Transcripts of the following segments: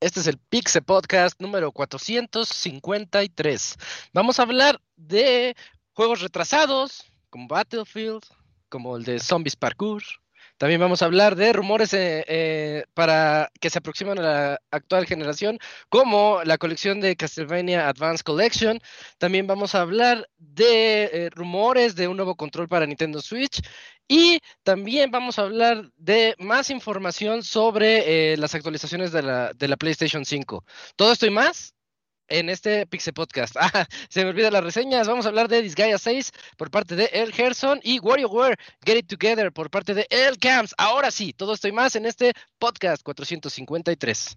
Este es el Pixe Podcast número 453. Vamos a hablar de juegos retrasados, como Battlefield, como el de Zombies Parkour. También vamos a hablar de rumores eh, eh, para que se aproximan a la actual generación, como la colección de Castlevania Advanced Collection. También vamos a hablar de eh, rumores de un nuevo control para Nintendo Switch. Y también vamos a hablar de más información sobre las actualizaciones de la, de la PlayStation 5. Todo esto y más en este Pixel Podcast. Ah, se me olvidan las reseñas. Vamos a hablar de Disgaea 6 por parte de El Gerson y WarioWare Get It Together por parte de El Camps. Ahora sí, todo esto y más en este podcast 453.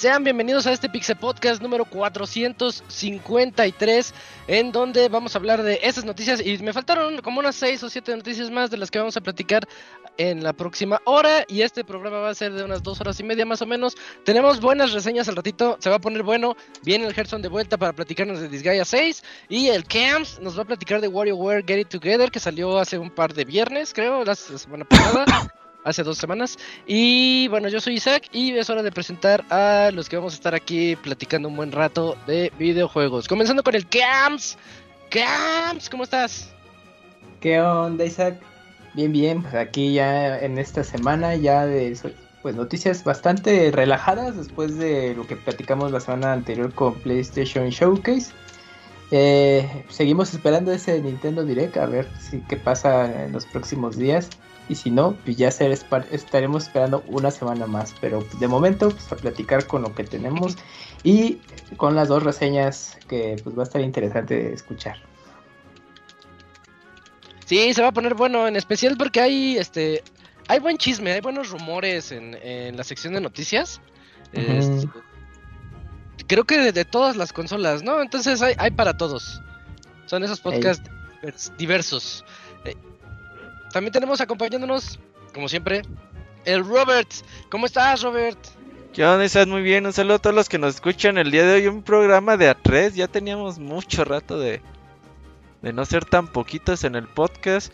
Sean bienvenidos a este Pixel Podcast número 453, en donde vamos a hablar de esas noticias. Y me faltaron como unas 6 o 7 noticias más de las que vamos a platicar en la próxima hora. Y este programa va a ser de unas 2 horas y media más o menos. Tenemos buenas reseñas al ratito, se va a poner bueno. Viene el Gerson de vuelta para platicarnos de Disgaea 6. Y el Camps nos va a platicar de WarioWare Get It Together, que salió hace un par de viernes, creo, la semana pasada hace dos semanas. Y bueno, yo soy Isaac y es hora de presentar a los que vamos a estar aquí platicando un buen rato de videojuegos. Comenzando con el Camps. Camps, ¿cómo estás? ¿Qué onda, Isaac? Bien, bien, pues aquí ya en esta semana ya de pues noticias bastante relajadas después de lo que platicamos la semana anterior con PlayStation Showcase. Eh, seguimos esperando ese Nintendo Direct a ver si qué pasa en los próximos días. Y si no, pues ya estaremos esperando una semana más. Pero de momento, pues a platicar con lo que tenemos y con las dos reseñas que pues va a estar interesante escuchar. Sí, se va a poner bueno, en especial porque hay este hay buen chisme, hay buenos rumores en, la sección de noticias. Este, creo que de, todas las consolas, ¿no? Entonces hay, hay para todos. Son esos podcasts diversos. También tenemos acompañándonos, como siempre, el Robert. ¿Cómo estás, Robert? ¿Qué onda? ¿Estás muy bien? Un saludo a todos los que nos escuchan el día de hoy. Un programa de A3. Ya teníamos mucho rato de, de no ser tan poquitos en el podcast.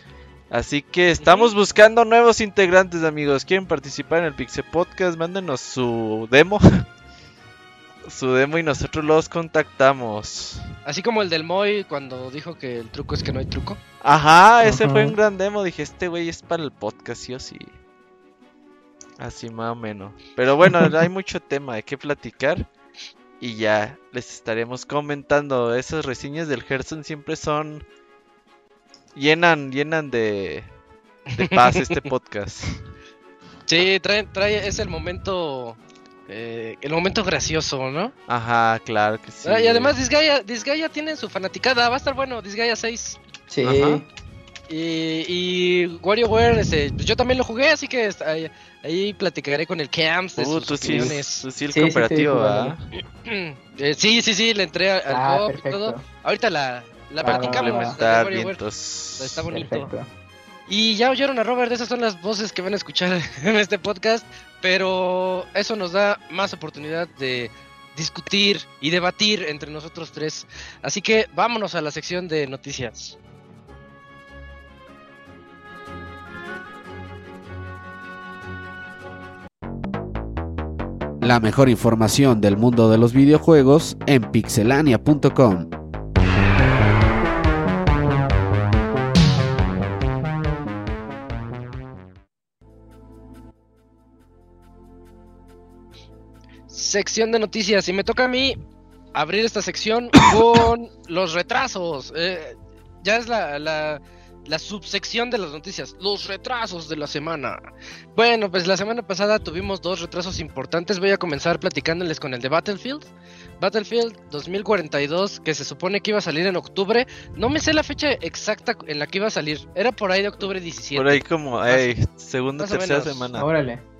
Así que estamos buscando nuevos integrantes, amigos. ¿Quieren participar en el Pixel Podcast? Mándenos su demo. su demo y nosotros los contactamos. Así como el del Moy cuando dijo que el truco es que no hay truco. Ajá, ese fue un gran demo. Dije, este güey es para el podcast, sí o sí. Así más o menos. Pero bueno, hay mucho tema de qué platicar. Y ya les estaremos comentando. Esas reseñas del Gerson siempre son. Llenan, llenan de, de paz este podcast. Sí, trae, trae, es el momento eh, el momento gracioso, ¿no? Ajá, claro que sí. Ah, y además Disgaea, Disgaea tiene su fanaticada, va a estar bueno, Disgaea 6. Sí. Y, y WarioWare, este, pues yo también lo jugué, así que ahí, platicaré con el Camps de uh, sus opiniones. Sí, sí, el cooperativo, eh, sí, sí, sí, le entré al ah, todo. Ahorita la, la practicamos. Está, está bonito. Y ya oyeron a Robert, esas son las voces que van a escuchar en este podcast, pero eso nos da más oportunidad de discutir y debatir entre nosotros tres. Así que vámonos a la sección de noticias. La mejor información del mundo de los videojuegos en pixelania.com. sección de noticias y me toca a mí abrir esta sección con los retrasos. Eh, ya es la, la subsección de las noticias, los retrasos de la semana. Bueno, pues la semana pasada tuvimos dos retrasos importantes. Voy a comenzar platicándoles con el de Battlefield. Battlefield 2042, que se supone que iba a salir en octubre. No me sé la fecha exacta en la que iba a salir. Era por ahí de octubre 17. Por ahí como, ey, segunda, tercera semana. Órale.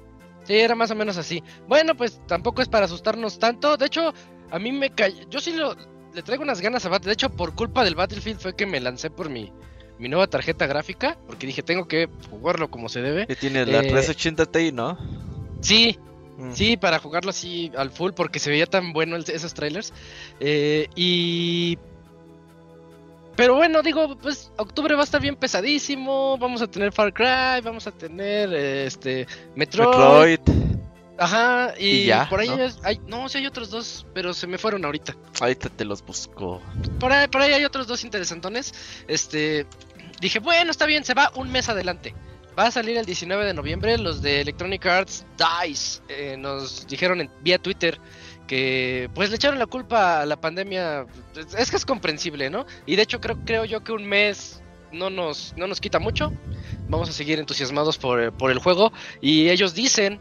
Sí, era más o menos así. Bueno, pues tampoco es para asustarnos tanto. De hecho, a mí me cayó. Yo sí lo, le traigo unas ganas a Battlefield. De hecho, por culpa del Battlefield fue que me lancé por mi, mi nueva tarjeta gráfica. Porque dije, tengo que jugarlo como se debe. Que tiene la Eh, 380 Ti, ¿no? Sí, Mm. sí, para jugarlo así al full. Porque se veía tan bueno el- esos trailers. Eh, y. Pero bueno, digo, pues octubre va a estar bien pesadísimo. Vamos a tener Far Cry, vamos a tener eh, este Metroid. Ajá, y, Y ya, por ahí ¿no? hay, no, sí hay otros dos, pero se me fueron ahorita. Ahorita te los busco. Por ahí, por ahí hay otros dos interesantones. Este, dije, bueno, está bien, se va un mes adelante. Va a salir el 19 de noviembre. Los de Electronic Arts DICE eh, nos dijeron en- vía Twitter que pues le echaron la culpa a la pandemia. Es- Es que es comprensible, ¿no? Y de hecho creo, creo yo que un mes no nos, no nos quita mucho. Vamos a seguir entusiasmados por, por el juego. Y ellos dicen,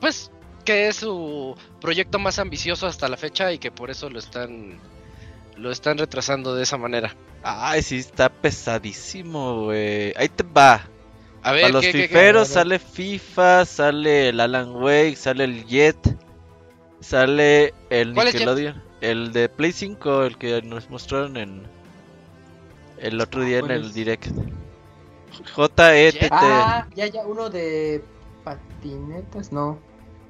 pues, que es su proyecto más ambicioso hasta la fecha y que por eso lo están, lo están retrasando de esa manera. Ay, sí, está pesadísimo, güey. Ahí te va. A ver, Para los ¿qué- qué- qué? fiferos sale FIFA, sale el Alan Wake, sale el Jet, sale el ¿Cuál es Jet? Nickelodeon, el de Play 5, el que nos mostraron en el otro día en ¿cuál el es? direct. JETT. Ah, ya, ya, uno de patinetas, no.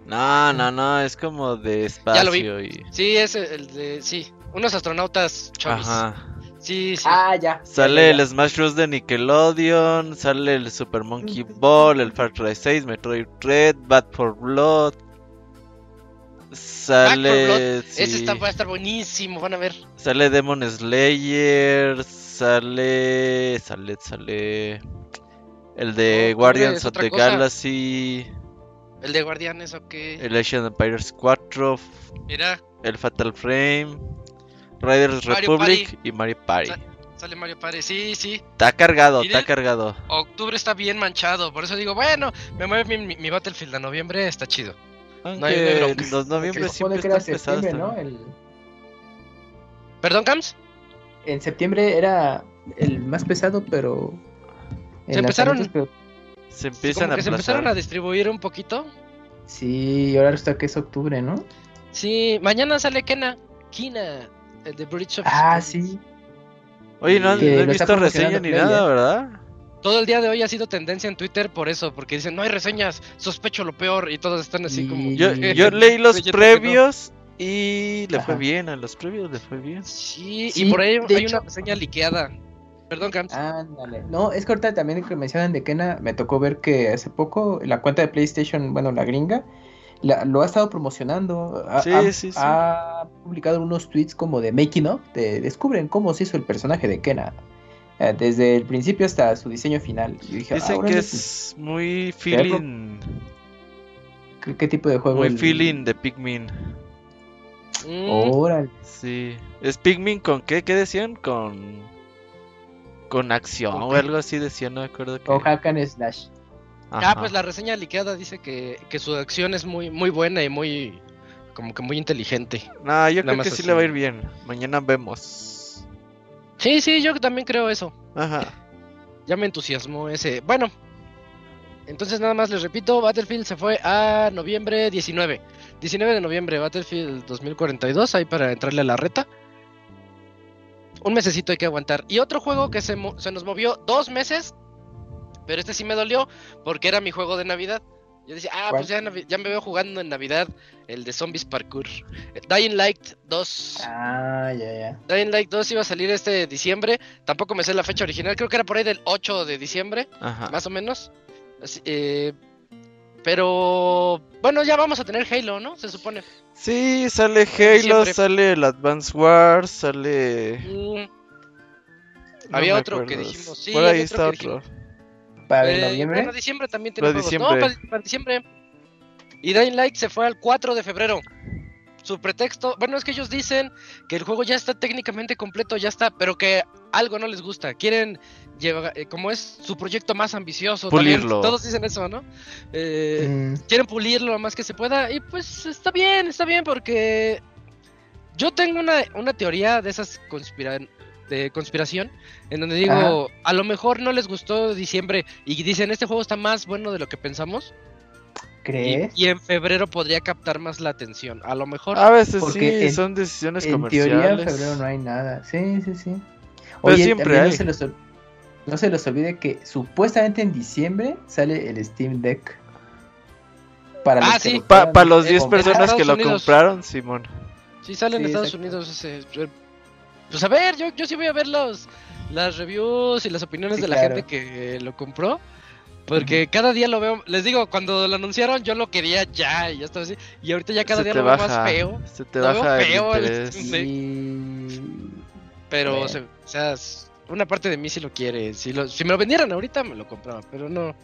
No, no, no, es como de Ya lo vi. espacio y Sí, es el de, sí, unos astronautas chovis. Ajá. Sí, sí. Ah, ya. Sale ya, ya, el. Smash Bros de Nickelodeon, sale el Super Monkey Ball, el Far Cry 6, Metroid Red, Bad for Blood. Sale. Blood, Ese sí, está, va a estar buenísimo, van a ver. Sale Demon Slayer. Sale. Sale, sale. El de No, Guardians of the cosa. Galaxy. El de Guardianes, ok. El Asian Empires 4. Mira, El Fatal Frame. Riders Mario Republic Party. y Mario Party. Sa- sale Mario Party, sí, sí. Está cargado, está cargado. Octubre está bien manchado, por eso digo, bueno, me mueve mi, mi- mi Battlefield a noviembre, está chido. Aunque no los noviembre siempre que era septiembre, ¿no? El... ¿Perdón, Cams? En septiembre era el más pesado, pero. Se empezaron- pero- Se empiezan Como a que se empezaron a distribuir un poquito. Sí, ahora está que es octubre, ¿no? Sí, mañana sale Kena. Kina, el de Bridge of Ah, Spirits. sí. Oye, no, no he visto reseña ni nada. ¿verdad? Todo el día de hoy ha sido tendencia en Twitter por eso, porque dicen, no hay reseñas, sospecho lo peor, y todos están así como... Yo, yo leí los previos y le fue bien, a los previos le fue bien. Sí, Sí, y por ahí hay hecho- una reseña liqueada. Perdón. Ándale. No, es que ahorita también que mencionan de Kena, me tocó ver que hace poco la cuenta de PlayStation, bueno, la gringa, la- lo ha estado promocionando. Ha, Sí, ha- sí, sí. ha publicado unos tweets como de making of, de descubren cómo se hizo el personaje de Kena. Eh, Desde el principio hasta su diseño final. Y dije, ah, Dicen órale, que es muy feeling, ¿qué, qué tipo de juego? muy el- feeling de Pikmin. Mm, Órale. Sí. ¿Es Pikmin con qué? ¿Qué decían? Con... Con acción ¿Con o algo así decían, no me acuerdo. O Hack and Slash. Ah, pues la reseña liqueada dice que, que su acción es muy, muy buena y muy... Como que muy inteligente. No, yo Nada creo más que sí le va a ir bien. Mañana vemos. Sí, sí, yo también creo eso. Ajá. Ya me entusiasmó ese. Bueno, entonces nada más les repito, Battlefield se fue a noviembre 19. 19 de noviembre, Battlefield 2042, ahí para entrarle a la reta. Un mesecito hay que aguantar. Y otro juego que se, se nos movió dos meses, pero este sí me dolió porque era mi juego de Navidad. Yo decía, ah, ¿Cuál? pues ya, ya me veo jugando en Navidad el de Zombies Parkour. Eh, Dying Light 2. Ah, ya, ya. Dying Light 2 iba a salir este diciembre. Tampoco me sé la fecha original. Creo que era por ahí del 8 de diciembre, Ajá. más o menos. Así, eh, pero bueno, ya vamos a tener Halo, ¿no? Se supone. Sí, sale Halo, sale el Advance Wars, sale... Mm, no Había otro que dijimos, sí, Por ahí había está otro. Para eh, noviembre. Bueno, diciembre también Para juegos. diciembre. No, para, para diciembre. Y Dying Light se fue al 4 de febrero. su pretexto, bueno, es que ellos dicen que el juego ya está técnicamente completo, ya está, pero que algo no les gusta. Quieren llevar, eh, como es su proyecto más ambicioso, también, Pulirlo. todos dicen eso, ¿no? Eh, Mm, quieren pulirlo lo más que se pueda y pues está bien, está bien porque yo tengo una, una teoría de esas conspira- de conspiración en donde digo, a lo mejor no les gustó diciembre y dicen este juego está más bueno de lo que pensamos ¿Crees? y en febrero podría captar más la atención, a lo mejor. A veces Porque sí, en- son decisiones En teoría en comerciales. febrero no hay nada. Sí, sí, sí. Pero Oye, siempre también hay. No se, los, ol- no se los olvide que supuestamente en diciembre sale el Steam Deck. Para Ah, los sí. lo Para puedan, los eh, 10 comprar. personas que lo Unidos. compraron, Simón. Sí, sale en Sí, Estados exacto. Unidos ese. Pues a ver, yo, yo sí voy a ver los, las reviews y las opiniones Sí, de la claro. gente que lo compró. Porque cada día lo veo. Les digo, cuando lo anunciaron, yo lo quería ya y ya estaba así. Y ahorita ya cada Se día lo veo baja, más feo. Se te Lo veo baja el feo el. Y... Pero, Bueno. o sea, una parte de mí sí lo quiere. Si, lo, si me lo vendieran ahorita, me lo compraba. Pero no.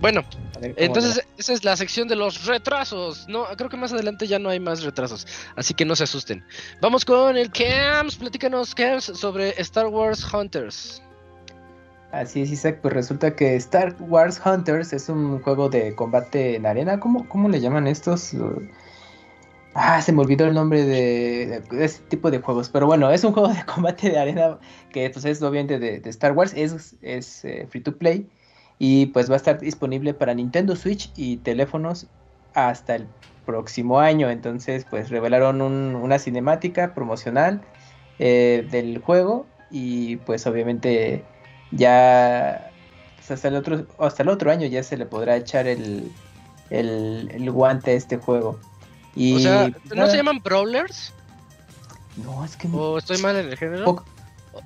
Bueno, entonces esa es la sección de los retrasos. No, creo que más adelante ya no hay más retrasos, así que no se asusten. Vamos con el Camps, platícanos Camps sobre Star Wars Hunters. Así es, Isaac, pues resulta que Star Wars Hunters es un juego de combate en arena. ¿Cómo, cómo le llaman estos? Ah, se me olvidó el nombre de, de ese tipo de juegos. Pero bueno, es un juego de combate de arena que pues es obviamente de, de Star Wars. Es, es eh, free to play. Y pues va a estar disponible para Nintendo Switch y teléfonos hasta el próximo año. Entonces pues revelaron un- una cinemática promocional eh, del juego. Y pues obviamente ya pues, hasta el otro hasta el otro año ya se le podrá echar el, el, el guante a este juego. Y o sea, pues, ¿no nada. se llaman Brawlers? No, es que no- ¿O estoy mal en el género? O-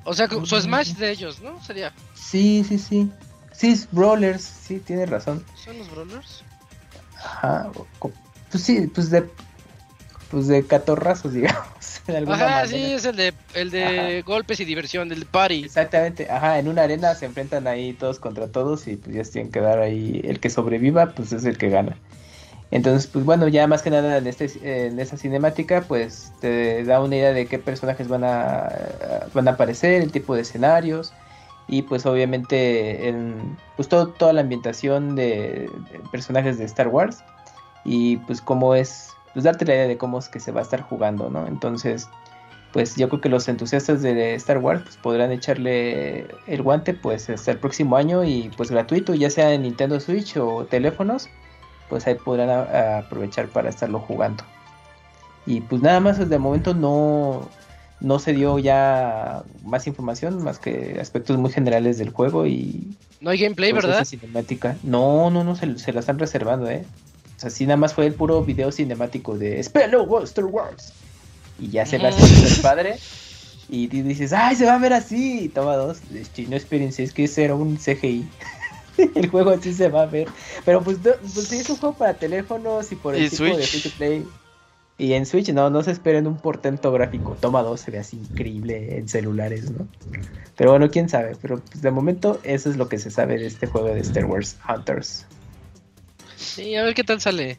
O sea, su. Smash de ellos, ¿no? Sería. Sí, sí, sí. Sí, es Brawlers, sí, tienes razón. ¿Son los Brawlers? Ajá. Pues sí, pues de pues de catorrazos, digamos. alguna Ajá, manera. sí, es el de, el de golpes y diversión, el de party. Exactamente, ajá, en una arena se enfrentan ahí todos contra todos y pues ya se tienen que dar ahí, el que sobreviva pues es el que gana. Entonces, pues bueno, ya más que nada en, este, en esa cinemática pues te da una idea de qué personajes van a, van a aparecer, el tipo de escenarios y pues obviamente en, pues todo, toda la ambientación de, personajes de Star Wars y pues cómo es, pues darte la idea de cómo es que se va a estar jugando, ¿no? Entonces, pues yo creo que los entusiastas de Star Wars pues, podrán echarle el guante pues hasta el próximo año y pues gratuito, ya sea en Nintendo Switch o teléfonos, pues ahí podrán aprovechar para estarlo jugando. Y pues nada más, de momento no, no se dio ya más información, más que aspectos muy generales del juego y No hay gameplay, ¿verdad? cinemática. No, no, no, se, se la están reservando, eh. O sea, sí, nada más fue el puro video cinemático de Spell Star Wars. Y ya se así Mm. super padre. Y di- dices, ¡ay, se va a ver así! Y toma dos. No experiencia, es que ese era un CGI. el juego así se va a ver. Pero pues, no- pues sí, es un juego para teléfonos y por el ¿Y tipo de free to play. Y en Switch no, no se esperen un portento gráfico. Toma dos, se ve así increíble en celulares, ¿no? Pero bueno, quién sabe. Pero pues, de momento eso es lo que se sabe de este juego de Star Wars Hunters. Sí, a ver qué tal sale.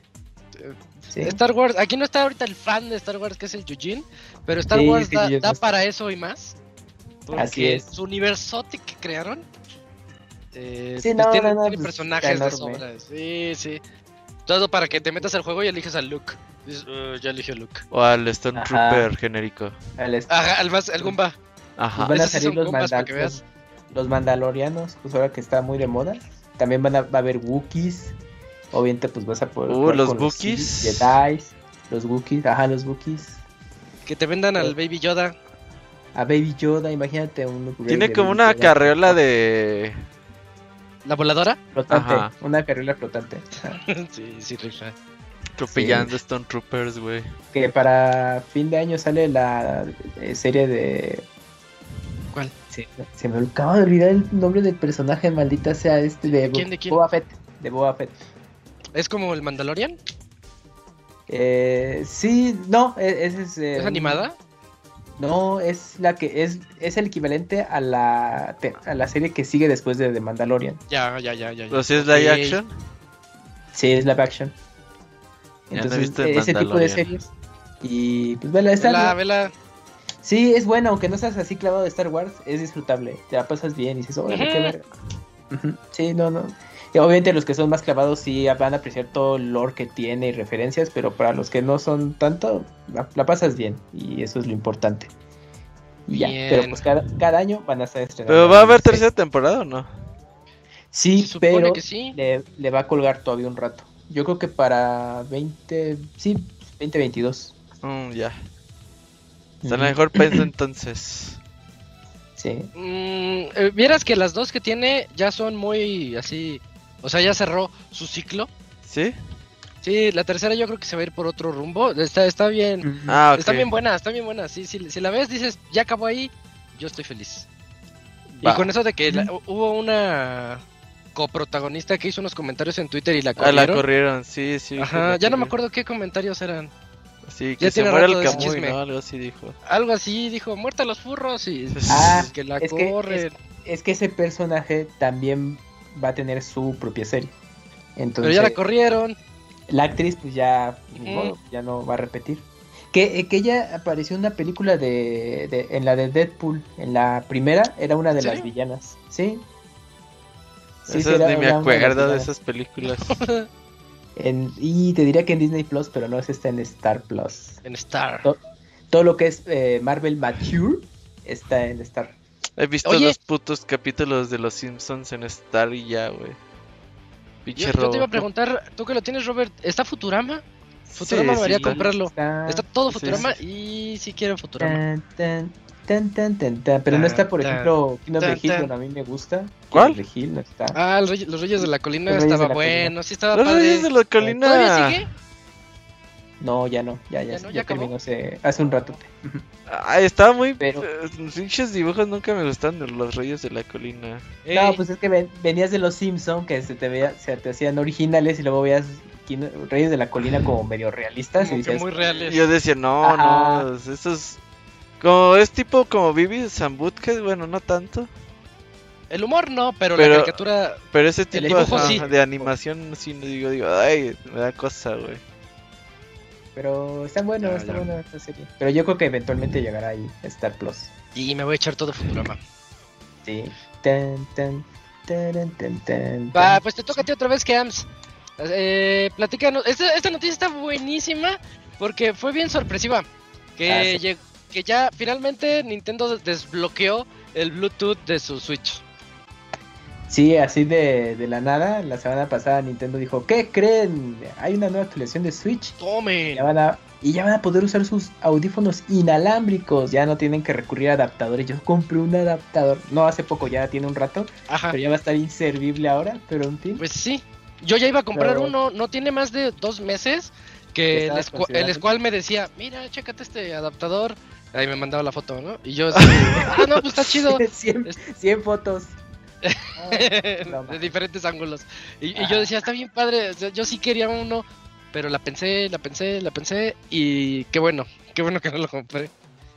¿sí? Star Wars, aquí no está ahorita el fan de Star Wars que es el Eugene, pero Star Sí, Wars sí, da, no para eso y más. Porque Así es. Su universote que crearon. eh, Sí, pues no, tiene, no, tiene pues, personajes de sobra. Sí, sí. Todo para que te metas al juego y eliges a Luke. "Uh, ya eligió Luke. O al Stormtrooper genérico. Al Ajá, al más, al Goomba. Ajá. Pues van a salir los, mandal- los, los mandalorianos, pues ahora que está muy de moda. También van a, va a haber Wookiees. Obviamente, pues vas a poder. Uh, los Wookiees. Sith, Jedi, los Wookiees, ajá, los Wookiees. Que te vendan al Baby Yoda. A Baby Yoda, imagínate un Tiene como una Yoda. carreola de. ¿La voladora? Flotante, Ajá. una carriola flotante. Sí, sí, rifa. Atropellando Stormtroopers, güey. Que para fin de año sale la eh, serie de. ¿Cuál? Se, se me acaba de olvidar el nombre del personaje, maldita sea este de, quién, Bo- de quién? Boba Fett. De Boba Fett. ¿Es como el Mandalorian? Eh, sí, no, e- ese es. eh, ¿Es un- animada? No, es la que es, es el equivalente a la te- a la serie que sigue después de The Mandalorian. Ya, ya, ya, ya. ya. ¿O si es live action? Sí, es live action. No Entonces, el ese tipo de series. Y pues vela, está Vela, vela. Sí, es bueno, aunque no seas así clavado de Star Wars, es disfrutable. Te la pasas bien y dices, órale, qué Sí, no, no. Y obviamente los que son más clavados sí van a apreciar todo el lore que tiene y referencias, pero para los que no son tanto, la, la pasas bien y eso es lo importante. Y ya, Bien. pero pues cada, cada año van a estar estrenando. ¿Pero va a haber tercera temporada o no? Sí, pero que sí. le, le va a colgar todavía un rato. Yo creo que para 20, sí, 2022. Mm, ya. Está el mejor país entonces. Sí. Mm, eh, Vieras que las dos que tiene ya son muy así. O sea, ya cerró su ciclo. ¿Sí? Sí, la tercera yo creo que se va a ir por otro rumbo. Está, está bien. Ah, ok. Está bien buena, está bien buena. Sí, sí, si la ves, dices, ya acabó ahí, yo estoy feliz. Va. Y con eso de que la- hubo una coprotagonista que hizo unos comentarios en Twitter y la Ah, corrieron. la corrieron, sí, sí. Ajá, ya no me acuerdo qué comentarios eran. Sí, Ya que se tiene muera el Camuy. ¿no? Algo así dijo. Algo así, dijo, muerta a los furros y Ah, que la es que- corren. Es que ese personaje también va a tener su propia serie. Entonces, Pero ya la corrieron. la actriz pues ya, ni Ujú. modo, ya no va a repetir. Que, eh, que ella apareció en una película de, de- en la de Deadpool. En la primera era una de ¿Sí? las villanas. Sí. Sí, Esas ni me acuerdo de esas películas. En- y te diría que en Disney Plus, pero no, es está en Star Plus. En Star. To- Todo lo que es eh, Marvel Mature está en Star. He visto Oye. los putos capítulos de los Simpsons en Star y ya, güey. Pinche Yo, yo te iba a preguntar, tú que lo tienes, Robert, ¿está Futurama? Futurama sí, debería comprarlo. Está, Está todo sí, Futurama y si quiero Futurama. Tan, tan, tan, tan, tan, tan. Pero no está, por tan, ejemplo, King of the Hill, bueno, a mí me gusta. King ¿Cuál? of the Hill no está. Ah, el Rey- Los Reyes de la Colina Los estaba Colina. bueno, sí estaba Los padre. Reyes de la ¿Todavía Colina. sigue? No, ya no, ya, ya, ¿Ya no? ya, ¿Ya acabó? terminó hace, hace un rato. Ay, estaba muy. Pero- eh, Los pinches dibujos nunca me gustaron de los Reyes de la Colina. No, pues es que ven- venías de los Simpson que se te veía, se te hacían originales y luego veías Reyes de la Colina como medio realistas y como que dices, muy reales. Y yo decía, no, Ajá. no, eso es. Como es tipo como Vivi Zambutke, bueno, no tanto. El humor no, pero, Pero- la caricatura. Pero ese tipo dibujo ajá, sí. de animación, sí, no digo, digo, ay, me da cosa, güey. pero está bueno, Ya, está ya. buena esta serie. Pero yo creo que eventualmente llegará ahí Star Plus. Y me voy a echar todo Futurama. Sí. Tan, tan, tan, tan, Va, pues te toca a ti otra vez, Cams. Eh, platícanos. Esta, esta noticia está buenísima porque fue bien sorpresiva. Que, Ah, sí. lleg- que ya finalmente Nintendo desbloqueó el Bluetooth de su Switch. Sí, así de, de la nada, la semana pasada Nintendo dijo, ¿qué creen? Hay una nueva actualización de Switch. Tomen. Ya van a, y ya van a poder usar sus audífonos inalámbricos. Ya no tienen que recurrir a adaptadores. Yo compré un adaptador. No hace poco, ya tiene un rato. Ajá. Pero ya va a estar inservible ahora. Pero en fin. Pues sí. Yo ya iba a comprar Pero- uno, no tiene más de dos meses. ¿Qué Que el, el escual me decía, mira, chécate este adaptador. Ahí me mandaba la foto, ¿no? Y yo, así, ah, no, pues está chido. 100, 100 fotos. Ah, no, de diferentes ángulos. Y, y yo decía, está bien padre, yo sí quería uno, pero la pensé, la pensé, la pensé y qué bueno, qué bueno que no lo compré.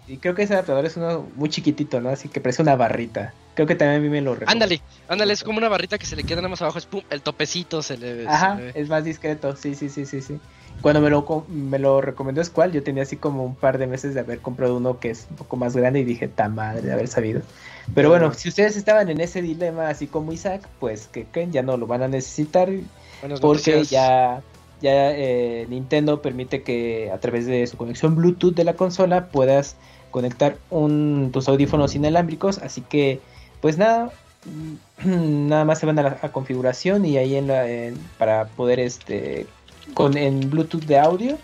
Y creo que ese adaptador es uno muy chiquitito, ¿no? Así que parece una barrita. Creo que también a mí me lo recomendó. Ándale, ándale, es como una barrita que se le queda nada más abajo, es pum, el topecito se le, Ajá, se le- es más discreto, sí, sí, sí, sí, sí. Cuando me lo, me lo recomendó Squall, yo tenía así como un par de meses de haber comprado uno que es un poco más grande y dije, ta madre de haber sabido. Pero bueno, si ustedes estaban en ese dilema así como Isaac, pues que creen, ya no lo van a necesitar Buenas porque noticias. ya, ya eh, Nintendo permite que a través de su conexión Bluetooth de la consola puedas conectar un, tus audífonos inalámbricos, así que pues nada, mm, nada más se van a la a configuración y ahí en la, en- para poder este con en Bluetooth de audio,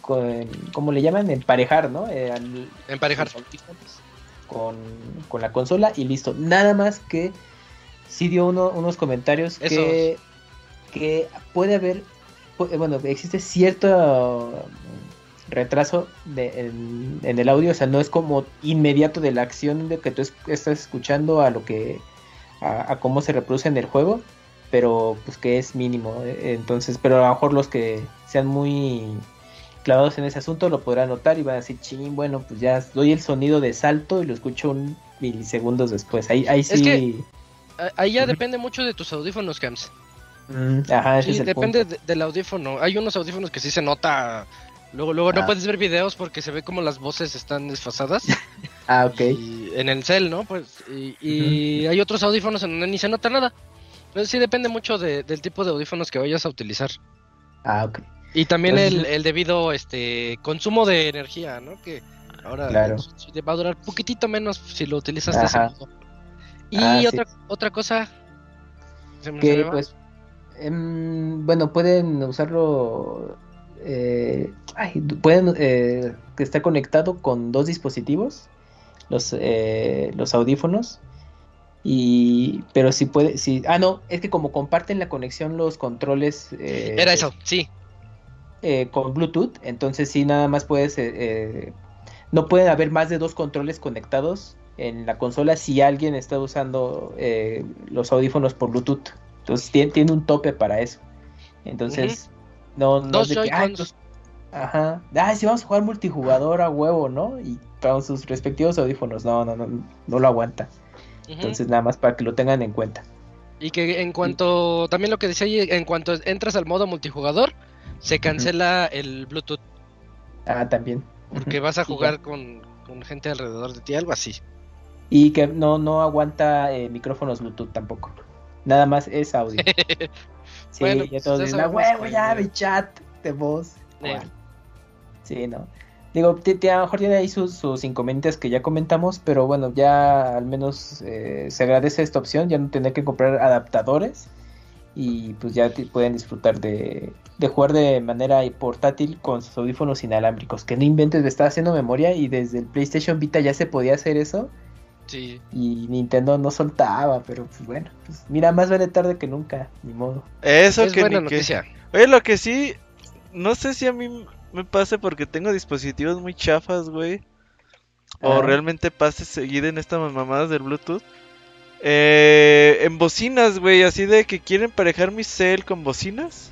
con, ¿cómo le llaman? Emparejar, ¿no? Eh, al- Emparejar. Con, con la consola y listo. Nada más que sí dio uno- unos comentarios que, que puede haber, pu- bueno, existe cierto retraso de, en, en el audio, o sea, no es como inmediato de la acción de que tú es- estás escuchando a lo que, a, a cómo se reproduce en el juego, pero pues que es mínimo, eh, entonces, pero a lo mejor los que sean muy clavados en ese asunto lo podrán notar y van a decir, ching, bueno, pues ya doy el sonido de salto y lo escucho un milisegundos después, ahí, ahí sí... Es que- Ah, Ahí ya depende mucho de tus audífonos, Cams. Mm, Ajá, ese Sí, es el depende punto. de- del audífono. Hay unos audífonos que sí se nota. Luego, luego no Ah. puedes ver videos porque se ve como las voces están desfasadas. Ah, ok. Y en el cel, ¿no? Pues, y, y hay otros audífonos en donde ni se nota nada. Entonces sí depende mucho de- del tipo de audífonos que vayas a utilizar. Ah, ok. Y también el, Entonces- el debido este consumo de energía, ¿no? Que ahora Claro. Switch va a durar poquitito menos si lo utilizas de ese modo. Y Ah, sí. otra, otra cosa. ¿se me- se Que pues, em, bueno, pueden usarlo, eh, ay, pueden eh, que está conectado con dos dispositivos, los, eh, los audífonos, y, pero si puede, si, ah, no, es que como comparten la conexión los controles eh, Era eso, sí. eh, con Bluetooth, entonces sí, nada más puedes, eh, eh, no pueden haber más de dos controles conectados en la consola si alguien está usando eh, los audífonos por Bluetooth. Entonces tiene, tiene un tope para eso. Entonces, no, no Dos de que, "Ay, Joy-Cons. pues, ajá, ah, si vamos a jugar multijugador a huevo, ¿no? Y con sus respectivos audífonos, no, no, no, no lo aguanta. Entonces, nada más para que lo tengan en cuenta. Y que en cuanto, también lo que decía ahí, en cuanto entras al modo multijugador, se cancela el Bluetooth, Ah, también. porque vas a jugar con, con gente alrededor de ti, algo así. Y que no, no aguanta eh, micrófonos Bluetooth tampoco. Nada más es audio. Sí, Bueno, ya pues todos ya dicen, "Ah, sabemos huevo, ya mi chat de voz. Eh. Sí, no. Digo, a lo mejor tiene ahí sus, sus inconvenientes que ya comentamos, pero bueno, ya al menos eh, se agradece esta opción, ya no tener que comprar adaptadores y pues ya pueden disfrutar de, de jugar de manera portátil con sus audífonos inalámbricos. Que no inventes, me estaba haciendo memoria y desde el PlayStation Vita ya se podía hacer eso Sí. y Nintendo no soltaba, pero pues bueno, pues mira, más vale tarde que nunca, ni modo. Eso es que buena ni que- noticia. Oye, lo que sí, no sé si a mí me pase porque tengo dispositivos muy chafas, güey. O Ah. realmente pase seguido en estas mamadas del Bluetooth. Eh, en bocinas, güey, así de que quieren emparejar mi cel con bocinas.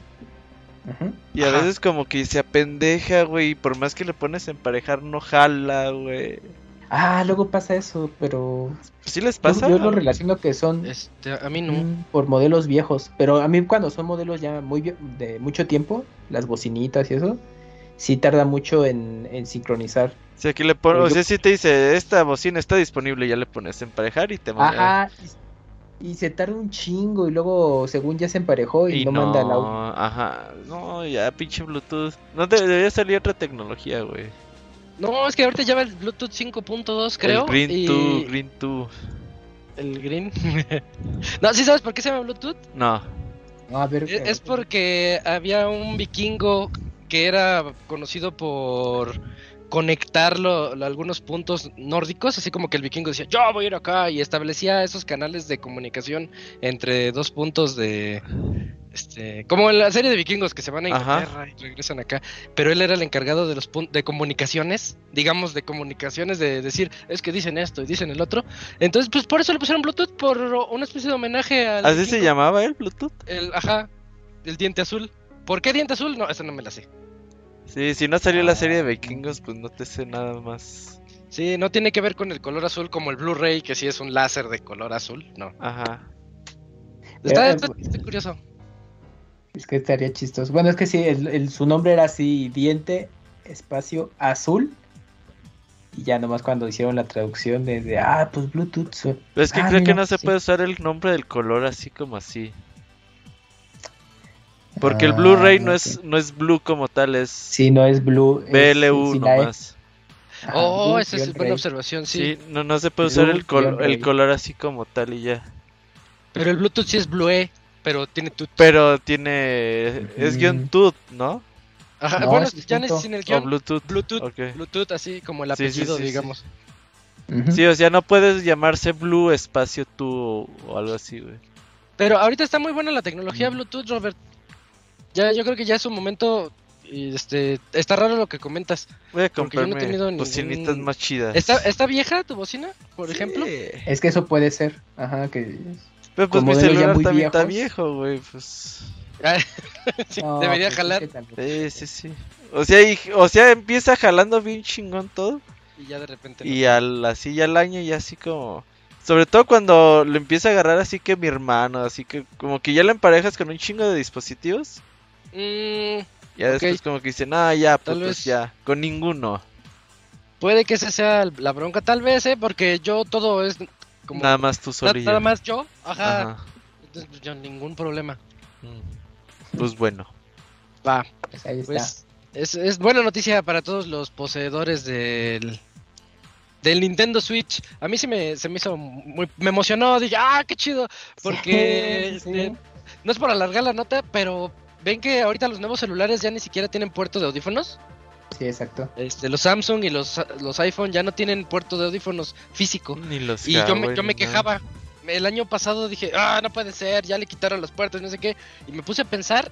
Y a Ajá. veces como que se apendeja, güey, y por más que le pones emparejar no jala, güey. Ah, luego pasa eso, pero ¿Sí les yo, pasa? yo lo relaciono que son Este, a mí no. mm, por modelos viejos, pero a mí cuando son modelos ya muy vie- de mucho tiempo, las bocinitas y eso, sí tarda mucho en, en sincronizar. Si aquí le pones, o sea, si te dice, esta bocina está disponible, ya le pones emparejar y te manda. Ajá, y, se tarda un chingo y luego según ya se emparejó y, Y no, no, manda el audio. ajá, no, ya pinche Bluetooth. No te- debería salir otra tecnología, güey. No, es que ahorita ya va el Bluetooth 5.2, creo. El Green y 2, Green 2. El Green. no, ¿sí sabes por qué se llama Bluetooth? No. No, a ver, Es, es porque había un vikingo que era conocido por conectar lo- lo- algunos puntos nórdicos, así como que el vikingo decía, yo voy a ir acá, y establecía esos canales de comunicación entre dos puntos de... Este, como en la serie de vikingos que se van a Ajá. Inglaterra y regresan acá, pero él era el encargado de los de comunicaciones, digamos de comunicaciones, de decir, es que dicen esto y dicen el otro. Entonces, pues por eso le pusieron Bluetooth, por una especie de homenaje al ¿Así se llamaba el Bluetooth? El, ajá, el diente azul. ¿Por qué diente azul? No, esa no me la sé. Sí, si no salió la serie de Ah. vikingos, pues no te sé nada más. Sí, no tiene que ver con el color azul como el Blu-ray, que sí es un láser de color azul. No. Ajá. Está, Eh, está- está curioso. Es que estaría chistoso. Bueno, es que sí, el, el- su nombre era así, diente, espacio, azul. Y ya nomás cuando hicieron la traducción de, de, ah, pues Bluetooth. Pero es que Ah, creo que no se sí. puede usar el nombre del color así como así. Porque el Ah, Blu-ray no ok. es no es blue como tal, es Sí, no es blue. es BLU sin la E. nomás. Ajá, oh, Blue esa es buena Ray. observación, sí. Sí, no, no se puede usar el, col- el color así como tal y ya. Pero el Bluetooth sí es Blue, pero tiene tut. Pero tiene. Es guion tut, ¿no? Ajá, No, bueno, es ya no es sin el O guion. Bluetooth. Bluetooth. Bluetooth, así como el Sí, sí, apellido, sí, sí. digamos. Sí, o sea, no puedes llamarse Blue espacio tú o, o algo así, güey. Pero ahorita está muy buena la tecnología Mm. Bluetooth, Robert. Ya, yo creo que ya es un momento. Y este, está raro lo que comentas. Voy a Porque yo no he comprarme tenido bocinitas ningún- más chidas. ¿Está, ¿Está vieja tu bocina, por ejemplo? Es que eso puede ser. Ajá, que. Pero pues mi celular muy también está viejo, güey, pues... Sí, No, debería pues, jalar. es que también- Sí, sí, sí. O sea, y- o sea, empieza jalando bien chingón todo. Y ya de repente. no. Y al así ya al año ya así como... Sobre todo cuando lo empieza a agarrar así que mi hermano, así que como que ya lo emparejas con un chingo de dispositivos. Mm, Ya después como que dicen, ah, ya, Tal putos, vez- ya, con ninguno. puede que esa sea la bronca, tal vez, ¿eh? Porque yo todo es como... Nada más tú solo nada más yo, ajá. Ajá. Entonces, pues, yo ningún problema. Mm. Pues bueno. Va, Pues ahí está. pues es, es buena noticia para todos los poseedores del del Nintendo Switch. A mí sí me, se me hizo muy... Me emocionó, dije, ah, qué chido. Porque Sí, este, no es por alargar la nota, pero ven que ahorita los nuevos celulares ya ni siquiera tienen puerto de audífonos. sí, exacto. Este, los Samsung y los, los iPhone ya no tienen puerto de audífonos físico. Ni los Y yo me, yo me quejaba. El año pasado dije, ah, no puede ser, ya le quitaron las puertas, no sé qué. Y me puse a pensar.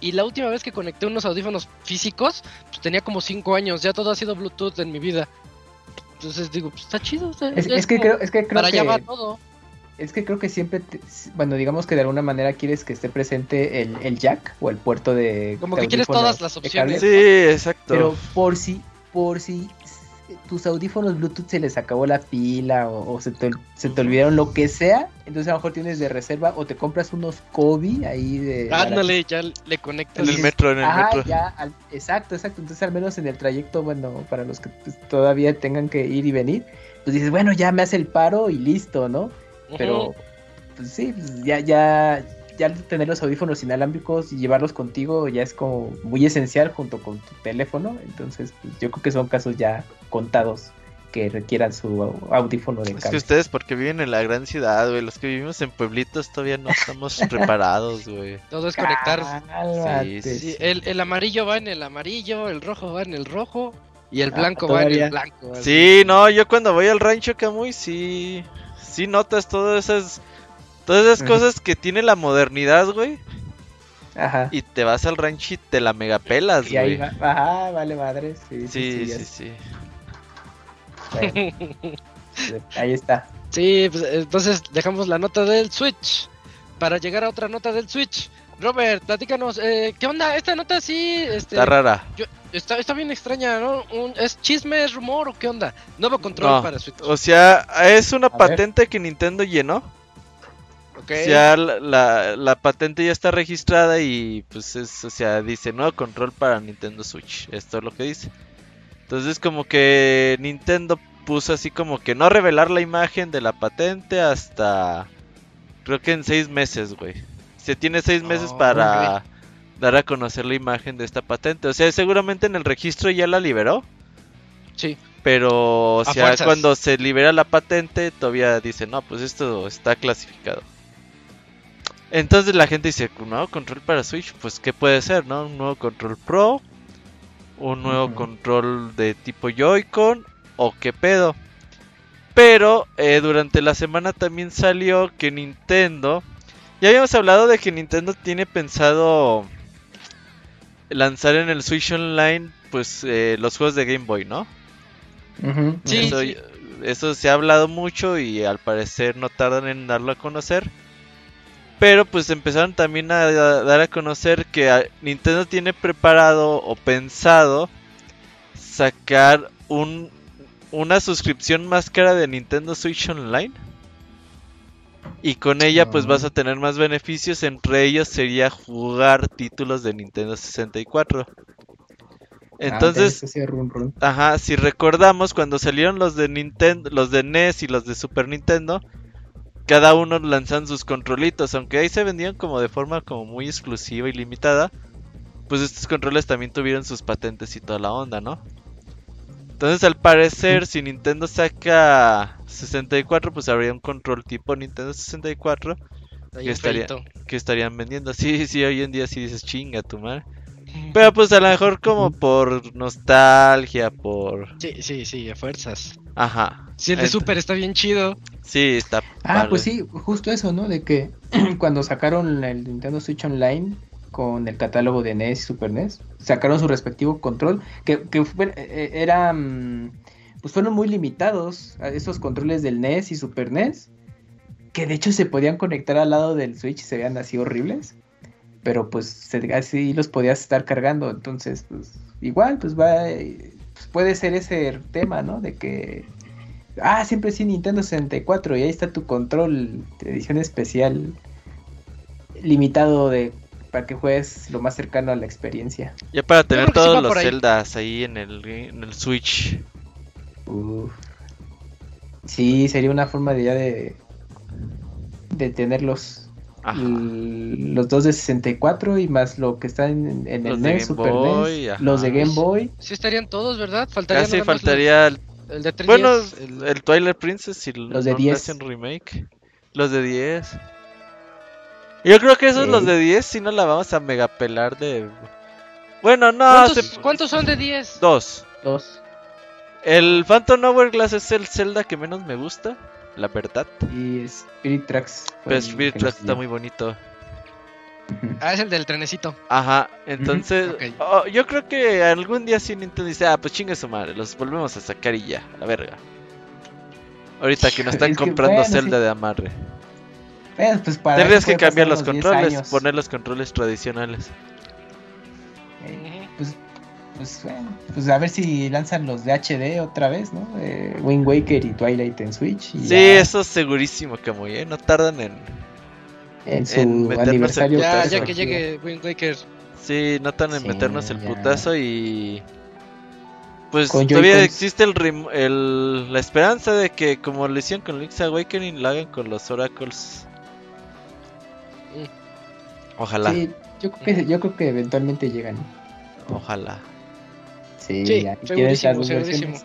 Y la última vez que conecté unos audífonos físicos, pues tenía como 5 años. Ya todo ha sido Bluetooth en mi vida. Entonces digo, pues está chido. está- Es, es que como- creo, es que creo para allá va que todo. Es que creo que siempre, te- bueno, digamos que de alguna manera quieres que esté presente el, el jack o el puerto de Como que quieres todas las opciones. Sí, exacto. Pero por si, por si tus audífonos Bluetooth se les acabó la pila o, o se, te, se te olvidaron lo que sea, entonces a lo mejor tienes de reserva o te compras unos Kobe ahí de... Ándale, ya le conectas. En el metro, en el Ah, metro. ya, al- exacto, exacto. Entonces, al menos en el trayecto, bueno, para los que pues, todavía tengan que ir y venir, pues dices, bueno, ya me hace el paro y listo, ¿no? Pero, pues sí, pues, ya, ya, ya tener los audífonos inalámbricos y llevarlos contigo ya es como muy esencial junto con tu teléfono. Entonces, pues, yo creo que son casos ya contados que requieran su audífono de Es que ustedes porque viven en la gran ciudad, güey. Los que vivimos en pueblitos todavía no estamos preparados, güey. Todo es conectar. Cálmate, Sí, Sí, sí. el, el amarillo va en el amarillo, el rojo va en el rojo y el Ah, blanco va en el blanco. Sí, no, yo cuando voy al rancho Camuy, sí. Sí notas todas esas. Todas esas cosas que tiene la modernidad, güey. Ajá. Y te vas al rancho y te la megapelas, Y ahí güey. va, ajá, vale madre. Sí, sí, Sí, sí, sí. Bueno, ahí está. Sí, pues entonces dejamos la nota del Switch para llegar a otra nota del Switch. Robert, platícanos, eh, ¿qué onda? Esta nota sí, este, Está rara. yo- está, está bien extraña, ¿no? Un- ¿Es chisme, es rumor o qué onda? Nuevo control No, para Switch. O sea, es una A ver. patente que Nintendo llenó. Ok. O sea, la, la, la patente ya está registrada y pues es, o sea, dice nuevo control para Nintendo Switch. Esto es lo que dice. Entonces como que Nintendo puso así como que no revelar la imagen de la patente hasta creo que en seis meses, güey. Se tiene seis meses Oh, para dar a conocer la imagen de esta patente. O sea, seguramente en el registro ya la liberó. Sí. Pero, o sea, cuando se libera la patente, todavía dice, no, pues esto está clasificado. Entonces la gente dice, un nuevo control para Switch, pues ¿qué puede ser, no? Un nuevo control Pro, un nuevo control de tipo Joy-Con, o qué pedo. Pero eh, durante la semana también salió que Nintendo, ya habíamos hablado de que Nintendo tiene pensado lanzar en el Switch Online, pues eh, los juegos de Game Boy, ¿no? Sí, eso, sí. eso se ha hablado mucho y al parecer no tardan en darlo a conocer. Pero pues empezaron también a, a dar a conocer que a- Nintendo tiene preparado o pensado sacar un, una suscripción más cara de Nintendo Switch Online. Y con ella pues vas a tener más beneficios, entre ellos sería jugar títulos de Nintendo 64. Entonces, Ah, run, run. Ajá, si recordamos cuando salieron los de Nintendo, los de NES y los de Super Nintendo, cada uno lanzan sus controlitos, aunque ahí se vendían como de forma como muy exclusiva y limitada, pues estos controles también tuvieron sus patentes y toda la onda, ¿no? Entonces, al parecer, si Nintendo saca 64, pues habría un control tipo Nintendo 64 Ahí que estaría- que estarían vendiendo. Sí, sí, hoy en día sí dices chinga tu madre. Pero pues a lo mejor como por nostalgia, por... Sí, sí, sí, a fuerzas. Ajá. Si el de Ent- Super está bien chido. Sí, está Ah, padre. pues sí, justo eso, ¿no? De que cuando sacaron el Nintendo Switch Online con el catálogo de NES y Super NES, sacaron su respectivo control, que, que fue- eh, eran, pues fueron muy limitados esos controles del NES y Super NES, que de hecho se podían conectar al lado del Switch y se veían así horribles, pero pues se- así los podías estar cargando, entonces pues igual pues va, eh, pues puede ser ese tema, ¿no? De que ah, siempre sí Nintendo 64 y ahí está tu control de edición especial limitado de para que juegues lo más cercano a la experiencia. Ya para tener sí todos los ahí. Zeldas ahí en el, en el Switch. Uf. Sí, sería una forma de ya de de tener los Ajá. l- los dos de 64 y más lo que está en, en el de NES, Game Super Boy, NES, ajá. los de Game Boy. Sí estarían todos, ¿verdad? Faltaría Casi faltaría el, los- el de 3DS. bueno, el- el Twilight Princess y Los de no le 10. hacen remake. Los de 10. Yo creo que esos Sí. los de 10 si no la vamos a megapelar de Bueno, no, ¿Cuántos, se- cuántos son de 10? dos. Dos. El Phantom Hourglass es el Zelda que menos me gusta, la verdad. Y Spirit Tracks. Pero Spirit Tracks está muy bonito. Ah, es el del trenecito. Ajá, entonces ok. oh, yo creo que algún día sí Nintendo dice, ah, pues chingue su madre, los volvemos a sacar y ya, a la verga. Ahorita que nos están Es que, comprando bueno, Zelda sí. de amarre. Pues para Tendrías que cambiar los unos 10 controles, años. poner los controles tradicionales. Eh, pues, pues bueno, pues a ver si lanzan los de HD otra vez, ¿no? Eh, Wind Waker y Twilight en Switch. Y Sí, ya eso es segurísimo que muy, ¿eh? No tardan en... en su en meternos aniversario. el Ya, putazo ya que llegue Wind Waker. Sí, no tardan en Sí, meternos el ya. putazo y... Pues Con todavía Joy-Cons. existe el, el la esperanza de que como lo hicieron con Link's Awakening, lo hagan con los Oracles. Ojalá, Sí, yo creo que yo creo que eventualmente llegan. ojalá. Sí, Sí, ya. ¿Y segurísimo, segurísimo.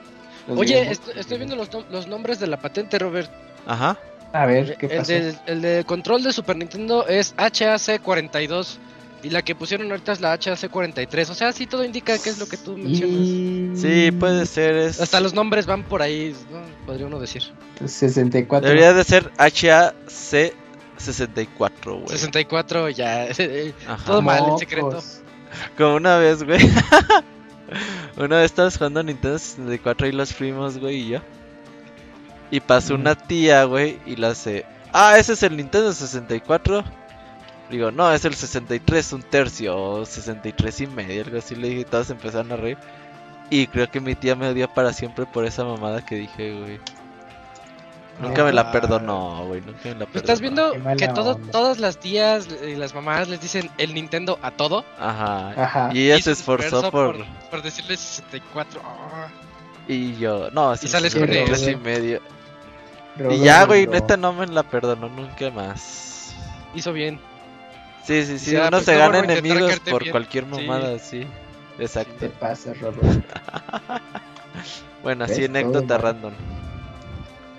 Oye, est- estoy viendo los, nom- los nombres de la patente, Robert. Ajá. A ver, ¿qué El pasó? de, el de control de Super Nintendo es HAC42. Y la que pusieron ahorita es la HAC43. O sea, sí, todo indica que es lo que tú mencionas. Sí, puede ser. Es... Hasta los nombres van por ahí, ¿no? podría uno decir. 64. Debería de ser HAC64, güey. 64, ya. Ajá. todo mal, el Mocos. secreto. Como una vez, güey. una vez estábamos jugando Nintendo 64 y los primos, güey, y yo. Y pasó una tía, güey, y la hace. Ah, ese es el Nintendo 64. Digo, no, es el 63, un tercio, o 63 y medio, algo así le dije, y todos empezaron a reír. Y creo que mi tía me odió para siempre por esa mamada que dije, güey. Nunca me la Ah. perdonó, güey, nunca me la perdonó. ¿Estás viendo que todo, todas las tías y las mamás les dicen el Nintendo a todo? Ajá. Ajá. Y ella Y se esforzó por... por decirle 64. Ah. Y yo, no, el sales con 63 y medio. Y ya, güey, neta no me la perdonó nunca más. Hizo bien. Sí, sí, sí, Ya, uno pues, se gana enemigos por bien. cualquier Sí. mamada, sí. Te Exacto. pasa, Rodó. Bueno, así anécdota random.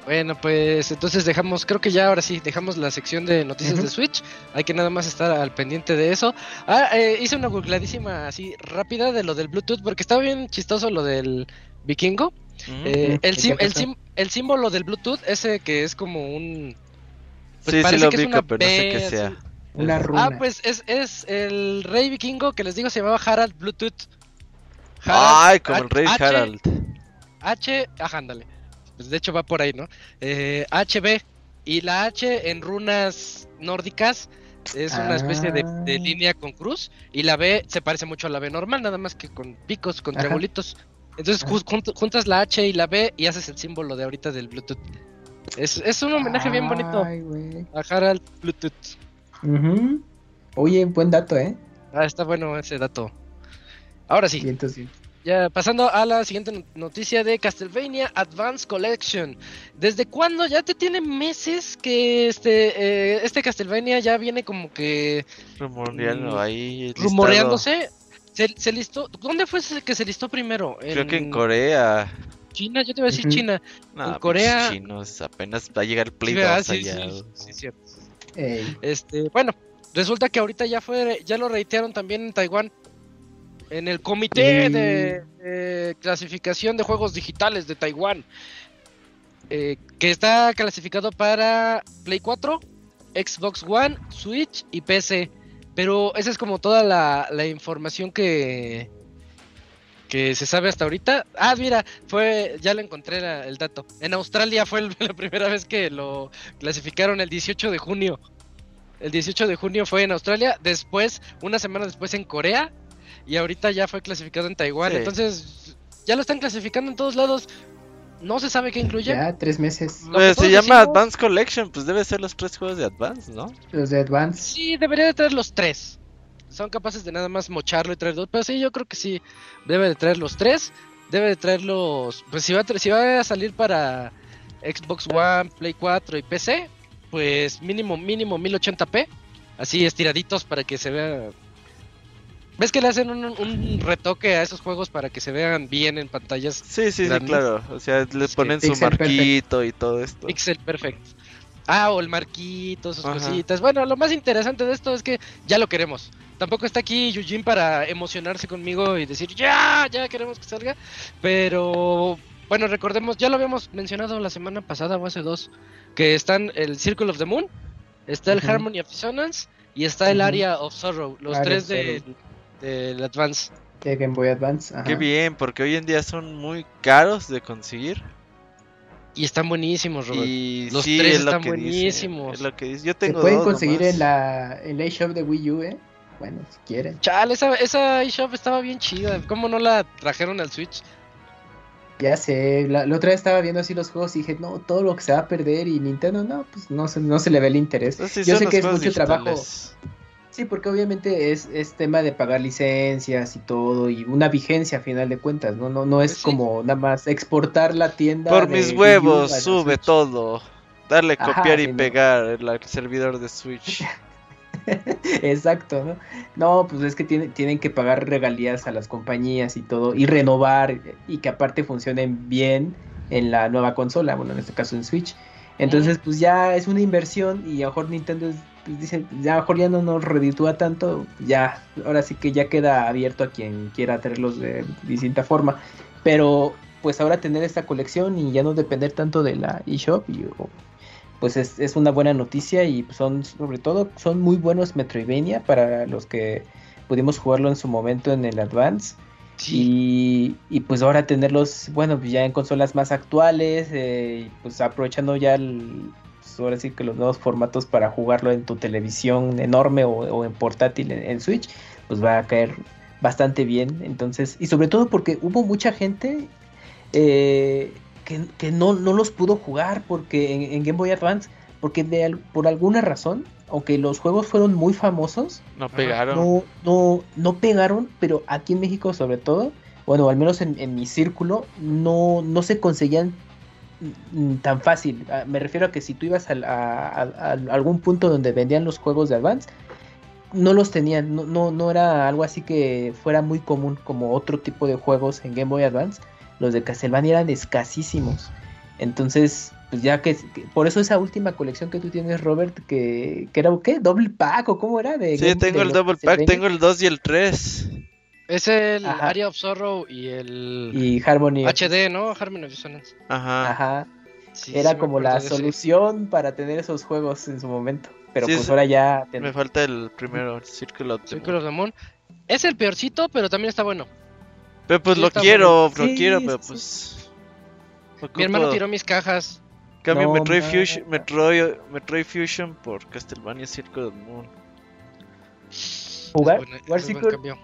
Bueno, pues entonces dejamos, creo que ya ahora sí, dejamos la sección de noticias de Switch. Hay que nada más estar al pendiente de eso. Ah, eh, hice una googladísima así rápida de lo del Bluetooth, porque estaba bien chistoso lo del vikingo. Eh, el, ¿Y sim- el, pasó? sim- el símbolo del Bluetooth, ese que es como un... pues sí, sí lo que es ubico, una pero no sé qué sea. Una runa. Ah, pues es, es el rey vikingo que les digo se llamaba Harald Bluetooth. Ay, como el rey H- Harald. H, ajá, ándale. Pues de hecho va por ahí, ¿no? Eh, HB. Y la H en runas nórdicas es una especie de, de Ah. línea con cruz. Y la B se parece mucho a la B normal, nada más que con picos, con Ajá. triangulitos. Entonces ju- jun- juntas la H y la B y haces el símbolo de ahorita del Bluetooth. Es, es un homenaje bien bonito güey. a Harald Bluetooth. Ujú. Oye, buen dato, ¿eh? Ah, está bueno ese dato. Ahora sí. Entonces, Ya pasando a la siguiente no- noticia de Castlevania Advance Collection. ¿Desde cuándo? Ya te tiene meses que este eh, este Castlevania ya viene como que Rumoreando Mm, ahí. listado. rumoreándose. Se, se listó. ¿Dónde fue ese que se listó primero? Creo que en Corea. China, yo te iba a decir. China. No, En Corea- chinos, apenas va a llegar el Play Sí, ¿verdad? 2 Sí, allá. sí, sí, cierto. ey, Este, bueno, resulta que ahorita ya fue, ya lo reitearon también en Taiwán. En el comité Mm. de, de clasificación de juegos digitales de Taiwán. eh, que está clasificado para Play 4, Xbox One, Switch y PC. Pero esa es como toda la, la información que, que se sabe hasta ahorita. Ah, mira, fue, ya le encontré la- el dato. En Australia fue el- la primera vez que lo clasificaron el 18 de junio. El 18 de junio fue en Australia, después, una semana después en Corea, y ahorita ya fue clasificado en Taiwán. Sí. Entonces, ya lo están clasificando en todos lados. No se sabe qué incluye. Ya, tres meses. Pues se llama decimos- Advance Collection, pues debe ser los tres juegos de Advance, ¿no? Los de Advance. Sí, debería de traer los tres. Son capaces de nada más mocharlo y traer dos. Pero sí, yo creo que sí. Debe de traer los tres. Debe de traer los. Pues si va a, tra- si va a salir para Xbox One, Play 4 y PC, pues mínimo, mínimo 1080p. Así estiraditos para que se vea. ¿Ves que le hacen un, un retoque a esos juegos para que se vean bien en pantallas Sí, sí, sí, claro. O sea, le Sí, ponen su perfect. marquito y todo esto. Pixel Perfect. Ah, o el marquito, sus Ajá. cositas. Bueno, lo más interesante de esto es que ya lo queremos. Tampoco está aquí Yujin para emocionarse conmigo y decir, ya, ya queremos que salga. Pero, bueno, recordemos, ya lo habíamos mencionado la semana pasada o hace dos, que están el Circle of the Moon, está el. Harmony of Dissonance y está el Ujú. Area of Sorrow, los Area tres de, del Advance. De Game Boy Advance. ajá. Qué bien, porque hoy en día son muy caros de conseguir. Y están buenísimos, Robert. Y Los sí, tres es lo están que buenísimos. es lo que dice. Yo Se tengo pueden dos conseguir nomás. en la, en la eShop de Wii U, ¿eh? Bueno, si quieren. Chale, esa, esa eShop estaba bien chida. ¿Cómo no la trajeron al Switch? Ya sé, la, la otra vez estaba viendo así los juegos y dije, no, todo lo que se va a perder y Nintendo, no, pues no se, no se le ve el interés. Entonces, Yo sé que es mucho trabajo. Sí, porque obviamente es, es tema de pagar licencias y todo y una vigencia a final de cuentas, ¿no? No, no es Pues sí. como nada más exportar la tienda. Por de mis huevos, sube Switch. todo. Darle Ajá, copiar y no. pegar el el servidor de Switch. Exacto, ¿no? No, pues es que tiene- tienen que pagar regalías a las compañías y todo, y renovar, y que aparte funcionen bien en la nueva consola, bueno, en este caso en Switch. Entonces, pues ya es una inversión y a lo mejor Nintendo es- pues, dice, ya mejor ya no nos reditúa tanto, ya, ahora sí que ya queda abierto a quien quiera traerlos de distinta forma. Pero, pues ahora tener esta colección y ya no depender tanto de la eShop, y, o- pues es, es una buena noticia y son, sobre todo, son muy buenos Metroidvania para los que pudimos jugarlo en su momento en el Advance. Y, y pues ahora tenerlos, bueno, ya en consolas más actuales, eh, pues aprovechando ya el, ahora sí que los nuevos formatos para jugarlo en tu televisión enorme o, o en portátil en, en Switch, pues va a caer bastante bien. Entonces, y sobre todo porque hubo mucha gente eh, que, que no, no los pudo jugar porque en, en Game Boy Advance, porque de, al- por alguna razón, aunque los juegos fueron muy famosos, No pegaron. no, no, no pegaron, pero aquí en México sobre todo, bueno, al menos en, en mi círculo, no, no se conseguían tan fácil. Ah, Me refiero a que si tú ibas a, a- a algún punto donde vendían los juegos de Advance, no los tenían, no, no, no era algo así que fuera muy común como otro tipo de juegos en Game Boy Advance. Los de Castlevania eran escasísimos. Entonces, pues ya que, que- por eso esa última colección que tú tienes, Robert, que, que era ¿qué? ¿Doble pack o cómo era? De Sí, Game- tengo de el double pack, tengo el 2 y el 3. Es el Ajá. Area of Sorrow y el Y Harmony. HD, ¿no? Harmony of Dissonance. Ajá. Ajá. Sí, Era sí como la solución para tener esos juegos en su momento. Pero Sí, pues es- ahora ya. ten- Me falta el primero, el Circle of the Circle Moon. of the Moon. Es el peorcito, pero también está bueno. Pero pues Sí, lo quiero, bueno. lo Sí, quiero, sí, pero sí. pues. Mi hermano tiró mis cajas. Cambio No, Metroid, Fusion, Metroid, Metroid Fusion por Castlevania Circle of the Moon. Jugar, Es buen- jugar, Circle, cambio.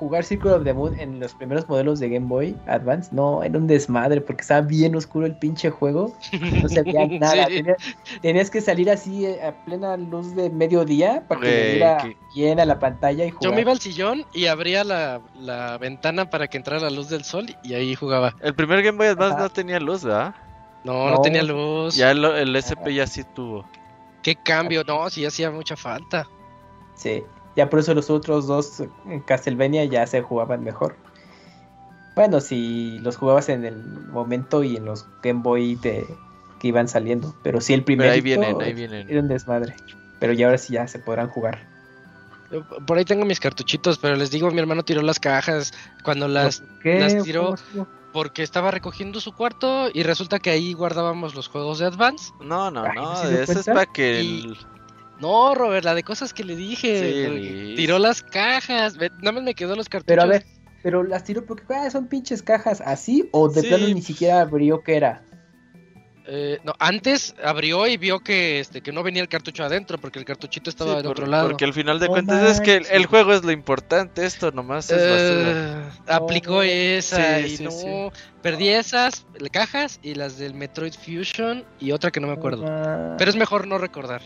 Jugar Circle of the Moon en los primeros modelos de Game Boy Advance, no, era un desmadre porque estaba bien oscuro el pinche juego. No se veía nada. Sí. tenías que salir así eh, a plena luz de mediodía para que diera qué- bien a la pantalla y jugar. Yo me iba al sillón y abría la, la ventana para que entrara la luz del sol y ahí jugaba. El primer Game Boy Advance Ajá. no tenía luz, ¿verdad? No, no, No. tenía luz. Ya el, el SP ya sí tuvo. Qué cambio, no, sí hacía mucha falta. Sí, ya por eso los otros dos en Castlevania ya se jugaban mejor. Bueno, si los jugabas en el momento y en los Game Boy de, que iban saliendo. Pero sí, el Pero primer ahí vienen, ahí vienen. era un desmadre. Pero ya ahora sí ya se podrán jugar. Por ahí tengo mis cartuchitos, pero les digo, mi hermano tiró las cajas cuando las ¿Qué? las tiró. Porque estaba recogiendo su cuarto y resulta que ahí guardábamos los juegos de Advance. No, no, Ay, no, ¿sí se dio eso es para que Y- el... No, Robert, la de cosas que le dije. Sí, tiró las cajas. ve, Nada más me quedó los cartuchos. Pero a ver, pero las tiró porque ah, son pinches cajas así o de Sí, plano ni siquiera abrió que era. Eh, no, antes abrió y vio que este que no venía el cartucho adentro porque el cartuchito estaba Sí, del por- otro lado. Porque al final de cuentas es que el, juego es lo importante, esto nomás es. Eh, aplicó No. esa Sí, y sí, no sí. perdí esas las cajas y las del Metroid Fusion y otra que no me acuerdo. Pero es mejor no recordar.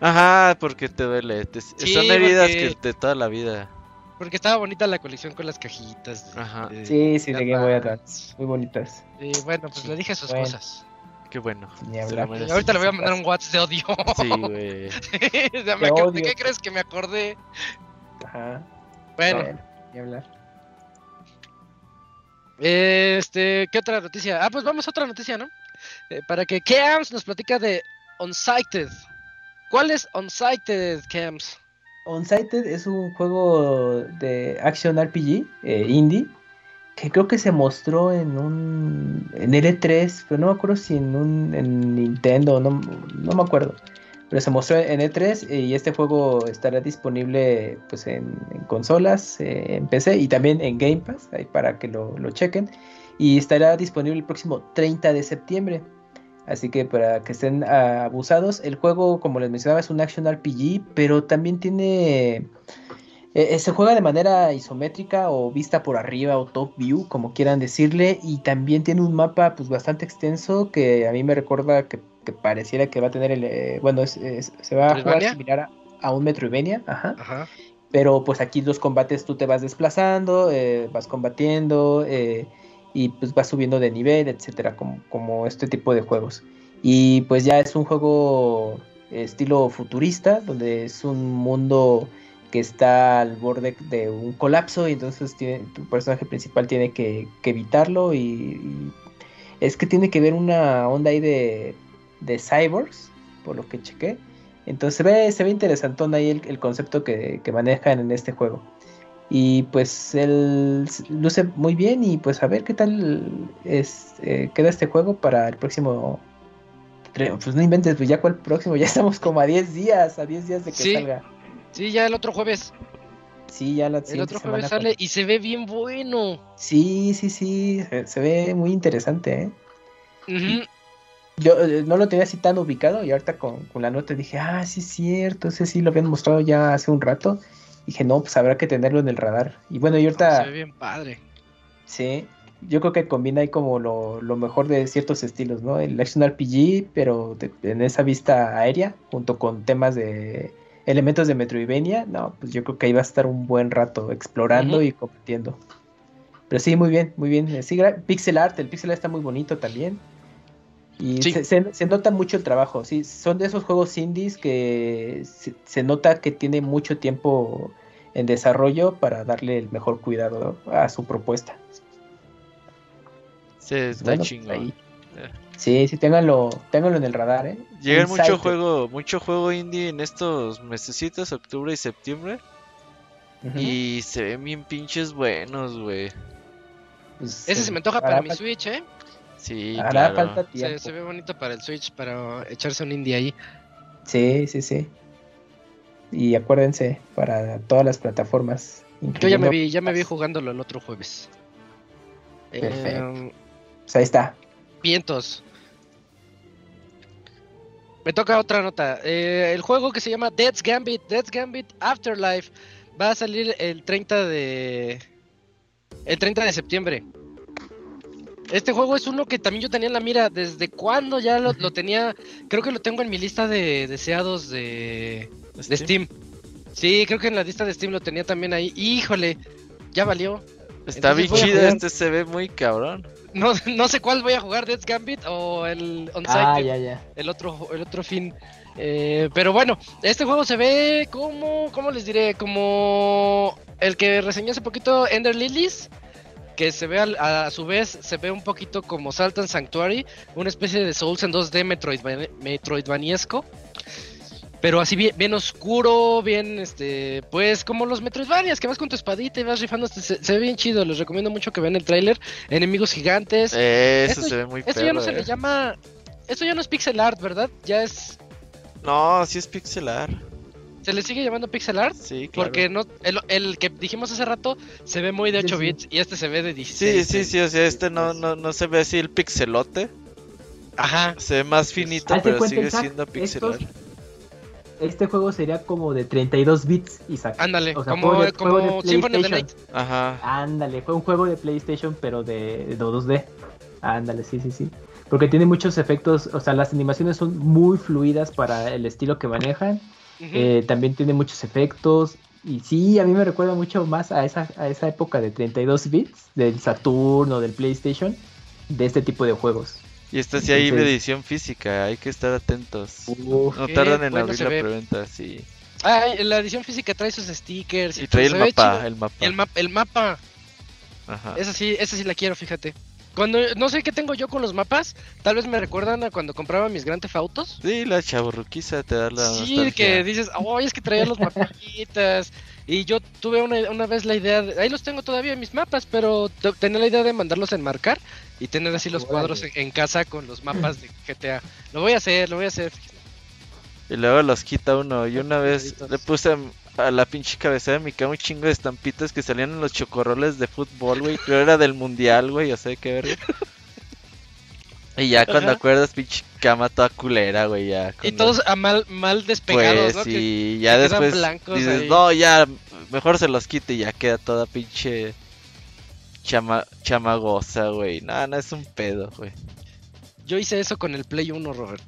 Ajá, porque te duele. te- Sí, son heridas porque- que de toda la vida. Porque estaba bonita la colección con las cajitas. Ajá. de- Sí, sí, de Game Boy Advance. Muy bonitas. Y bueno, pues le dije sus Bueno. cosas. Qué bueno. Ni hablar. merece. Ahorita le voy a mandar un WhatsApp de odio. Sí, güey. Acor- odio. ¿De qué crees que me acordé? Ajá. Bueno, Ni hablar. este, ¿qué otra noticia? Ah, pues vamos a otra noticia, ¿no? Eh, para que Cams nos platica de Unsighted. ¿Cuál es Unsighted, Cams? Unsighted es un juego de action RPG eh, indie que creo que se mostró en un en L3, pero no me acuerdo si en un en Nintendo, no, no me acuerdo. Pero se mostró en E3 y este juego estará disponible pues en, en consolas, eh, en PC y también en Game Pass, ahí para que lo, lo chequen. Y estará disponible el próximo 30 de septiembre. Así que para que estén ah, abusados, el juego, como les mencionaba, es un action RPG, pero también tiene... eh, se juega de manera isométrica o vista por arriba o top view, como quieran decirle, y también tiene un mapa pues bastante extenso que a mí me recuerda que, que pareciera que va a tener el... eh, bueno, es- es- se va a jugar similar a, a un Metroidvania, ajá. Ajá. Pero pues aquí los combates tú te vas desplazando, eh, vas combatiendo eh, y pues vas subiendo de nivel, etcétera, como, como este tipo de juegos. Y pues ya es un juego estilo futurista, donde es un mundo que está al borde de un colapso y entonces tu personaje principal tiene que, que evitarlo y, y es que tiene que ver una onda ahí de, de cyborgs, por lo que chequé. Entonces se ve, se ve interesantón ahí el, el concepto que, que manejan en este juego. Y pues él luce muy bien y pues a ver qué tal es, eh, queda este juego para el próximo... Pues no inventes, pues ya cuál próximo, ya estamos como a 10 días, a 10 días de que Sí. salga. Sí, ya el otro jueves. Sí, ya la El otro jueves sale y se ve bien bueno. Sí, sí, sí, se, se ve muy interesante, ¿eh? Yo eh, no lo tenía así tan ubicado y ahorita con, con la nota dije, ah, sí es cierto, ese sí lo habían mostrado ya hace un rato. Dije, no, pues habrá que tenerlo en el radar. Y bueno, y ahorita, Se ve bien padre. sí, yo creo que combina ahí como lo, lo mejor de ciertos estilos, ¿no? El action RPG, pero de- en esa vista aérea, junto con temas de elementos de Metroidvania, no, pues yo creo que ahí va a estar un buen rato explorando y combatiendo. Pero sí, muy bien, muy bien. Sí, pixel art, el pixel art está muy bonito también. Y Sí. se, se- se nota mucho el trabajo, sí, son de esos juegos indies que se, se nota que tiene mucho tiempo en desarrollo para darle el mejor cuidado a su propuesta. Sí, está Bueno, pues chingón. ahí. Eh. Sí, sí, ténganlo, ténganlo en el radar, ¿eh? Llega mucho juego, mucho juego indie en estos mesecitos, octubre y septiembre. Y se ven bien pinches buenos, güey. Pues, Ese se me antoja hará para mi Switch, ¿eh? Sí, Hará claro. falta Se, tiempo. se ve bonito para el Switch, para echarse un indie ahí. Sí, sí, sí. Y acuérdense, para todas las plataformas. Yo ya me vi, ya me vi jugándolo el otro jueves. Perfecto. Eh, Pues ahí está. vientos. Me toca otra nota. Eh, el juego que se llama Death's Gambit, Death's Gambit Afterlife, va a salir el 30 de el 30 de septiembre. Este juego es uno que también yo tenía en la mira desde cuando ya lo, lo tenía, creo que lo tengo en mi lista de deseados de, de Steam. Sí, creo que en la lista de Steam lo tenía también ahí. Híjole, ya valió. Está Entonces bien chido, este se ve muy cabrón. No, no sé cuál voy a jugar, Death's Gambit o el Unsighted. Ah, ya, ya. el otro, el otro fin. Eh, pero bueno, este juego se ve como, ¿cómo les diré? Como el que reseñó hace poquito Ender Lilies, que se ve al- a, su vez, se ve un poquito como Saltan Sanctuary, una especie de Souls en 2D Metroidva- Metroidvaniesco. Pero así bien, bien oscuro, bien, este, pues como los Metroidvanias, que vas con tu espadita y vas rifando, se, se ve bien chido, les recomiendo mucho que vean el tráiler, enemigos gigantes, Eso Esto- se ve muy esto perro, ya no se eh. le llama, esto ya no es pixel art, ¿verdad? Ya es No, sí es pixelar. ¿Se le sigue llamando pixel art? Sí, claro. Porque no, el, el que dijimos hace rato se ve muy de Sí, 8 sí. bits y este se ve de Sí, 16. sí, sí, o sea, este no, no, no se ve así el pixelote. Ajá. Se ve más finito, pero sigue siendo pixelar. estos- Este juego sería como de 32 bits, Isaac. Ándale, O sea, como, juego de- como juego de Symphony of the PlayStation. Night. Ajá. Ándale, fue un juego de PlayStation, pero de, de 2D. Ándale, sí, sí, sí. Porque tiene muchos efectos, o sea, las animaciones son muy fluidas para el estilo que manejan. Eh, también tiene muchos efectos. Y sí, a mí me recuerda mucho más a esa, a esa época de 32 bits, del Saturn o del PlayStation, de este tipo de juegos. Y esta sí hay Entonces- edición física, hay que estar atentos. No tardan en bueno abrir la ve. preventa, sí. Ah, la edición física trae sus stickers. Y trae el mapa, el mapa. El, map- el mapa. Ajá. Esa sí, esa sí la quiero, fíjate. Cuando no sé qué tengo yo con los mapas, tal vez me recuerdan a cuando compraba mis Grand Theft Autos. Sí, la chaburruquiza te da la Sí, nostalgia. que dices, oh, es que traía los mapitas. y yo tuve una, una vez la idea, de, ahí los tengo todavía mis mapas, pero te- tenía la idea de mandarlos a enmarcar y tener así los cuadros en, en casa con los mapas de GTA. Lo voy a hacer, lo voy a hacer. Y luego los quita uno. Y una vez le puse a, la pinche cabecera de mi cama un chingo de estampitas que salían en los chocorroles de fútbol, güey. Creo era del mundial, güey, o sea, qué verga. Y ya cuando Ajá. acuerdas, pinche cama toda culera, güey, ya. Y todos a mal, mal despegados, Pues ¿no? Que- y ya que después dices, ahí. no, ya, mejor se los quite y ya queda toda pinche chama chamagosa, güey. No, no es un pedo, güey. Yo hice eso con el Play 1, Robert.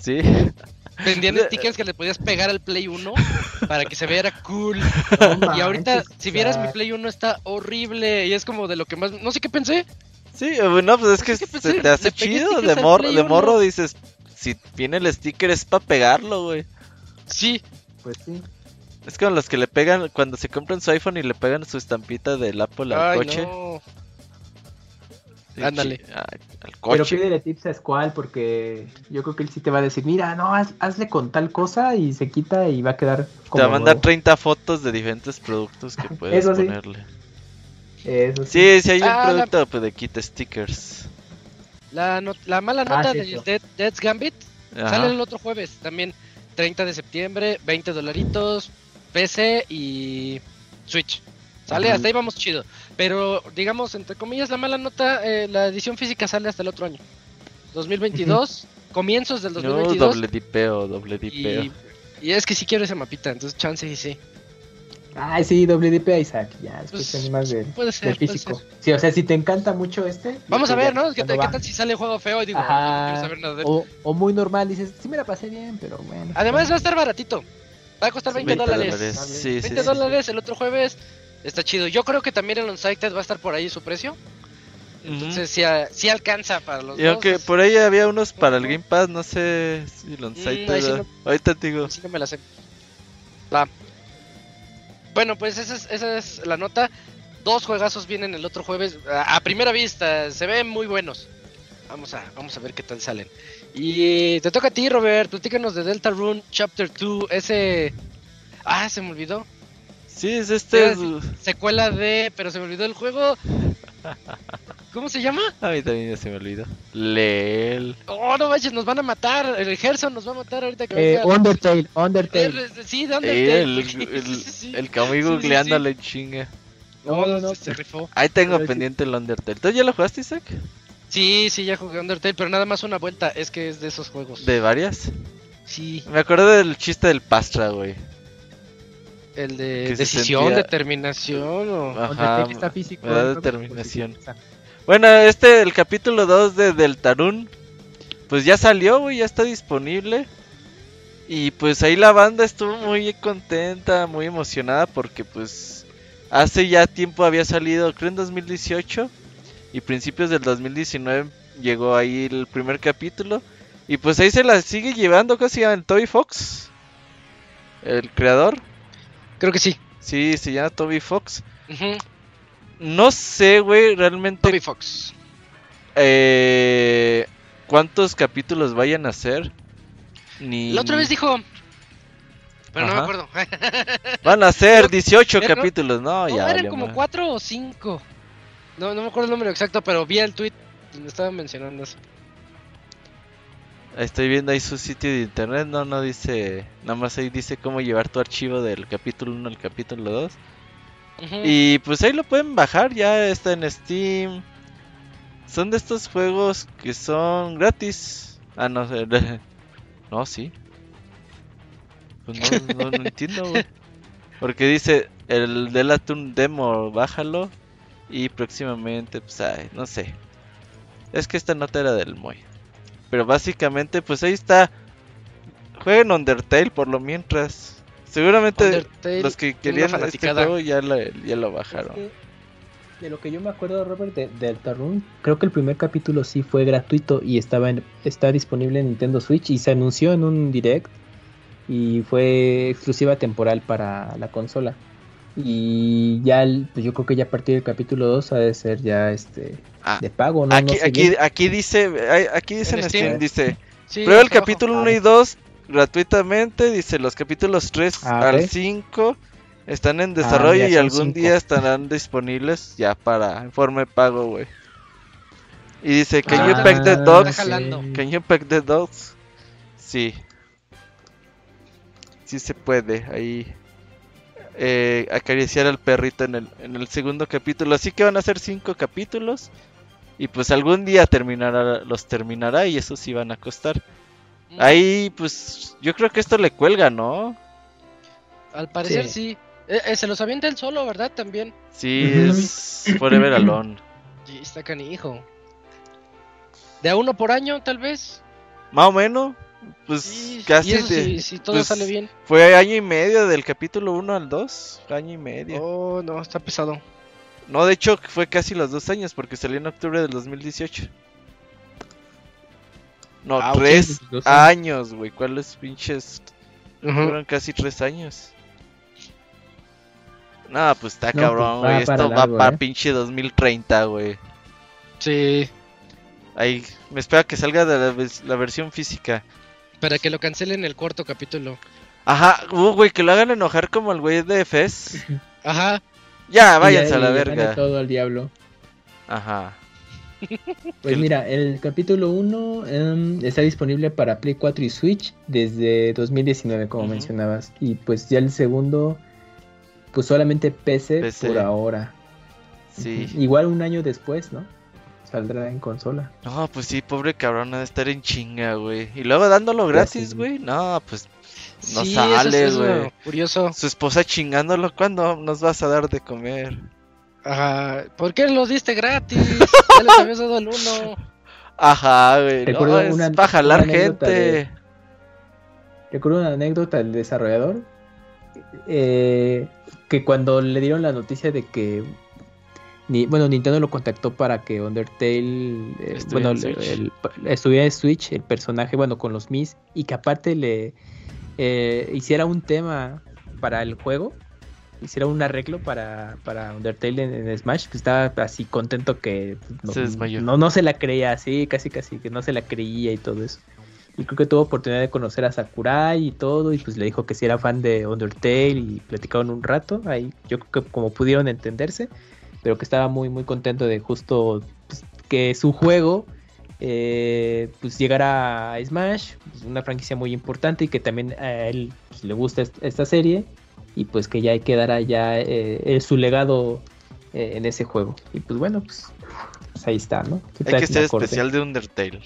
Sí. Vendían stickers que le podías pegar al Play 1 para que se viera cool. no Y ahorita, manches, si vieras mi. Play 1 está horrible y es como de lo que más... No sé qué pensé. Sí, bueno, pues es que se te hace chido. De, mor de 1. morro dices, si viene el sticker es para pegarlo, güey. Sí, Pues sí. Es como los que le pegan cuando se compran su iPhone y le pegan su estampita del Apple al Ay, coche. no. Sí, Ándale. Pero pídele tips a Squall porque yo creo que él sí te va a decir, mira, no, haz- hazle con tal cosa y se quita y va a quedar Te como va a mandar nuevo. 30 fotos de diferentes productos que puedes Eso sí. ponerle. Eso sí. Sí, sí hay un Ah, la- producto pues, de kit stickers. La, no- la mala Ah, nota eso. Dead, Dead's Gambit Ajá. sale el otro jueves también. 30 de septiembre, 20 dolaritos, PC y Switch. Sale, hasta ahí vamos chido. Pero digamos, entre comillas, la mala nota, eh, la edición física sale hasta el otro año. 2022, comienzos del No, 2022. doble dipeo, doble dipeo. y, y es que sí quiero ese mapita, entonces chance y sí. Ay, sí, WDP a Isaac. Ya, después Pues, animas del, Puede ser. del puede físico. ser. Sí, o sea, si te encanta mucho este. Vamos a ver, ya, ¿no? ¿Qué, qué tal si sale juego feo y digo, no Ajá. quiero saber nada de él? O, o muy normal, dices, sí me la pasé bien, pero bueno. Además va a estar baratito. Va a costar 20, 20 dólares. dólares. Vale. Sí, sí, 20 sí. dólares el otro jueves. Está chido. Yo creo que también el Unsighted va a estar por ahí su precio. Entonces a- sí alcanza para los Y dos. aunque por ahí había unos para el Game Pass, no sé si lo Mm, ahí sí no- Ahorita te digo. Sí, no me la sé. Va. Bueno, pues esa es, esa es la nota. Dos juegazos vienen el otro jueves. A, a primera vista, se ven muy buenos. Vamos a, vamos a ver qué tal salen. Y te toca a ti, Robert. Platícanos de Delta Rune Chapter 2. Ese. Ah, se me olvidó. Sí, es este. Iba Secuela de. Pero se me olvidó el juego. ¿Cómo se llama? A mí también ya se me olvidó. Leel. Oh, no manches, nos van a matar. El Gerson nos va a matar ahorita que Eh. Undertale, Undertale. Eh, Sí, de Eh, Undertale. el, Sí, el, sí, sí. el Camuy Sí, sí, googleándole en chinga. No, no, no. Se, se rifó. Ahí tengo Pero sí. pendiente el Undertale. ¿Tú ya lo jugaste, Isaac? Sí, sí, ya jugué Undertale, pero nada más una vuelta. Es que es de esos juegos. ¿De varias? Sí, Me acuerdo del chiste del Pastra, güey. El de decisión, sentía- determinación o... Ajá, está físico. me da ¿no? determinación. Pues está. Bueno, este, el capítulo 2 de Deltarune, pues ya salió, güey, ya está disponible. Y pues ahí la banda estuvo muy contenta, muy emocionada porque pues hace ya tiempo había salido, creo en 2018 y principios del 2019 llegó ahí el primer capítulo. Y pues ahí se la sigue llevando, ¿cómo se llama? El Toby Fox, el creador. Creo que sí. Sí, se llama Toby Fox. No sé, güey, realmente Toby Fox. eh, cuántos capítulos vayan a ser. Ni La otra vez dijo... Pero no me acuerdo. van a ser Creo- 18 pero no- capítulos, no, No, ya. eran como madre. cuatro o cinco. No, no me acuerdo el número exacto, pero vi el tweet donde estaban mencionando eso. Estoy viendo ahí su sitio de internet, no, no dice, nada más ahí dice cómo llevar tu archivo del capítulo 1 al capítulo 2. Ujú. Y pues ahí lo pueden bajar, ya está en Steam. son de estos juegos que son gratis. Ah, no, eh, no, sí. Pues no, no, no entiendo, güey. Porque dice, el Delatun demo, bájalo. Y próximamente, pues, ay, no sé. Es que esta nota era del Moy. Pero básicamente, pues ahí está. Jueguen Undertale por lo mientras. Seguramente Undertale, los que querían este juego ya, la- ya lo bajaron. Es que, de lo que yo me acuerdo, Robert, de, de Deltarune, creo que el primer capítulo sí fue gratuito y estaba en- está disponible en Nintendo Switch y se anunció en un direct y fue exclusiva temporal para la consola. Y ya, el- pues yo creo que ya a partir del capítulo 2 ha de ser ya este Ah, de pago, ¿no? aquí, no sé aquí, aquí dice, aquí dice En Steam. Steam, dice, Sí, prueba el capítulo 1 y 2 gratuitamente, dice los capítulos 3 Ah, al ok. 5 están en desarrollo ya y algún cinco. día estarán disponibles ya para en forma de pago, güey. Y dice, can you Ah, pack the está dogs? Can you pack the dogs? Sí. Sí se puede, ahí eh, acariciar al perrito en el, en el segundo capítulo. Así que van a ser cinco capítulos. Y pues algún día terminará, los terminará y eso sí van a costar. Mm, Ahí pues yo creo que esto le cuelga, ¿no? Al parecer Sí. sí. Eh, eh, se los avienta él solo, ¿verdad? También. Sí, es Forever Alone. Y está canijo. De a uno por año, tal vez. Más o menos. Pues Sí, casi y eso de- si, si todo pues, sale bien. fue año y medio del capítulo 1 al 2. Año y medio. Oh, no, está pesado. No, de hecho fue casi los dos años porque salió en octubre del 2018. No, Ah, tres años. güey. ¿Cuáles pinches? Ujú. Fueron casi tres años. No, pues está No, cabrón, pues, va güey. Esto va para ¿eh? pinche 2030, güey. Sí, Ahí, me espera que salga de la versión física. Para que lo cancelen el cuarto capítulo. Ajá, uh, güey, que lo hagan enojar como el güey de Fez. Ajá. Ya, váyanse ya- a la verga. todo al diablo. Ajá. Pues mira, el capítulo 1 está disponible para Play 4 y Switch desde 2019, como Ujú. mencionabas. Y pues ya el segundo, pues solamente PC, PC. por ahora. Sí. Igual un año después, ¿no? Saldrá en consola. No, pues sí, pobre cabrón, ha de estar en chinga, güey. Y luego dándolo gratis, sí. güey. No, pues no sí, sale, es güey. curioso. Su esposa chingándolo, ¿cuándo nos vas a dar de comer? Ajá. ¿Por qué lo diste gratis? Ya les habías dado el uno. Ajá, güey. Recuerdo No, es una- para jalar una anécdota gente. de- Recuerdo una anécdota del desarrollador. eh, que cuando le dieron la noticia de que. Ni, bueno, Nintendo lo contactó para que Undertale. eh, Estuviera bueno, en Switch. el- el- estuviera en Switch, el personaje, bueno, con los Mis. Y que aparte le eh, hiciera un tema para el juego. Hiciera un arreglo para, para Undertale en, en Smash. Pues estaba así contento que. no, Se desmayó. No, no se la creía, así, casi, casi, que no se la creía y todo eso. Y creo que tuvo oportunidad de conocer a Sakurai y todo, y pues le dijo que si era fan de Undertale y platicaron un rato, ahí yo creo que como pudieron entenderse, pero que estaba muy muy contento de justo pues, que su juego eh, pues llegara a Smash, pues, una franquicia muy importante y que también a él pues, le gusta est- esta serie y pues que ya quedara ya eh, eh, su legado eh, en ese juego. Y pues bueno, pues, ahí está, ¿no? ¿Qué Hay que si ser especial de Undertale.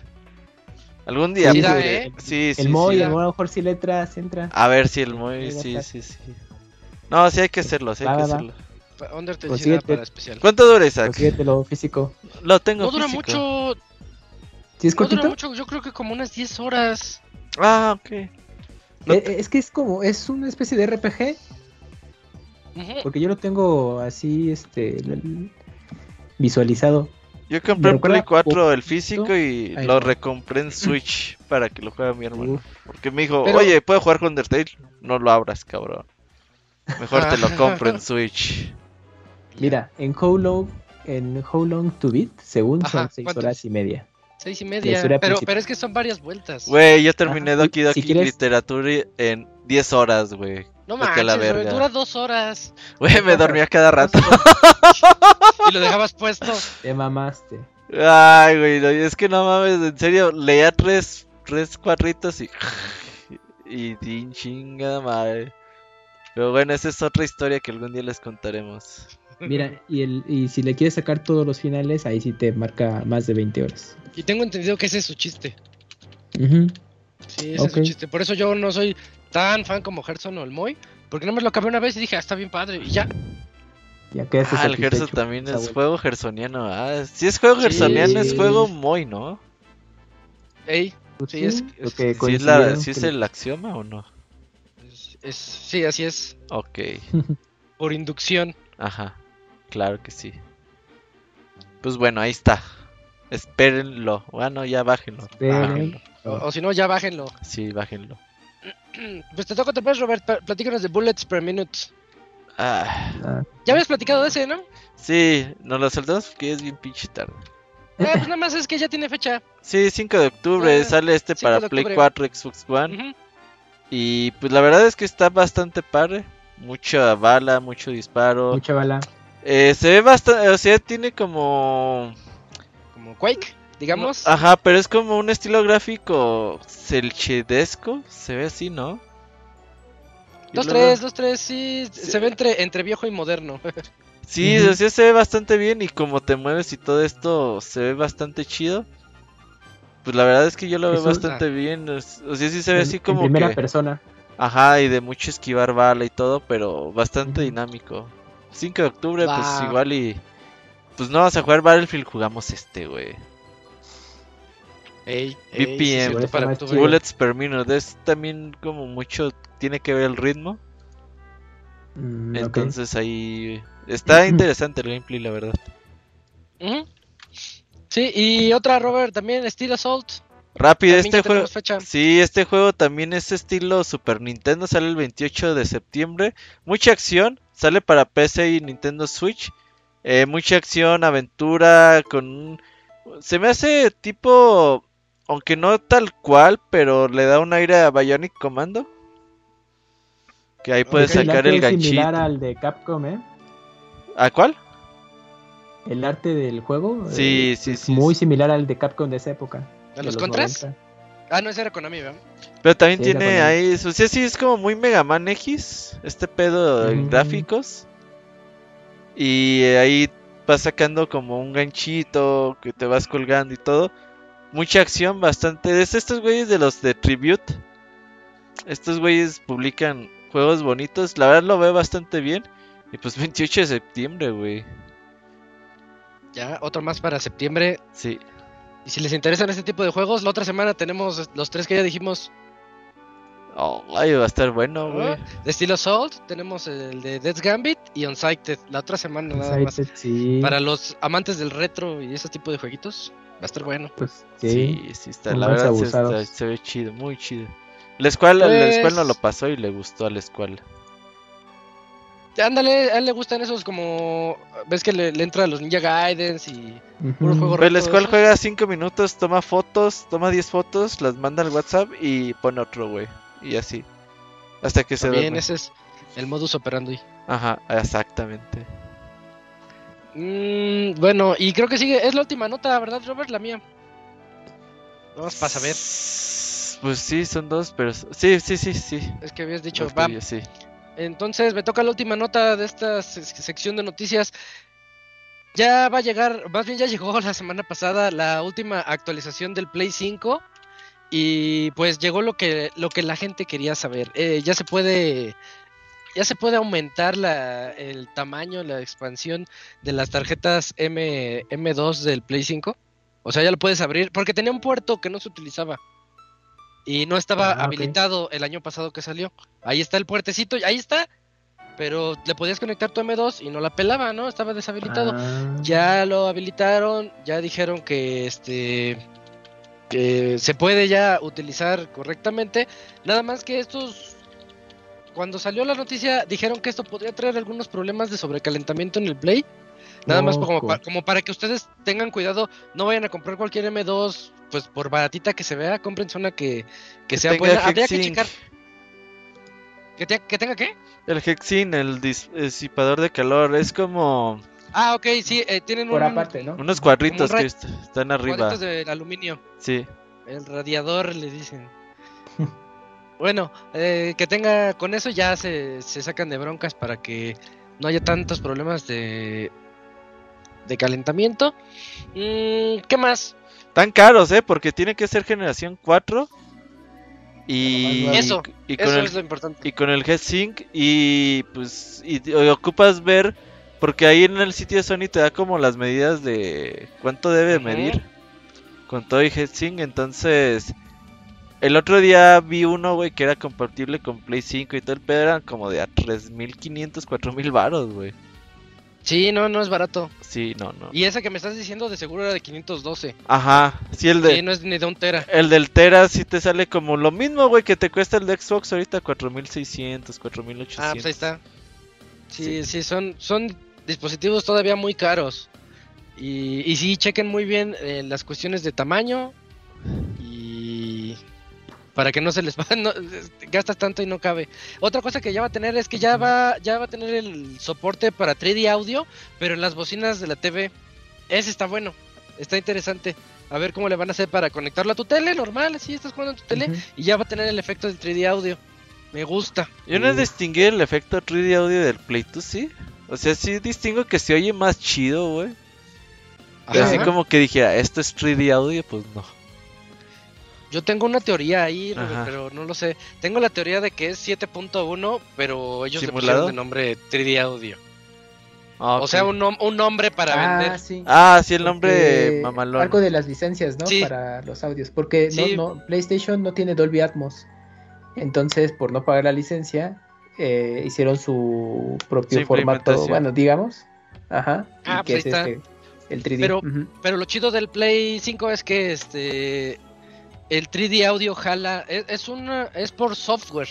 Algún día. Sí, ¿eh? sí, sí, El Moy, sí. a lo mejor sí le entra. A ver si el Moy, sí, sí, sí. No, sí hay que hacerlo, sí hay Va, que va. hacerlo. Undertale sí da para especial. ¿Cuánto dura Isaac? Consíguetelo físico. Lo tengo No dura físico. mucho. ¿Sí es No dura mucho. Yo creo que como unas 10 horas. Ah, ok. No Eh, es que es como, es una especie de RPG, Ujú. porque yo lo tengo así, este, l- visualizado. Yo compré en Play recuerda 4 el físico y Ahí lo va. recompré en Switch para que lo juegue mi hermano. Uf, Porque me dijo, Pero- oye, ¿puedo jugar con Undertale? No lo abras, cabrón. Mejor te lo compro en Switch. Mira, en How Long, en How Long to Beat, según Ajá, son seis ¿cuánto horas es? y media. Seis y La media. Pero, principal. pero es que son varias vueltas. Güey, yo terminé Ajá, Doki Doki si quieres- Literatura en 10 horas, güey. no la manches, güey, verga. dura dos horas. Güey, me dormía cada rato. Y lo dejabas puesto. Te mamaste. Ay, güey, no, es que no mames, en serio, leía tres, tres cuadritos y... Y din chingada madre. Pero bueno, esa es otra historia que algún día les contaremos. Mira, y, el, y si le quieres sacar todos los finales, ahí sí te marca más de 20 horas. Y tengo entendido que ese es su chiste. Ujú. Sí, ese es su chiste. Por eso yo no soy tan fan como Gerson o el Moy. Porque no me lo acabé una vez y dije, ah, está bien padre. Y ya. Ya quedaste Ah, el Gerson también es vuelta. juego gersoniano. Ah, si es juego Sí. gersoniano, es juego muy, ¿no? Ey, Pues sí, es- que ¿Sí es, la, sí es que- el axioma o no? es- es- sí, así es. Ok, Por inducción. ajá, claro que sí. Pues bueno, ahí está. Espérenlo. Bueno, ya bájenlo. Esperen. bájenlo. O, o si no, ya bájenlo. Sí, bájenlo. Pues te toca otra vez, Robert. Platícanos de Bullets per Minute. Ah, Ah, Ya habías platicado de ese, ¿no? sí, nos lo saltamos porque es bien pinche tarde. Ah, pues nada más es que ya tiene fecha. Sí, 5 de octubre Ah, sale este 5 para Play octubre. 4, Xbox One. Y pues la verdad es que está bastante padre. Mucha bala, mucho disparo. mucha bala. Eh, se ve bastante, o sea, tiene como... Como Quake, digamos. Ajá, pero es como un estilo gráfico celchedesco. Se ve así, ¿no? Dos, luego- tres, dos, tres, sí. Sí. Se ve entre, entre viejo y moderno. Sí, o sea, se ve bastante bien y como te mueves y todo esto se ve bastante chido. Pues la verdad es que yo lo veo Eso- bastante bien. O sea, sí se ve En- así en como primera que... persona. Ajá, y de mucho esquivar bala y todo, pero bastante dinámico. 5 de octubre, pues igual y... Pues no vas a jugar Battlefield, jugamos este, güey. Ey, BPM. para. Bullets per minute, es también como mucho... Tiene que ver el ritmo. Mm. Entonces ahí... Está interesante el gameplay, la verdad. Sí, y otra, Robert, también Steel Assault. Rápido, También este juego... fecha. Sí, este juego también es estilo Super Nintendo, sale el 28 de septiembre. Mucha acción, sale para PC y Nintendo Switch. Eh, mucha acción, aventura, con... un- Se me hace tipo... Aunque no tal cual, pero le da un aire a Bionic Commando. Que ahí puedes Ok, sacar el es ganchito. similar al de Capcom, ¿eh? ¿A cuál? El arte del juego. Sí, eh, sí, es sí, Muy sí. similar al de Capcom de esa época. ¿A de los contras? 90. Ah, no, ese era Konami, ¿verdad? Pero también Sí, tiene ahí... O sea, sí, es como muy Mega Man X. Este pedo en Ujú. gráficos. Y ahí vas sacando como un ganchito que te vas colgando y todo. Mucha acción, bastante. Es estos güeyes de los de Tribute. Estos güeyes publican juegos bonitos. La verdad lo veo bastante bien. Y pues 28 de septiembre, güey. Ya, otro más para septiembre. Sí. Y si les interesan este tipo de juegos, la otra semana tenemos los tres que ya dijimos Oh, ay, va a estar bueno, güey. de estilo Assault. Tenemos el de Death's Gambit y Unsighted la otra semana nada más. Sí. Para los amantes del retro y ese tipo de jueguitos, va a estar bueno. Pues, Sí, sí. sí, está. La verdad sí está- se ve chido, muy chido. La escuela, la Pues- escuela no lo pasó y le gustó a la escuela. Ándale, a él le gustan esos como. Ves que le, le entra a los Ninja Gaidens y. Puro juego reto escuela esos. juega 5 minutos, toma fotos, toma 10 fotos, las manda al WhatsApp y pone otro, güey. Y así. Hasta que se duerme. ese es el modus operandi. Ajá, exactamente. Mm, bueno, y creo que sigue. Es la última nota, ¿verdad, Robert? La mía. Vamos para saber. Pues sí, son dos, pero... Sí, sí, sí, sí. Es que habías dicho, va. sí. Entonces me toca la última nota de esta se- sección de noticias. Ya va a llegar, más bien ya llegó la semana pasada la última actualización del Play 5 y pues llegó lo que lo que la gente quería saber. Eh, ya se puede ya se puede aumentar la, el tamaño, la expansión de las tarjetas M, M2 del Play 5. O sea, ya lo puedes abrir porque tenía un puerto que no se utilizaba y no estaba Ah, habilitado el año pasado que salió. Ahí está el puertecito, ahí está. Pero le podías conectar tu M2 y no la pelaba, ¿no? Estaba deshabilitado. Ah. Ya lo habilitaron, ya dijeron que este que se puede ya utilizar correctamente. Nada más que estos cuando salió la noticia dijeron que esto podría traer algunos problemas de sobrecalentamiento en el Play. Nada más como para que ustedes tengan cuidado, no vayan a comprar cualquier M2, pues por baratita que se vea, compren una que, que, sea buena. Habría que checar. ¿Que, te- que tenga qué? El Hexin, el dis- disipador de calor, es como Ah, ok, sí, eh, tienen Por un, aparte, ¿no? unos cuadritos que est- están arriba. cuadritos de aluminio. Sí. El radiador le dicen. bueno, eh, que tenga con eso ya se, se sacan de broncas para que no haya tantos problemas de, de calentamiento. Mm, ¿Qué más? Tan caros, ¿eh? Porque tiene que ser generación 4. Y, Eso, y con Eso el es lo importante. y con el G-Sync y pues y ocupas ver porque ahí en el sitio de Sony te da como las medidas de cuánto debe medir con todo y G-Sync entonces el otro día vi uno güey que era compatible con Play 5 y todo el pedo eran como de a 3500 4000 varos güey Sí, no, no es barato. sí no no Y ese que me estás diciendo de seguro era de 512. ajá sí el de Sí, no es ni de un tera. el del Tera sí te sale como lo mismo güey que te cuesta el de Xbox ahorita 4600 4800 Ah, pues ahí está. Sí, sí, son, son dispositivos todavía muy caros. Y, y sí, chequen muy bien eh, las cuestiones de tamaño. Y para que no se les va, no, gastas tanto y no cabe. Otra cosa que ya va a tener es que ya va, ya va a tener el soporte para 3D audio, pero en las bocinas de la TV. Ese está bueno, está interesante. A ver cómo le van a hacer para conectarlo a tu tele, normal, así estás jugando en tu tele. Y ya va a tener el efecto del 3D audio. Me gusta. Yo no distinguí el efecto 3D audio del Play 2, sí. O sea, sí distingo que se oye más chido, güey. Pero así como que dijera, esto es 3D audio, pues no. Yo tengo una teoría ahí, Robert, pero no lo sé. Tengo la teoría de que es 7.1, pero ellos le ¿Simulado? pusieron de nombre 3D Audio. Ah, O sea, un, nom- un nombre para Ah, vender. sí. Ah, sí, el nombre Porque mamalón. Algo de las licencias, ¿no? Sí. Para los audios. Porque Sí. no, no, PlayStation no tiene Dolby Atmos. Entonces, por no pagar la licencia, eh, hicieron su propio formato, bueno, digamos. Ajá. Ah, y que pues es este, el 3D. Pero-. Pero lo chido del Play 5 es que este el 3D Audio jala es, es una es por software.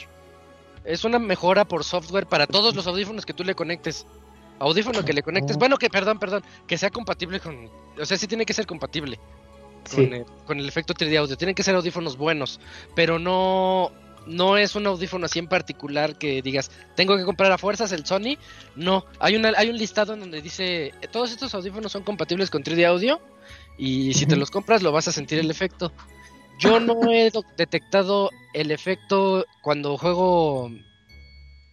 Es una mejora por software para todos los audífonos que tú le conectes. Audífono que le conectes, Oh. bueno, que perdón, perdón, que sea compatible con, o sea, sí tiene que ser compatible. Sí. con, el, con el efecto 3D audio. Tienen que ser audífonos buenos, pero no no es un audífono así en particular que digas, tengo que comprar a fuerzas el Sony. No, hay una hay un listado en donde dice, todos estos audífonos son compatibles con 3D audio y si te los compras lo vas a sentir el efecto. Yo no he do- detectado el efecto cuando juego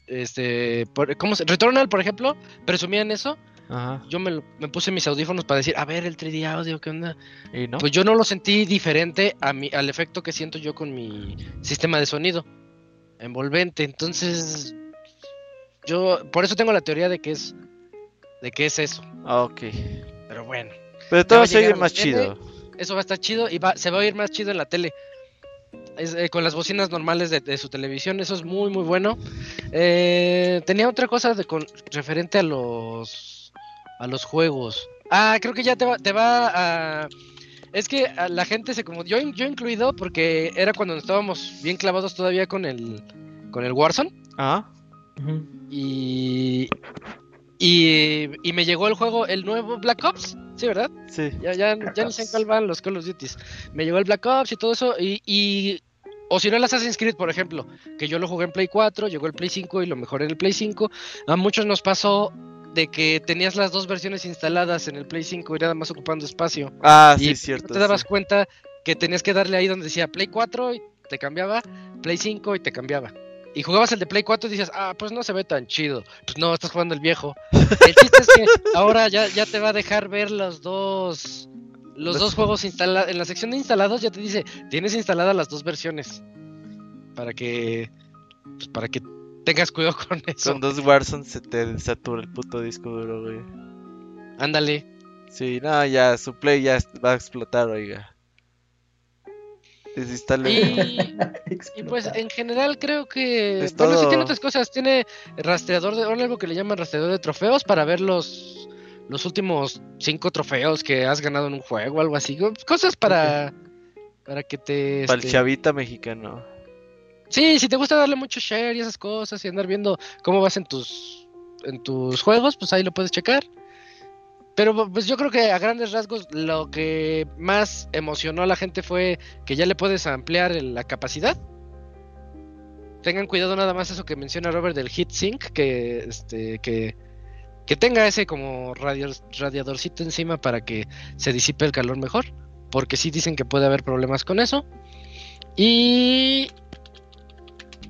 este, por- ¿cómo se? Returnal, por ejemplo, presumían eso. Ajá. Yo me, me puse mis audífonos para decir, a ver el 3D audio, ¿qué onda? ¿Y no? Pues yo no lo sentí diferente a mi, al efecto que siento yo con mi sistema de sonido envolvente. Entonces, yo por eso tengo la teoría de que es de que es eso. Ah, ok. Pero bueno, Pero todo la más chido. Eso va a estar chido y va, se va a oír más chido en la tele. Es, eh, con las bocinas normales de, de su televisión, eso es muy muy bueno. Eh, tenía otra cosa de con, referente a los a los juegos. Ah, creo que ya te va, te va a es que a la gente se como yo yo incluido porque era cuando estábamos bien clavados todavía con el con el Warzone Ah, y y, y me llegó el juego el nuevo Black Ops, sí, ¿verdad? sí. Ya, ya, ya ni sé en Ops. cuál van los Call of Duties. Me llegó el Black Ops y todo eso. Y, y- o si no, el Assassin's Creed, por ejemplo. Que yo lo jugué en Play 4, llegó el Play 5 y lo mejoré en el Play 5. A muchos nos pasó de que tenías las dos versiones instaladas en el Play 5 y nada más ocupando espacio. Ah, y sí, cierto. no te dabas sí. cuenta que tenías que darle ahí donde decía Play 4 y te cambiaba, Play 5 y te cambiaba. Y jugabas el de Play 4 y dices, ah, pues no se ve tan chido. Pues no, estás jugando el viejo. El chiste es que ahora ya, ya te va a dejar ver los dos. Los Los- dos juegos instalados. En la sección de instalados ya te dice, tienes instaladas las dos versiones. Para que. Pues para que tengas cuidado con eso. Con dos Warzone se te satura el puto disco duro, güey. Ándale. Sí, no, ya, su play ya va a explotar, oiga. Desinstale. Y, y pues en general creo que. Es bueno, sí tiene otras cosas. Tiene rastreador de. ahora algo que le llaman rastreador de trofeos para ver los. Los últimos cinco trofeos que has ganado en un juego, algo así. Cosas para. Para que te. Para el este, chavita mexicano. Sí, si te gusta darle mucho share y esas cosas y andar viendo cómo vas en tus en tus juegos, pues ahí lo puedes checar. Pero pues yo creo que a grandes rasgos lo que más emocionó a la gente fue que ya le puedes ampliar la capacidad. Tengan cuidado nada más eso que menciona Robert del heat sink, que este que que tenga ese como radio- radiadorcito encima para que se disipe el calor mejor, porque sí dicen que puede haber problemas con eso. Y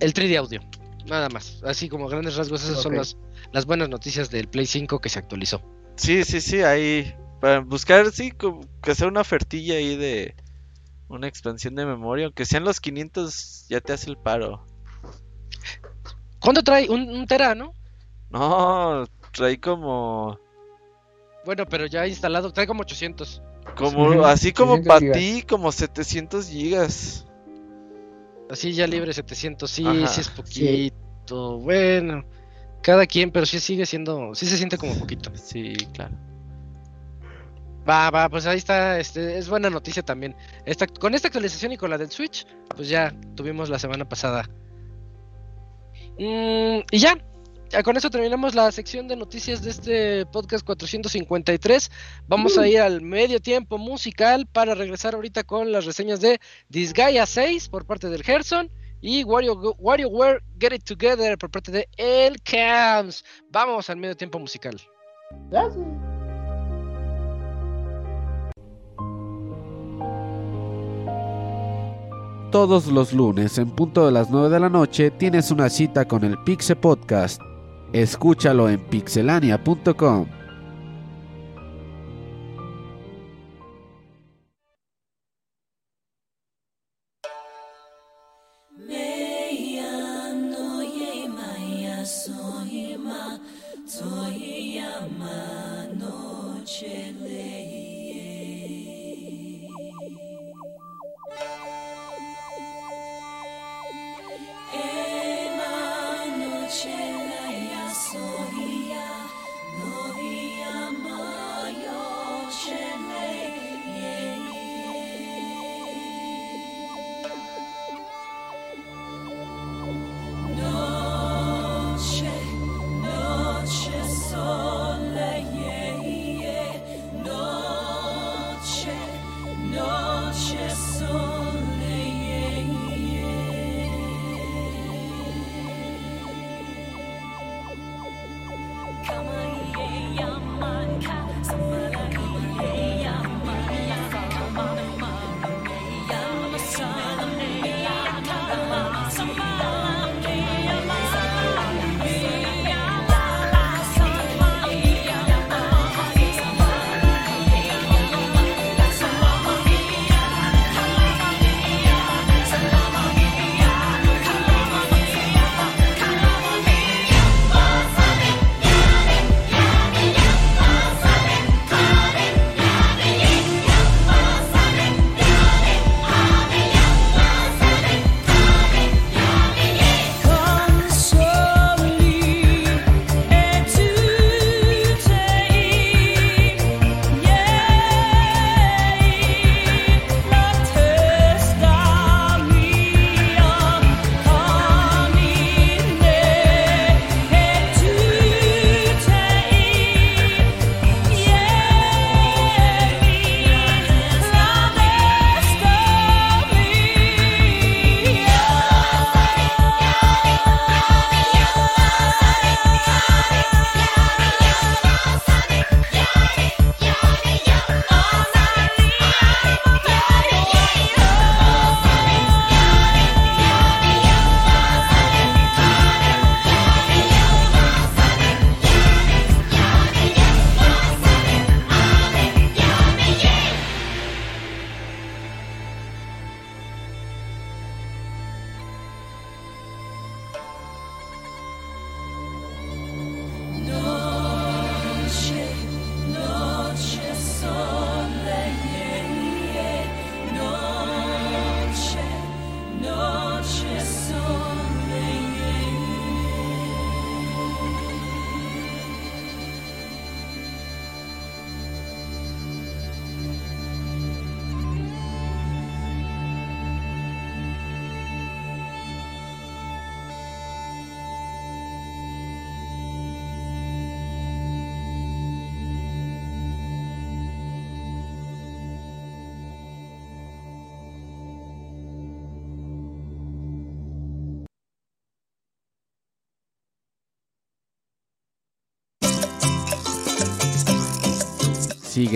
el 3D audio, nada más. Así como a grandes rasgos, esas son las, las buenas noticias del Play 5 que se actualizó. Sí, sí, sí, ahí. Para buscar, sí, que sea una ofertilla ahí de una expansión de memoria. Aunque sean los 500, ya te hace el paro. ¿Cuánto trae? Un, un tera, ¿no? No, trae como. Bueno, pero ya instalado, trae como 800. Como, Sí, así como 700 para ti, como 700 gigas. Así ya libre 700, sí, Ajá, sí es poquito. Bueno, cada quien, pero sí sigue siendo, sí se siente como poquito. Sí, claro. Va, va, pues ahí está, este, es buena noticia también. Esta, con esta actualización y con la del Switch, pues ya tuvimos la semana pasada. Mm, y ya, ya con eso terminamos la sección de noticias de este podcast 453. Vamos a ir al medio tiempo musical para regresar ahorita con las reseñas de Disgaea 6 por parte del Gerson y Wario, WarioWare Get It Together por parte de El Camps. Vamos al medio tiempo musical. Todos los lunes en punto de las 9 de la noche tienes una cita con el Pixe Podcast. Escúchalo en pixelania.com.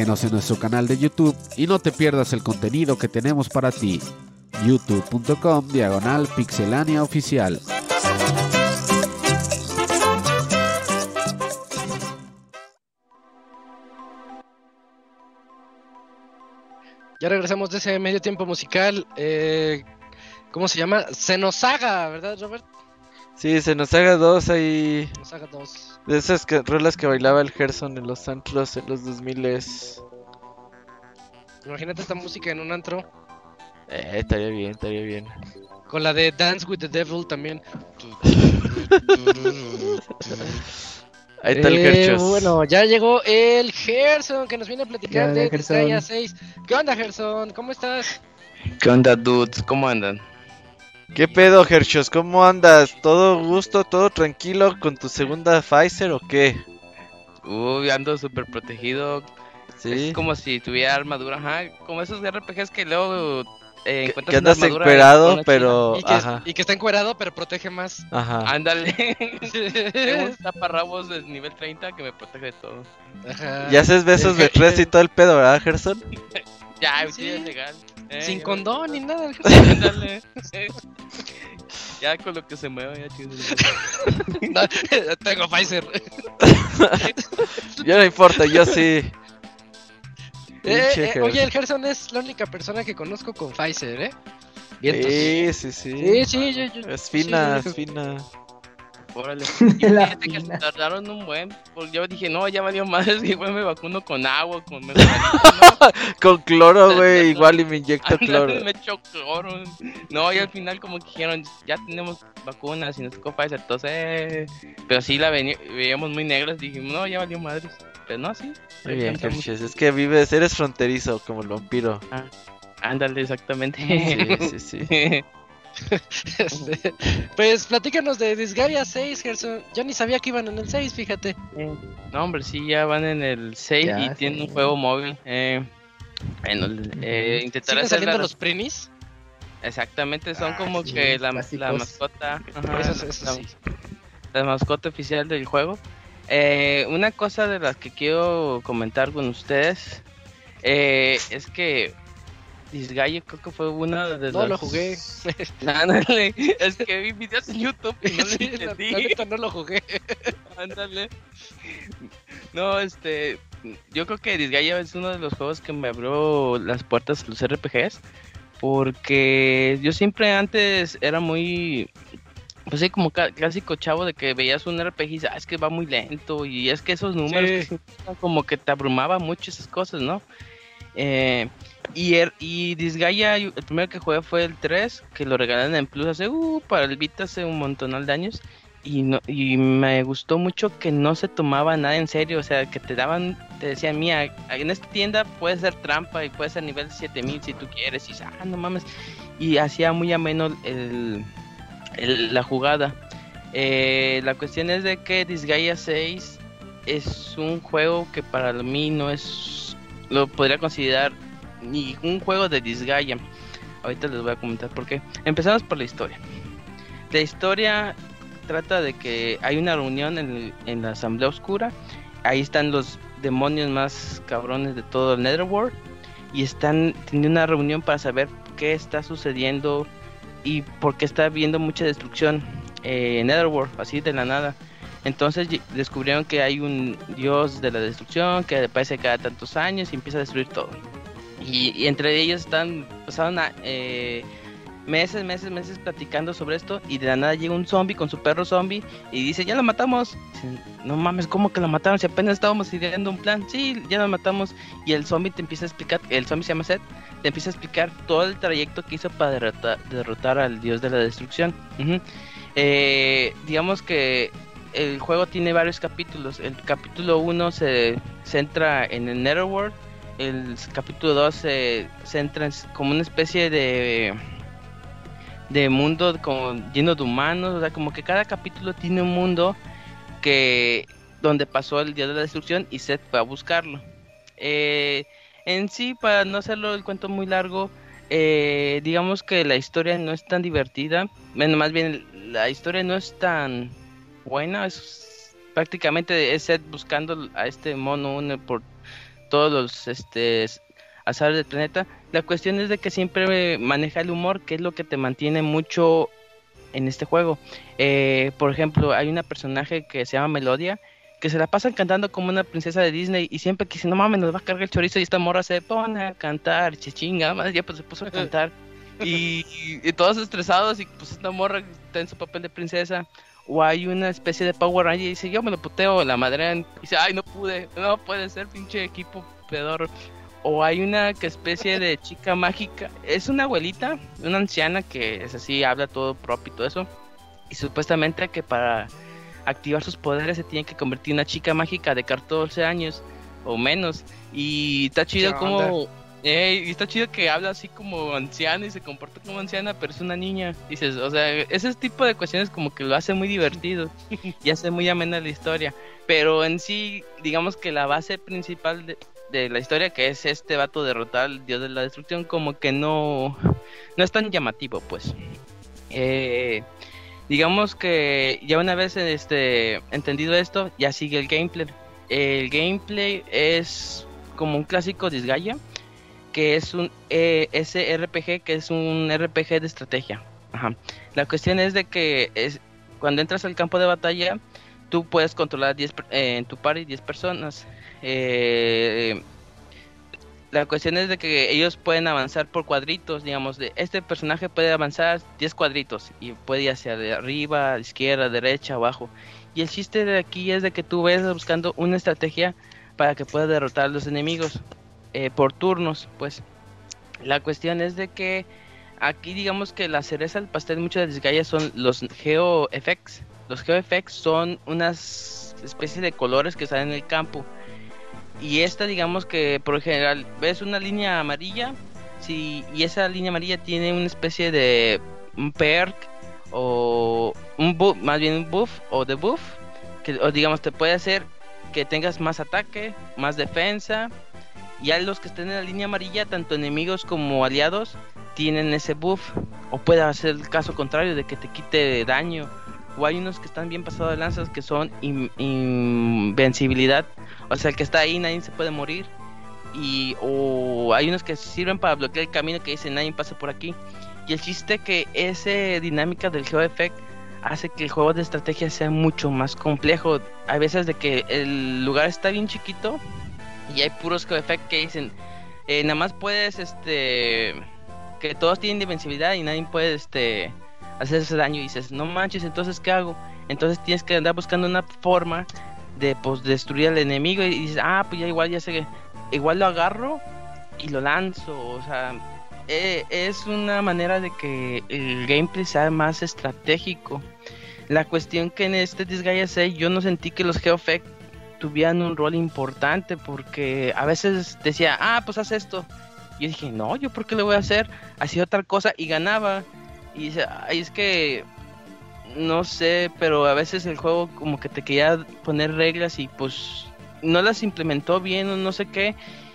Síguenos en nuestro canal de YouTube y no te pierdas el contenido que tenemos para ti. youtube.com diagonal pixelania oficial. Ya regresamos de ese medio tiempo musical. Eh, ¿Cómo se llama? Senosaga, ¿verdad, Robert? Sí, se nos haga dos ahí. Senosaga 2. De esas que, rolas que bailaba el Gerson en los antros en los 2000 es... Imagínate esta música en un antro. Eh, estaría bien, estaría bien. Con la de Dance with the Devil también. Ahí está el Eh, Gerchos. Bueno, ya llegó el Gerson que nos viene a platicar Ya, de Gerson. Disgaea 6. ¿Qué onda, Gerson? ¿Cómo estás? ¿Qué onda, dudes? ¿Cómo andan? ¿Qué pedo, Gerchos? ¿Cómo andas? ¿Todo gusto, todo tranquilo con tu segunda Pfizer o qué? Uy, ando súper protegido. Sí. Es como si tuviera armadura, ajá. Como esos RPGs que luego eh, encuentras que andas armadura encuerado, pero... Y que, Ajá, y que está encuerado, pero protege más. ajá. Ándale. Tengo un taparrabos de nivel 30 que me protege de todo. Ajá. Y haces besos de tres y todo el pedo, ¿verdad, Gerson? Ya, sí, es legal. Eh, Sin condón ni nada. Ándale. ya con lo que se mueve, ya chido. No, tengo Pfizer. Ya no importa, yo sí. Eh, eh, oye, el Gerson es la única persona que conozco con Pfizer, ¿eh? Vientos. Sí, sí, sí. Sí, sí, yo, yo- Es sí, fina, yo- es fina. Órale. Y fíjate que se tardaron un buen. Porque yo dije, no, ya valió más. Igual me vacuno con agua, con. Con cloro, güey, igual y me inyecto cloro. me echó cloro. No, y al final como que dijeron, ya tenemos vacunas y nos tocó Pfizer, entonces... eh, Pero sí la veíamos muy negras, dijimos, no, ya valió madres. Pero no, sí. Muy bien. Es que vives, eres fronterizo como el vampiro. Ándale, exactamente. Sí, sí, sí. Este, pues platícanos de Disgaea 6, Gerson. Yo ni sabía que iban en el 6, fíjate. no, hombre, sí, ya van en el 6 Ya, y sí. tienen un juego móvil. Eh, bueno, eh, intentar ¿Siguen hacer saliendo la- los Prinis? Exactamente, son Ah, como sí, que la, mascota. ajá, Eso, eso la- sí. la mascota oficial del juego. Eh, una cosa de las que quiero comentar con ustedes eh, es que Disgaea creo que fue una de No las... lo jugué. Ándale, es que vi videos en YouTube y no le Sí, la, entendí. no lo jugué. Ándale. No, este. Yo creo que Disgaea es uno de los juegos que me abrió las puertas a los RPGs. Porque yo siempre antes era muy. Pues sí, como clásico chavo de que veías un RPG y dices, ah, es que va muy lento. Y es que esos números Sí. que como que te abrumaba mucho esas cosas, ¿no? Eh, y, er- y Disgaea, el primero que jugué fue el 3, que lo regalaron en Plus hace, uh, para el Vita hace un montonal de años. Y, no, y me gustó mucho que no se tomaba nada en serio, o sea, que te daban, te decían, mira, en esta tienda puede ser trampa y puede ser nivel 7000 si tú quieres. Y ah, no mames. Y hacía muy ameno el, el- la jugada. Eh, la cuestión es de que Disgaea 6 es un juego que para mí no es, lo podría considerar ni un juego de Disgaea. Ahorita les voy a comentar por qué. Empezamos por la historia. La historia trata de que hay una reunión en, en la Asamblea Oscura. Ahí están los demonios más cabrones de todo el Netherworld. Y están teniendo una reunión para saber qué está sucediendo y por qué está habiendo mucha destrucción eh, en Netherworld, así de la nada. Entonces descubrieron que hay un dios de la destrucción que aparece cada tantos años y empieza a destruir todo. Y, entre ellos están, pasaron a, eh, meses, meses, meses platicando sobre esto y de la nada llega un zombie con su perro zombie y dice, ya lo matamos. No mames, ¿cómo que lo mataron? Si apenas estábamos ideando un plan. Sí, ya lo matamos. Y el zombie te empieza a explicar, el zombie se llama Seth, te empieza a explicar todo el trayecto que hizo para derrotar, derrotar al dios de la destrucción. Eh, digamos que el juego tiene varios capítulos. El capítulo 1 se centra en el Netherworld. El capítulo 2 se centra en como una especie de de mundo como lleno de humanos, o sea, como que cada capítulo tiene un mundo que donde pasó el día de la destrucción y Seth fue a buscarlo. Eh, en sí, para no hacerlo el cuento muy largo, eh, digamos que la historia no es tan divertida, bueno, más bien la historia no es tan buena, es prácticamente es Seth buscando a este mono uno por todos los este azares del planeta. La cuestión es de que siempre maneja el humor, que es lo que te mantiene mucho en este juego. Eh, por ejemplo, hay una personaje que se llama Melodia, que se la pasan cantando como una princesa de Disney y siempre que dice, no mames, nos va a cargar el chorizo y esta morra se pone a cantar, chinga, más ya pues se puso a cantar y, y, todos estresados y pues esta morra está en su papel de princesa o hay una especie de Power Ranger y dice, yo me lo puteo, la madre y dice, ay, no pude, no puede ser pinche equipo pedor. O hay una que especie de chica mágica, es una abuelita, una anciana que es así, habla todo propio y todo eso. Y supuestamente que para activar sus poderes se tiene que convertir en una chica mágica de 14 años o menos. Y está chido como y está chido que habla así como anciana y se comporta como anciana, pero es una niña. Dices, o sea, ese tipo de cuestiones como que lo hace muy divertido y hace muy amena la historia. Pero en sí, digamos que la base principal de, la historia, que es este vato derrotar al dios de la destrucción, como que no, no es tan llamativo, pues. Eh, digamos que ya una vez este, entendido esto, ya sigue el gameplay. El gameplay es como un clásico Disgaea que es un eh, SRPG, que es un RPG de estrategia. Ajá. La cuestión es de que es, cuando entras al campo de batalla, tú puedes controlar 10, eh, en tu party 10 personas. Eh, la cuestión es de que ellos pueden avanzar por cuadritos, digamos, de este personaje puede avanzar 10 cuadritos y puede ir hacia de arriba, izquierda, derecha, abajo. Y el chiste de aquí es de que tú ves buscando una estrategia para que puedas derrotar a los enemigos. Eh, por turnos, pues. La cuestión es de que aquí digamos que la cereza del pastel muchas de las son los GeoFX. Los GeoFX son unas especies de colores que están en el campo. Y esta digamos que por general ves una línea amarilla si, y esa línea amarilla tiene una especie de un perk o un buff, más bien un buff o debuff que o digamos te puede hacer que tengas más ataque, más defensa y a los que estén en la línea amarilla, tanto enemigos como aliados, tienen ese buff. O puede ser el caso contrario de que te quite daño. O hay unos que están bien pasados de lanzas que son invencibilidad. O sea, el que está ahí nadie se puede morir. Y o hay unos que sirven para bloquear el camino que dicen nadie pasa por aquí. Y el chiste que esa dinámica del Geo Effect hace que el juego de estrategia sea mucho más complejo. Hay veces de que el lugar está bien chiquito y hay puros effect que dicen, eh, nada más puedes, este, que todos tienen invencibilidad y nadie puede, este, hacerse daño. Y dices, no manches, entonces, ¿qué hago? Entonces tienes que andar buscando una forma de, pues, destruir al enemigo. Y dices, ah, pues ya igual, ya sé igual lo agarro y lo lanzo. O sea, eh, es una manera de que el gameplay sea más estratégico. La cuestión que en este Disgaea 6 yo no sentí que los Geofect tuvieran un rol importante porque a veces decía, ah, pues haz esto. Y yo dije, no, yo por qué le voy a hacer, hacía otra cosa y ganaba. Y dice, ay, es que no sé, pero a veces el juego como que te quería poner reglas y pues no las implementó bien o no sé qué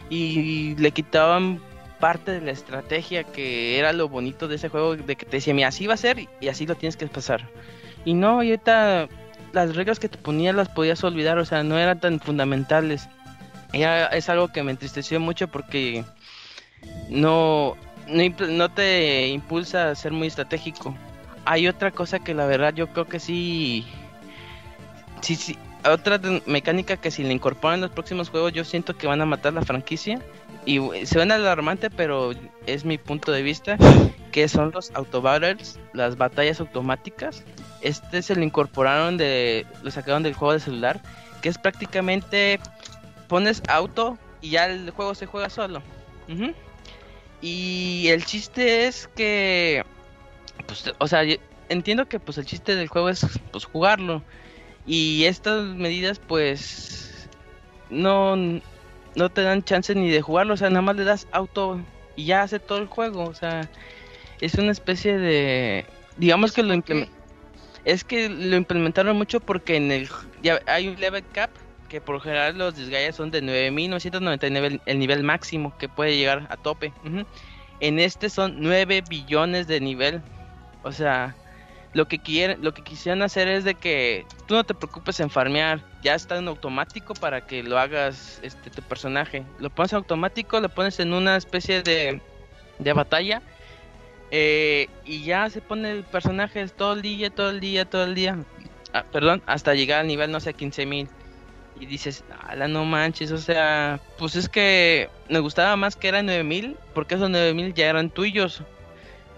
y le quitaban parte de la estrategia que era lo bonito de ese juego de que te decía, mira, así va a ser y así lo tienes que pasar. Y no, y ahorita las reglas que te ponías las podías olvidar, o sea, no eran tan fundamentales. Ya es algo que me entristeció mucho porque no, no, te impulsa a ser muy estratégico. Hay otra cosa que la verdad yo creo que sí, sí, sí, otra mecánica que si le incorporan los próximos juegos yo siento que van a matar la franquicia y se ven alarmante pero es mi punto de vista que son los auto battles, las batallas automáticas este se lo incorporaron de. Lo sacaron del juego de celular. Que es prácticamente. Pones auto y ya el juego se juega solo. Y el chiste es que. Pues, o sea, entiendo que pues el chiste del juego es pues jugarlo. Y estas medidas pues no, no te dan chance ni de jugarlo, o sea, nada más le das auto y ya hace todo el juego, o sea, es una especie de digamos que lo implementa es que lo implementaron mucho porque en el ya hay un level cap que por general los Disgaea son de 9999 el, nivel máximo que puede llegar a tope. En este son 9 billones de nivel. O sea, lo que quieren, lo que quisieran hacer es de que tú no te preocupes en farmear, ya está en automático para que lo hagas este tu personaje. Lo pones en automático, lo pones en una especie de de batalla eh, y ya se pone el personaje todo el día, todo el día, todo el día. Ah, perdón, hasta llegar al nivel, no sé, 15.000. y dices, ala, no manches, o sea, pues es que me gustaba más que eran 9000, porque esos 9000 ya eran tuyos.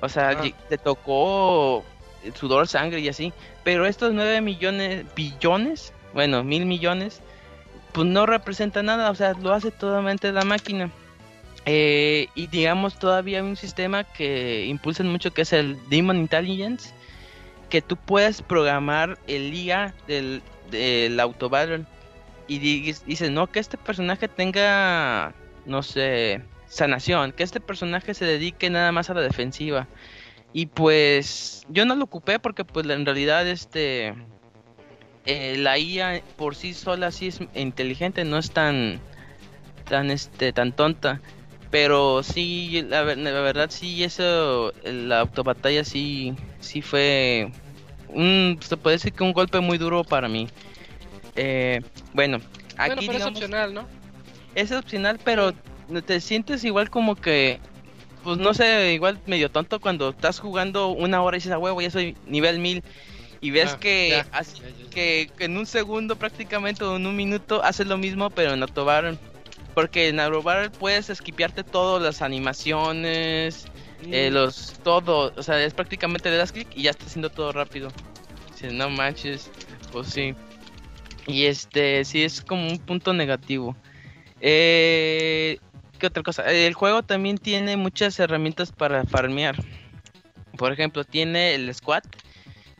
O sea, Ah. te tocó sudor, sangre y así. Pero estos 9 millones, billones, bueno, mil millones, pues no representa nada, o sea, lo hace totalmente la máquina. Eh, y digamos, todavía hay un sistema que impulsan mucho que es el Demon Intelligence, que tú puedes programar el IA del, del autobattle y di- dices, no, que este personaje tenga, no sé, sanación, que este personaje se dedique nada más a la defensiva. Y pues yo no lo ocupé porque pues en realidad este eh, la IA por sí sola sí es inteligente, no es tan tan este tan tonta. Pero sí, la, la verdad sí eso la autobatalla sí sí fue un se puede decir que un golpe muy duro para mí. Eh, bueno, aquí bueno, pero es digamos- opcional, ¿no? es opcional, pero te sientes igual como que, pues no sé, igual medio tonto cuando estás jugando una hora y dices, a huevo, ya soy nivel 1000. Y ves Ah, que, ya, así- ya, ya, que, que en un segundo prácticamente o en un minuto haces lo mismo, pero en Autobattle. Porque en Autobattle puedes esquipearte todas las animaciones, eh, los todo, o sea, es prácticamente le das clic y ya está haciendo todo rápido. Dices, no manches, pues sí. Y este, sí es como un punto negativo. Eh, ¿Qué otra cosa? El juego también tiene muchas herramientas para farmear. Por ejemplo, tiene el squad,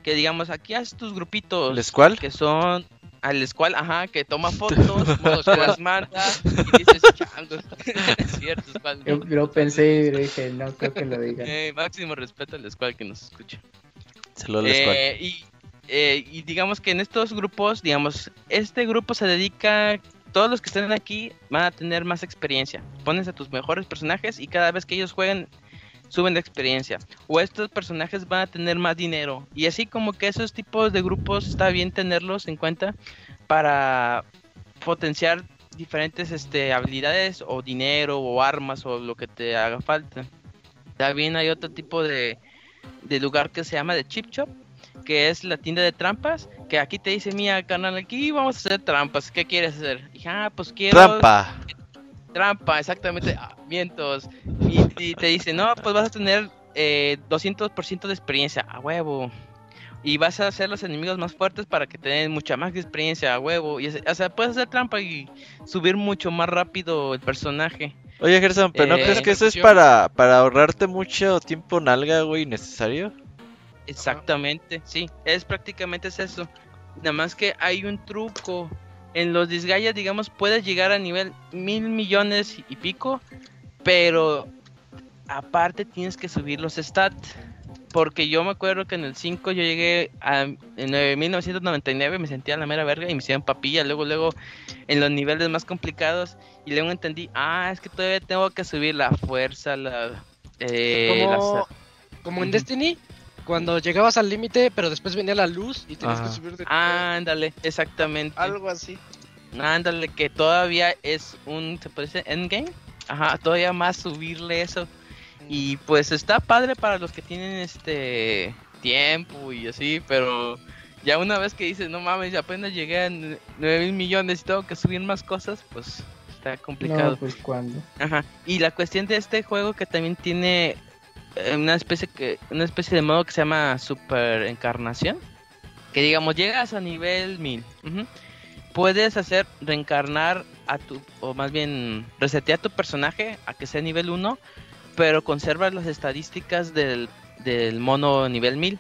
que digamos, aquí haces tus grupitos. ¿Les cuál? Que son al squad, ajá, que toma fotos, que las manda y dices, changos. es cierto, squad. Yo, yo pensé y dije, no creo que lo digan. Eh, máximo respeto al squad que nos escucha. Saludos, cuál. Eh, y, eh, y digamos que en estos grupos, digamos, este grupo se dedica, todos los que estén aquí van a tener más experiencia. Pones a tus mejores personajes y cada vez que ellos jueguen, suben de experiencia. O estos personajes van a tener más dinero. Y así como que esos tipos de grupos está bien tenerlos en cuenta para potenciar diferentes este, habilidades o dinero o armas o lo que te haga falta. También hay otro tipo de, de lugar que se llama The Chip Shop, que es la tienda de trampas, que aquí te dice, mira, carnal, aquí vamos a hacer trampas, ¿qué quieres hacer? Y ah, pues quiero... Trampa. Trampa, exactamente, ah, mientos. Y, y te dice, no, pues vas a tener eh, 200% de experiencia, a huevo. Y vas a hacer los enemigos más fuertes para que te den mucha más experiencia, a huevo. Y, o sea, puedes hacer trampa y subir mucho más rápido el personaje. Oye, Gerson, ¿pero no Eh, crees que eso es para, para ahorrarte mucho tiempo nalga, güey, necesario? Exactamente, sí, es prácticamente es eso. Nada más que hay un truco. En los Disgaea, digamos, puedes llegar a nivel mil millones y pico, pero aparte tienes que subir los stats. Porque yo me acuerdo que en el 5 yo llegué a en 9999, me sentía la mera verga y me hicieron papilla. Luego, luego, en los niveles más complicados, y luego entendí, ah, es que todavía tengo que subir la fuerza, la. Eh, la como, en. Destiny, cuando llegabas al límite, pero después venía la luz y tenías Ajá. que subir de Ándale, exactamente. algo así. Ándale, que todavía es un, ¿se puede decir? Endgame. Ajá, todavía más subirle eso. Y pues está padre para los que tienen este tiempo y así, pero ya una vez que dices, no mames, ya apenas llegué a 9 mil millones y tengo que subir más cosas, pues está complicado. No, pues cuando. Ajá. Y la cuestión de este juego que también tiene una especie que una especie de modo que se llama super encarnación, que digamos llegas a nivel 1000. ujú, Puedes hacer reencarnar a tu o más bien resetear tu personaje a que sea nivel 1, pero conservas las estadísticas del, del mono nivel 1000.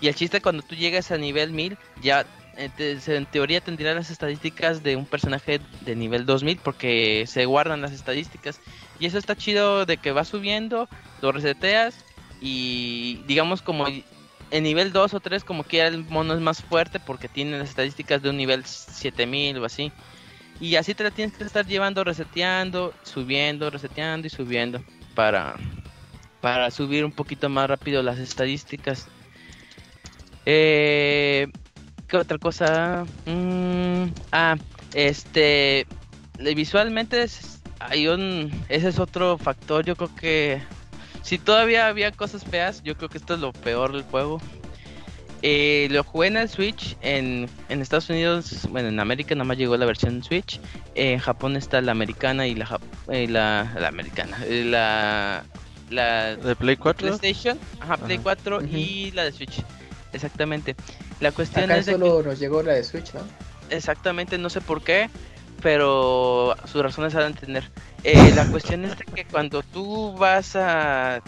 Y el chiste cuando tú llegas a nivel 1000 ya eh, en teoría tendría las estadísticas de un personaje de nivel 2000 porque se guardan las estadísticas y eso está chido de que va subiendo, lo reseteas y digamos como en nivel 2 o 3 como que el mono es más fuerte porque tiene las estadísticas de un nivel 7000 o así. Y así te la tienes que estar llevando, reseteando, subiendo, reseteando y subiendo para para subir un poquito más rápido las estadísticas. Eh, ¿Qué otra cosa? Mm, ah, este. Visualmente es- hay un. Ese es otro factor. Yo creo que. Si todavía había cosas feas, yo creo que esto es lo peor del juego. Eh, lo jugué en el Switch, en, en Estados Unidos, bueno, en América nada más llegó la versión Switch. en Japón está la americana y la, eh, la, la americana, eh, la, la ¿De Play 4? PlayStation, ajá, Play Ajá. 4 Ujú. y la de Switch. Exactamente. La cuestión Acá es de que- solo nos llegó la de Switch, ¿no? exactamente, no sé por qué, pero sus razones se dan a entender. Eh, la cuestión es de que cuando tú vas a,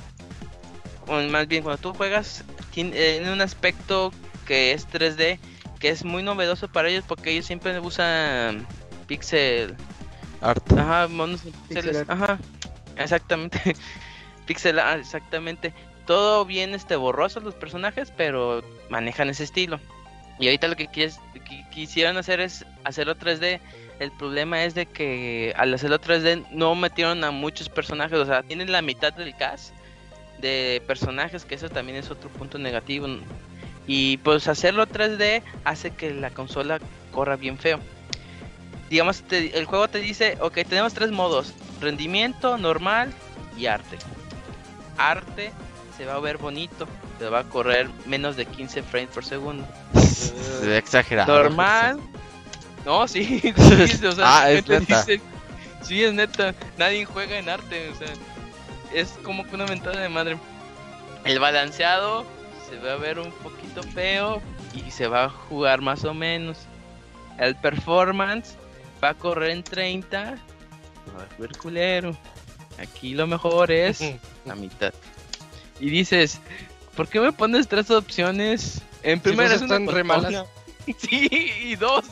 o más bien cuando tú juegas, tiene en un aspecto que es 3D, que es muy novedoso para ellos porque ellos siempre usan pixel, Art. ajá, monos en Pixel art. ajá, exactamente, pixel art, exactamente. Todo bien este borroso los personajes, pero manejan ese estilo. Y ahorita lo que quieres, qui- quisieron hacer es hacerlo 3D. El problema es de que al hacerlo 3D no metieron a muchos personajes, o sea, tienen la mitad del cast de personajes, que eso también es otro punto negativo. Y pues hacerlo 3D hace que la consola corra bien feo. Digamos, te- el juego te dice, ok, tenemos tres modos, rendimiento, normal y arte. Arte se va a ver bonito, te va a correr menos de 15 frames por segundo. Se ve exagerado. Normal. No, sí, sí, o sea, Ah, es neta. dice- sí, es neta. Nadie juega en arte, o sea, es como que una mentada de madre. El balanceado se va a ver un poquito feo y se va a jugar más o menos. El performance va a correr en 30, va a ver culero. Aquí lo mejor es la mitad. Y dices, ¿por qué me pones tres opciones? En Si primera es una están re malas. Sí, y dos.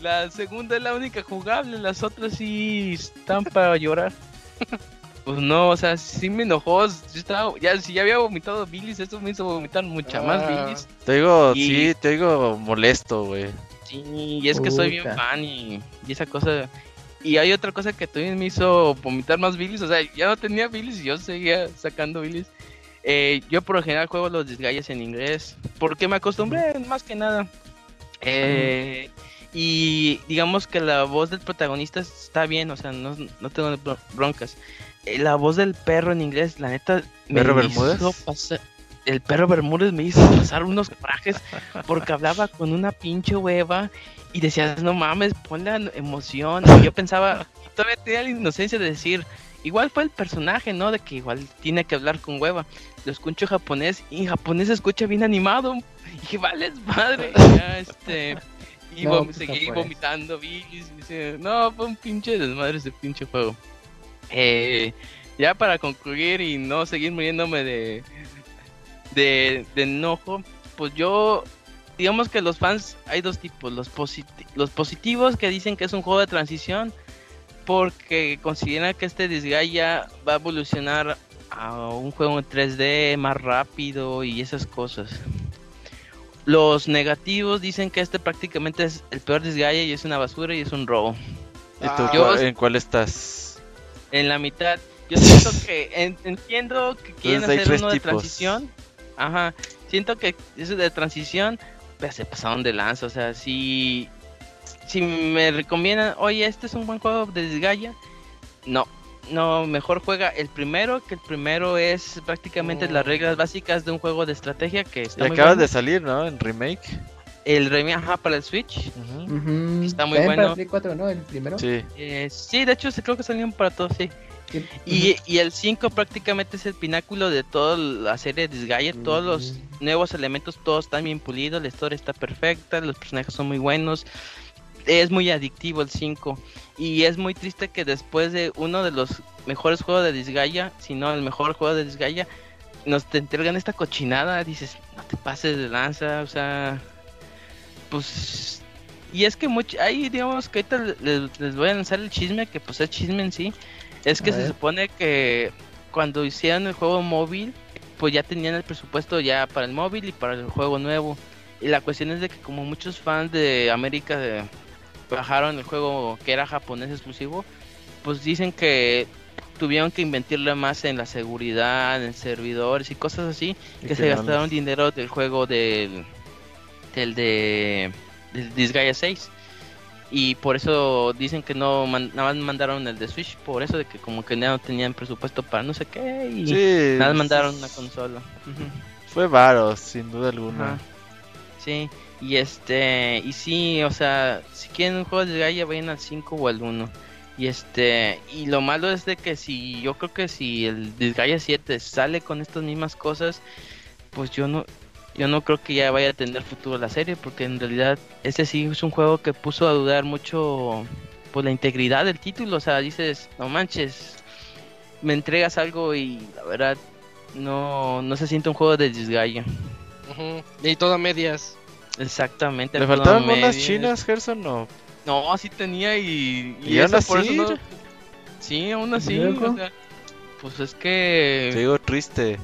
La segunda es la única jugable, las otras sí están para llorar. Pues no, o sea, sí me enojó. sí estaba, ya, si ya había vomitado bilis, eso me hizo vomitar mucha más Ah. bilis. Te digo, Y- sí, te digo molesto, güey. Sí, y es que soy bien fan y, y esa cosa. Y hay otra cosa que también me hizo vomitar más bilis. O sea, ya no tenía bilis y yo seguía sacando bilis. Eh, yo por lo general juego los disgalles en inglés. Porque me acostumbré más que nada. Eh, y digamos que la voz del protagonista está bien, o sea, no, no tengo bro- broncas. Eh, la voz del perro en inglés, la neta, me ¿Perro hizo Bermúdez? pasar- El perro Bermúdez me hizo pasar unos corajes porque hablaba con una pinche hueva y decías, no mames, ponle emoción. Y yo pensaba, todavía tenía la inocencia de decir, igual fue el personaje, ¿no? De que igual tiene que hablar con hueva. Lo escucho japonés y en japonés se escucha bien animado. Y dije, vale, madre. Ya, este. Y No, vom- pues, seguí vomitando, bilis. No, fue un pinche desmadre ese pinche juego. Eh, ya para concluir y no seguir muriéndome de, de, de enojo, pues yo, digamos que los fans hay dos tipos, los, posit- los positivos que dicen que es un juego de transición porque consideran que este Disgaea va a evolucionar a un juego en 3D más rápido y esas cosas. Los negativos dicen que este prácticamente es el peor Disgaea y es una basura y es un robo. ¿Y tú Ah, yo- en cuál estás? En la mitad, yo siento que en- entiendo que quieren Entonces hacer uno de tipos. transición. Ajá, siento que eso de transición pues, se pasaron de lanza. O sea, si, si me recomiendan, oye, este es un buen juego de Disgaea, no. No, mejor juega el primero, que el primero es prácticamente Mm. las reglas básicas de un juego de estrategia que Y está muy acabas bueno. de salir, ¿no? En remake. El remake, ajá, para el Switch. Ujú. Ujú. Está muy bueno. para Play 4, ¿no? El primero. Sí. Eh, sí, de hecho, sí, creo que salieron para todos, sí. Y, y el 5 prácticamente es el pináculo de toda la serie de Disgaea. Todos los nuevos elementos, todos están bien pulidos. La historia está perfecta. Los personajes son muy buenos. Es muy adictivo el 5. Y es muy triste que después de uno de los mejores juegos de Disgaea, si no el mejor juego de Disgaea, nos te entregan esta cochinada. Dices, no te pases de lanza. O sea, pues. Y es que mucho, ahí digamos que ahorita les, les voy a lanzar el chisme, que pues es chisme en sí. Es que se supone que cuando hicieron el juego móvil, pues ya tenían el presupuesto ya para el móvil y para el juego nuevo. Y la cuestión es de que como muchos fans de América de- bajaron el juego que era japonés exclusivo, pues dicen que tuvieron que invertirle más en la seguridad, en servidores y cosas así, que se gastaron dinero del juego del del de del Disgaea 6 y por eso dicen que no man- nada más mandaron el de Switch por eso de que como que ya no tenían presupuesto para no sé qué y Sí. nada más mandaron una consola. Fue varo, sin duda alguna. Ajá. Sí, y este, y sí, o sea, si quieren un juego de Gaia, vayan al 5 o al 1. Y este, y lo malo es de que si, yo creo que si el Disgaea 7 sale con estas mismas cosas, pues yo no, yo no creo que ya vaya a tener futuro la serie, porque en realidad este sí es un juego que puso a dudar mucho por la integridad del título, o sea, dices, no manches, me entregas algo y la verdad no, no se siente un juego de Disgaea. Y todo a medias. Exactamente. ¿Le faltaban medias. chinas, Gerson? No. No, así tenía y. ¿Y aún eso por así? eso no- Sí, aún así. o sea, pues es que. Te digo triste.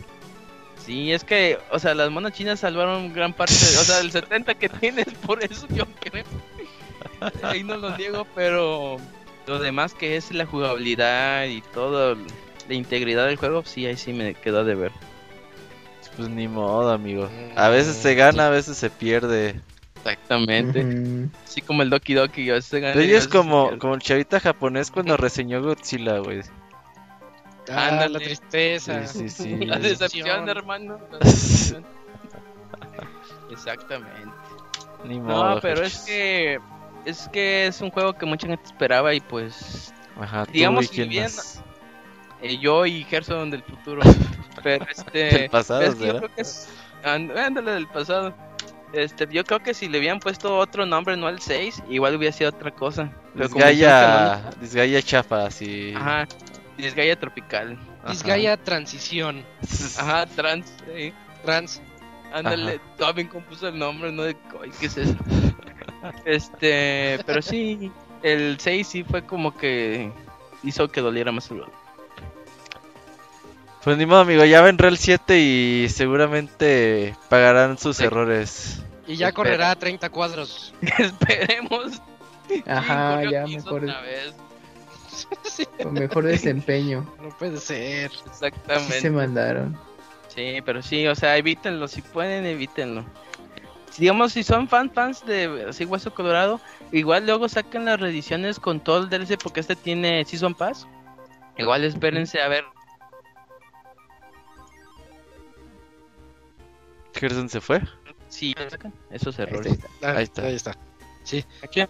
Sí, es que, o sea, las monas chinas salvaron gran parte. o sea, el 70 que tienes, por eso yo creo. Ahí no lo niego, pero. Lo demás que es la jugabilidad y todo. La integridad del juego, sí, ahí sí me quedó de ver. Pues ni modo, amigo. A veces se gana, a veces se pierde. Exactamente. Así como el Doki Doki, a veces se gana ella es como, como el chavita japonés cuando reseñó Godzilla, güey. Ah, Ándale. la tristeza. Sí, sí, sí. La decepción. hermano. la decepción. Exactamente. Ni modo. No, pero es que es que es un juego que mucha gente esperaba y pues Ajá, tú digamos quién bien- más. Eh, yo y Gerson del futuro. pero este Del pasado, es que yo creo que es ándale del pasado. Este, yo creo que si le hubieran puesto otro nombre, no el 6, igual hubiera sido otra cosa. Pero como dijeron Disgaea, Disgaea chafa, no- Ajá. Disgaea tropical. Ajá. Disgaea transición. Ajá, trans. sí. Trans. Ándale, todo bien compuso el nombre, no de "Ay, ¿qué es eso? este, pero sí, el 6 sí fue como que hizo que doliera más el. Pues ni modo, amigo, ya vendrá el 7 y seguramente pagarán sus Sí. errores. Y ya Espera. correrá a 30 cuadros. Esperemos. Ajá, Sí, ya 15 mejor, otra vez. Sí, con mejor desempeño. no puede ser. Sí Exactamente. se mandaron. Sí, pero sí, o sea, evítenlo, si pueden, evítenlo. Si, digamos, si son fan fans de así Hueso Colorado, igual luego sacan las reediciones con todo el DLC porque este tiene Season Pass. Igual espérense a ver. Gerson se fue. si sacan esos errores. ahí está. Ah, Ahí está. Ahí está. Sí. Aquí,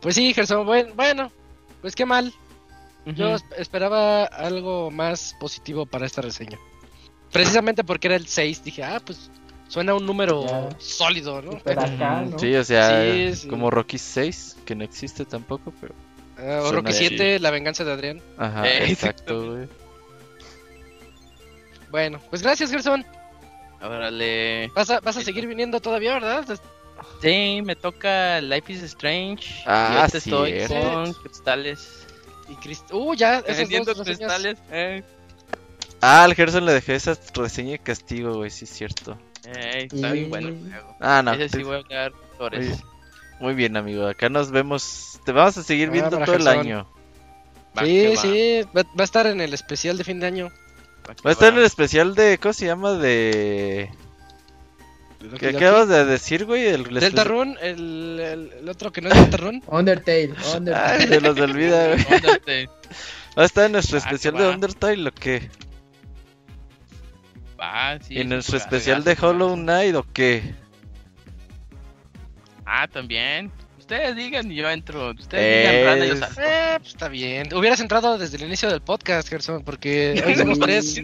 Pues sí, Gerson. Bueno, bueno, pues qué mal. Yo esperaba algo más positivo para esta reseña. Precisamente porque era el 6, dije, ah, pues suena un número Ya. sólido, ¿no? Pero acá, ¿no? Sí, o sea, Sí, sí. como Rocky 6, que no existe tampoco, pero. Ah, o Rocky así. 7, La venganza de Adrián. Ajá, Eh, exacto, güey. Bueno, pues gracias, Gerson. Órale. Vas a, vas a seguir viniendo todavía, ¿verdad? Sí, me toca Life is Strange. Ah, y estoy con cristales. Y Crist- Uh, ya, Vendiendo cristales. Eh, Ah, al Gerson le dejé esa reseña de castigo, güey, sí es cierto. eh, está bien Y- bueno el juego. Ah, no. Ese sí voy a hablar Muy bien, amigo. Acá nos vemos. Te vamos a seguir Ah, viendo todo el año. Va Sí, va, sí, va, va a estar en el especial de fin de año. Va a estar en el especial de. ¿Cómo se llama? De. Lo ¿Qué que- acabas de decir, güey? El, el Delta especial- Run, el, el, el otro que no es Delta Run. Undertale, Undertale. Ay, se los olvida, güey. Ándate. Va a estar en nuestro Ah, especial de. Undertale, ¿o qué? Sí, ¿Y en nuestro especial de Hollow. Knight, ¿o qué? Ah, también. Ustedes digan y yo entro. Ustedes digan rana y yo salto. Eh, pues está bien. Hubieras entrado desde el inicio del podcast, Gerson, porque hoy somos tres.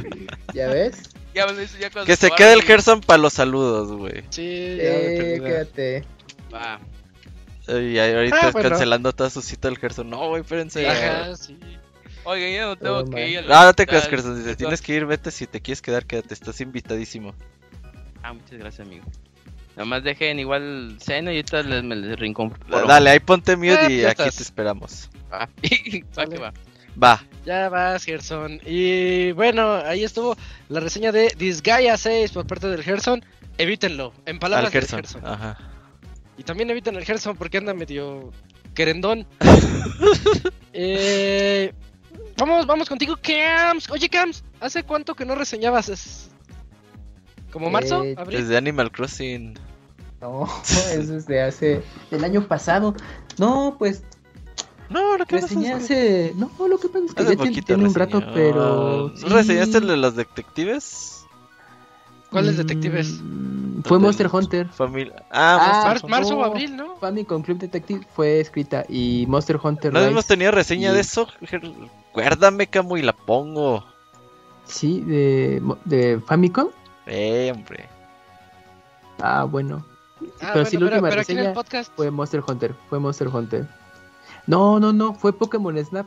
¿Ya ves? Ya ya Que se quede el Gerson para los saludos, güey. Sí, ya Eh, quédate. Va. Y ahorita Ah, bueno. cancelando toda su cita el Gerson. No, güey, espérense. Ajá, sí. Oiga, ya no tengo Oh, que ir. al No, no te creas. Gerson. Si te tienes que ir, vete. Si te quieres quedar, quédate. Estás invitadísimo. Ah, muchas gracias, amigo. Nada más dejen igual seno y ahorita les, me les rincón. Dale, ahí ponte mute Ah, y ya aquí estás. te esperamos. Va. Va que va. Va. Ya vas, Gerson. Y bueno, ahí estuvo la reseña de Disgaea 6 por parte del Gerson. Evítenlo, en palabras Al del Gerson. Gerson. Ajá. Y también eviten el Gerson porque anda medio querendón. eh, vamos, vamos contigo, Cams. Oye, Cams, ¿hace cuánto que no reseñabas? ¿Es ¿Como marzo? Eh, ¿Abril? Desde Animal Crossing. No, eso es de hace. del año pasado. No, pues. No, lo que pasa Reseñé es que... hace... No, lo que pasa es que Hace ya tiene, poquito tiene un rato, pero... ¿No ¿Reseñaste el de los detectives? ¿Cuáles detectives? Mm, Fue Los Monster Hunter. Familia. Ah, Ah, Monster marzo o abril, ¿no? Famicom Club Detective fue escrita y Monster Hunter No Rise. hemos tenido reseña y- de eso. Recuérdame, Camu, y la pongo. Sí, de, de Famicom. Eh, hombre. Ah, bueno. Ah, pero sí, la bueno, última pero el podcast. fue Monster Hunter. Fue Monster Hunter. No, no, no. Fue Pokémon Snap.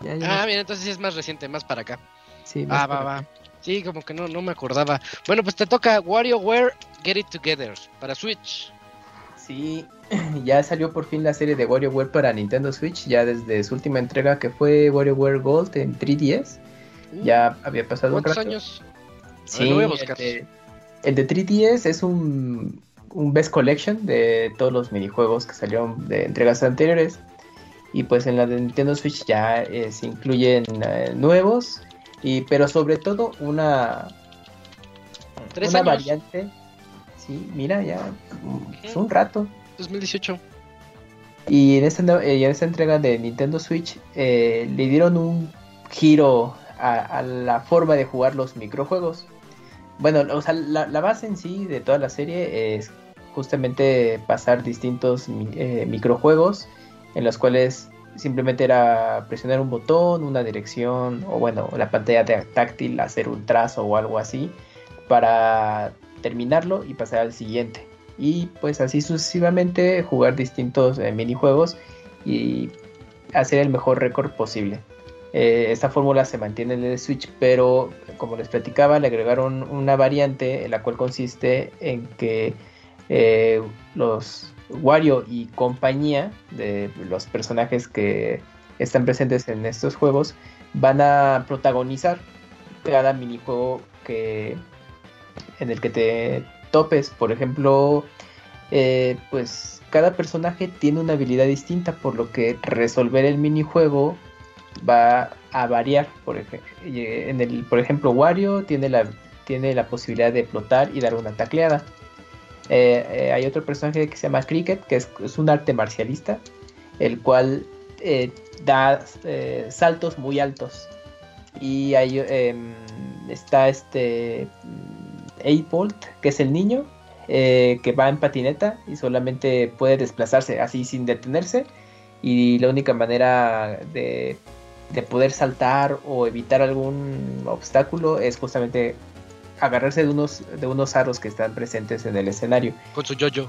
Ya, ya. Ah, bien, entonces es más reciente, más para acá. sí, más Ah, va, para va. acá. Sí, como que no, no me acordaba. Bueno, pues te toca WarioWare Get It Together para Switch. Sí, ya salió por fin la serie de WarioWare para Nintendo Switch. Ya desde su última entrega que fue WarioWare Gold en 3DS. Ya había pasado un ¿Cuántos rato. años? Sí, lo voy a buscar. El, de, el de 3DS es un, un Best Collection de todos los minijuegos que salieron de entregas anteriores. Y pues en la de Nintendo Switch ya eh, se incluyen eh, nuevos. Y, pero sobre todo una, Tres una años. variante. Sí, mira, ya es un rato. 2018. Y en esta, eh, en esta entrega de Nintendo Switch eh, le dieron un giro a, a la forma de jugar los microjuegos. Bueno, o sea, la, base en sí de toda la serie es justamente pasar distintos eh, microjuegos en los cuales simplemente era presionar un botón, una dirección o bueno, la pantalla táctil, hacer un trazo o algo así para terminarlo y pasar al siguiente. Y pues así sucesivamente jugar distintos eh, minijuegos y hacer el mejor récord posible. Eh, esta fórmula se mantiene en el Switch, pero como les platicaba, le agregaron una variante en la cual consiste en que eh, los Wario y compañía de los personajes que están presentes en estos juegos van a protagonizar cada minijuego que en el que te topes. Por ejemplo, eh, pues cada personaje tiene una habilidad distinta, por lo que resolver el minijuego va a variar. Por, ej- eh, en el, por ejemplo, Wario tiene la, tiene la posibilidad de flotar y dar una tacleada. Eh, eh, hay otro personaje que se llama Cricket, que es, un arte marcialista, el cual da saltos muy altos. Y hay, em, está este 8 que es el niño, que va en patineta y solamente puede desplazarse así sin detenerse. Y la única manera de, de poder saltar o evitar algún obstáculo es justamente agarrarse de unos, de unos aros que están presentes en el escenario Con su yoyo.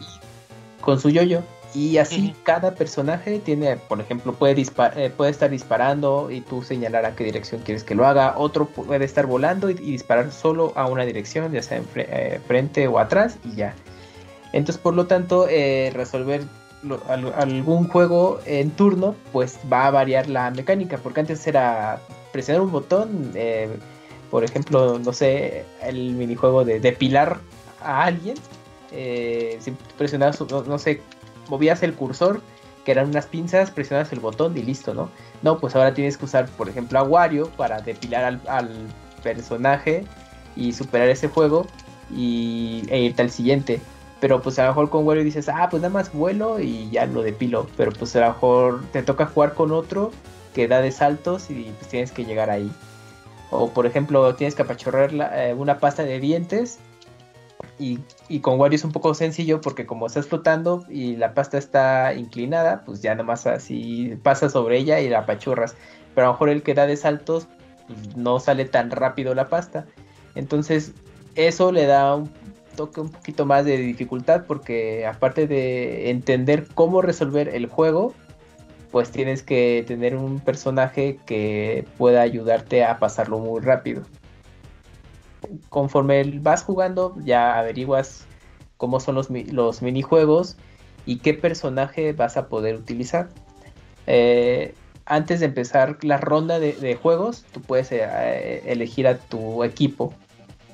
con su yoyo. Y así cada personaje tiene, por ejemplo, puede, eh, puede estar disparando y tú señalar a qué dirección quieres que lo haga. Otro puede estar volando y, y disparar solo a una dirección, ya sea en fre- eh, frente o atrás y ya. Entonces, por lo tanto, eh, resolver lo- al- algún juego en turno, pues va a variar la mecánica. Porque antes era presionar un botón, eh, por ejemplo, no sé, el minijuego de depilar a alguien. Eh, si presionabas, no, sé, movías el cursor, que eran unas pinzas, presionabas el botón y listo, ¿no? No, pues ahora tienes que usar, por ejemplo, a Wario para depilar al, al personaje y superar ese juego y, e irte al siguiente. Pero pues a lo mejor con Wario dices, ah, pues nada más vuelo y ya lo depilo. Pero pues a lo mejor te toca jugar con otro que da de saltos y pues tienes que llegar ahí. O por ejemplo, tienes que apachurrar la- eh, una pasta de dientes. Y, y con Wario es un poco sencillo porque como estás flotando y la pasta está inclinada, pues ya nomás así pasas sobre ella y la apachurras. Pero a lo mejor el que da de saltos pues, no sale tan rápido la pasta. Entonces eso le da toque un poquito más de dificultad porque aparte de entender cómo resolver el juego, pues tienes que tener un personaje que pueda ayudarte a pasarlo muy rápido. Conforme vas jugando, ya averiguas cómo son los, los minijuegos y qué personaje vas a poder utilizar. Eh, antes de empezar la ronda de, de juegos, tú puedes eh, elegir a tu equipo.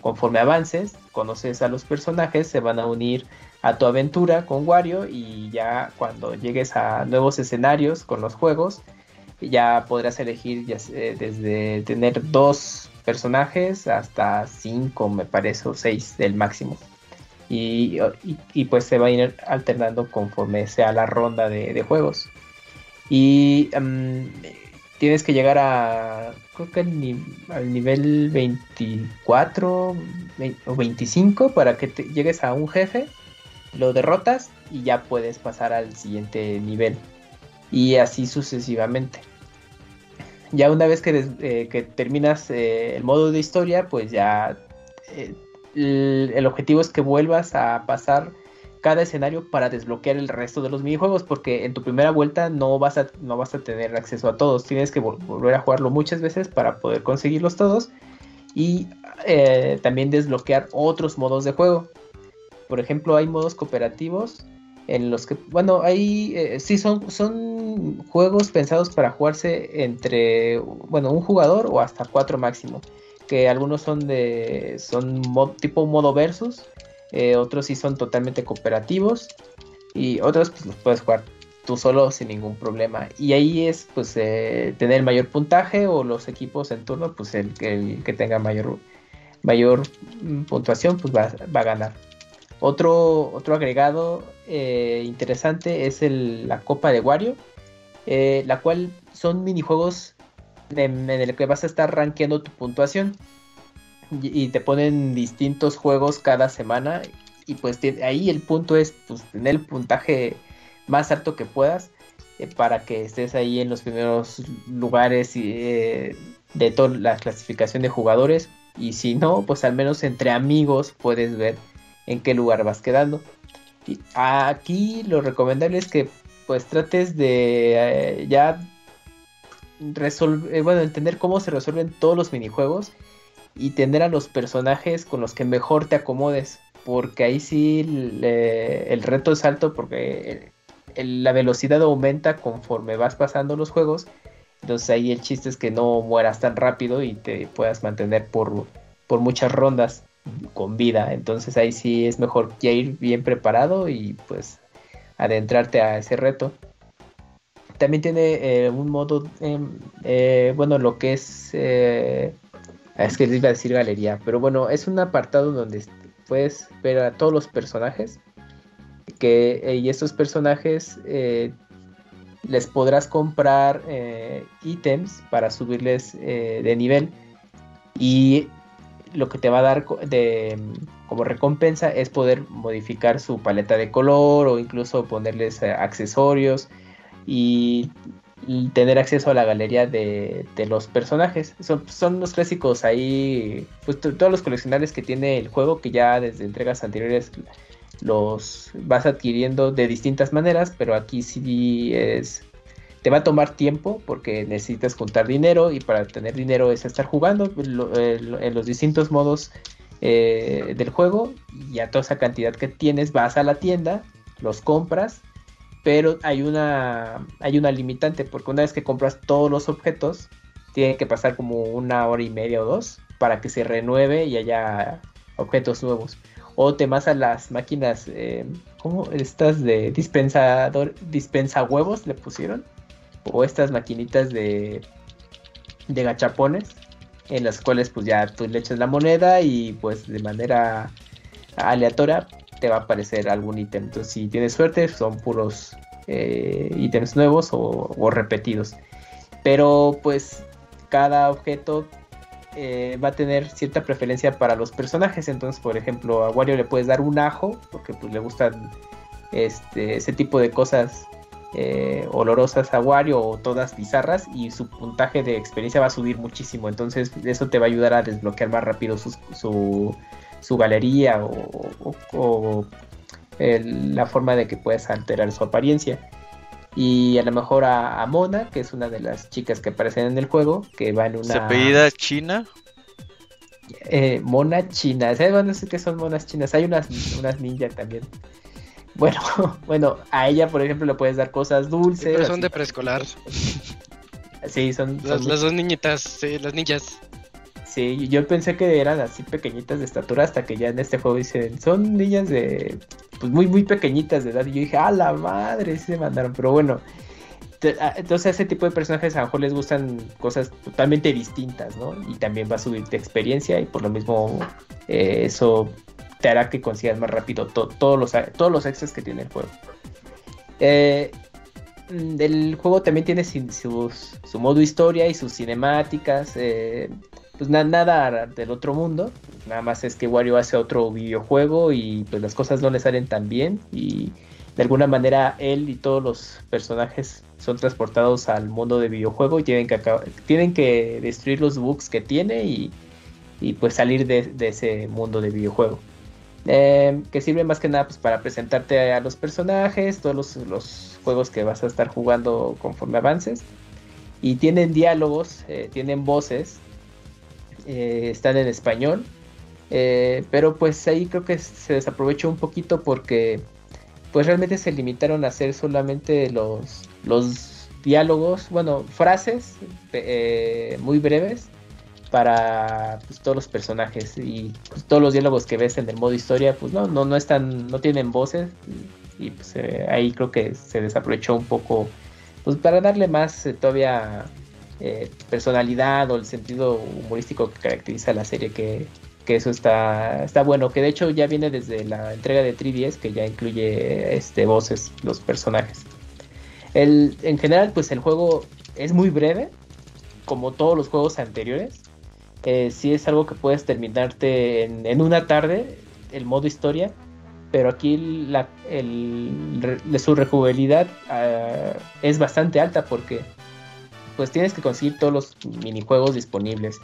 Conforme avances, conoces a los personajes, se van a unir a tu aventura con Wario y ya cuando llegues a nuevos escenarios con los juegos, ya podrás elegir ya sé, desde tener dos personajes hasta cinco, me parece, o seis del máximo. Y, y- pues se va a ir alternando conforme sea la ronda de, juegos. Y em, tienes que llegar a, creo que al, nivel 24 o 25 para que llegues a un jefe, lo derrotas y ya puedes pasar al siguiente nivel. Y así sucesivamente. Ya una vez que, eh, terminas eh, el modo de historia, pues ya eh, el objetivo es que vuelvas a pasar cada escenario para desbloquear el resto de los minijuegos, porque en tu primera vuelta no vas a, no vas a tener acceso a todos, tienes que volver a jugarlo muchas veces para poder conseguirlos todos y eh, también desbloquear otros modos de juego. Por ejemplo, hay modos cooperativos en los que, bueno, hay, eh, sí, son, son juegos pensados para jugarse entre, bueno, un jugador o hasta cuatro máximo. Que algunos son de, son tipo modo versus, eh, otros sí son totalmente cooperativos y otros pues los puedes jugar tú solo sin ningún problema. Y ahí es pues eh, tener mayor puntaje o los equipos en turno, pues el, que tenga mayor, mayor mm, puntuación pues va, a ganar. Otro, otro agregado eh, interesante es la Copa de Wario, la cual son minijuegos en, en, el que vas a estar rankeando tu puntuación y te ponen distintos juegos cada semana y pues ahí el punto es pues, tener el puntaje más alto que puedas eh, para que estés ahí en los primeros lugares eh, de toda la clasificación de jugadores y si no pues al menos entre amigos puedes ver en qué lugar vas quedando. Y aquí lo recomendable es que pues trates de eh, ya resolver bueno entender cómo se resuelven todos los minijuegos y tener a los personajes con los que mejor te acomodes. Porque ahí sí el reto es alto porque la velocidad aumenta conforme vas pasando los juegos. Entonces ahí el chiste es que no mueras tan rápido y te puedas mantener por, por muchas rondas con vida. Entonces ahí sí es mejor ya ir bien preparado y pues adentrarte a ese reto. También tiene eh, un modo, em, eh, bueno, lo que es eh, es que les iba a decir galería, pero bueno, es un apartado donde puedes ver a todos los personajes. Que, eh, y estos personajes eh, les podrás comprar eh, ítems para subirles de nivel. Y lo que te va a dar de, como recompensa es poder modificar su paleta de color o incluso ponerles accesorios. Y tener acceso a la galería de, los personajes. Son, los clásicos ahí, pues todos los coleccionables que tiene el juego que ya desde entregas anteriores los vas adquiriendo de distintas maneras, pero aquí sí es te va a tomar tiempo porque necesitas juntar dinero y para tener dinero es estar jugando en los distintos modos eh, del juego y a toda esa cantidad que tienes vas a la tienda, los compras pero hay una, hay una limitante, porque una vez que compras todos los objetos, tiene que pasar como una hora y media o dos para que se renueve y haya objetos nuevos. O te vas a las máquinas, eh, ¿cómo? Estas de dispensador, dispensa huevos le pusieron. O estas maquinitas de, de gachapones, en las cuales pues ya tú le echas la moneda y pues de manera aleatoria te va a aparecer algún ítem. Entonces, si tienes suerte, son puros eh, ítems nuevos o, repetidos. Pero, pues, cada objeto eh, va a tener cierta preferencia para los personajes. Entonces, por ejemplo, a Wario le puedes dar un ajo, porque pues, le gustan este, ese tipo de cosas eh, olorosas a Wario o todas bizarras y su puntaje de experiencia va a subir muchísimo. Entonces eso te va a ayudar a desbloquear más rápido su, su galería o, la forma de que puedes alterar su apariencia. Y a lo mejor a, Mona, que es una de las chicas que aparecen en el juego, que va en una... ¿Se apellida China? Eh, mona china, ¿sabes? Bueno, sé que son monas chinas. Hay unas, unas ninjas también. Bueno, bueno, a ella, por ejemplo, le puedes dar cosas dulces. pero son de preescolar. Sí, son, las, dos niñitas, sí, las niñas. Sí, yo pensé que eran así pequeñitas de estatura hasta que ya en este juego dicen, son niñas de, pues muy, muy pequeñitas de edad. Y yo dije, a la madre, se mandaron. Pero bueno, entonces a ese tipo de personajes a lo mejor les gustan cosas totalmente distintas, ¿no? Y también va a subir de experiencia y por lo mismo eh, eso te hará que consigas más rápido todos, los, todos los extras que tiene el juego. Eh, mm, el juego también tiene sin- sus- su modo historia y sus cinemáticas. eh, pues na- nada del otro mundo. Nada más es que Wario hace otro videojuego y pues las cosas no le salen tan bien. Y de alguna manera él y todos los personajes son transportados al mundo de videojuego y tienen que, tienen que destruir los bugs que tiene y, y, pues salir de, de ese mundo de videojuego. Eh, que sirve más que nada pues, para presentarte a los personajes, todos los, los juegos que vas a estar jugando conforme avances. Y tienen diálogos, eh, tienen voces, eh, están en español. eh, pero pues ahí creo que se desaprovechó un poquito porque pues realmente se limitaron a hacer solamente los, los diálogos, bueno, frases eh, muy breves para pues, todos los personajes y pues, todos los diálogos que ves en el modo historia pues no no no están no tienen voces y, y, pues ahí creo que se desaprovechó un poco pues para darle más todavía eh, personalidad o el sentido humorístico que caracteriza la serie que, que eso está está bueno que de hecho ya viene desde la entrega de 3DS que ya incluye este voces los personajes. El, en general pues el juego es muy breve como todos los juegos anteriores. Eh, sí es algo que puedes terminarte en, una tarde, el modo historia, pero aquí la, el, su rejugabilidad ah, es bastante alta porque pues tienes que conseguir todos los minijuegos disponibles.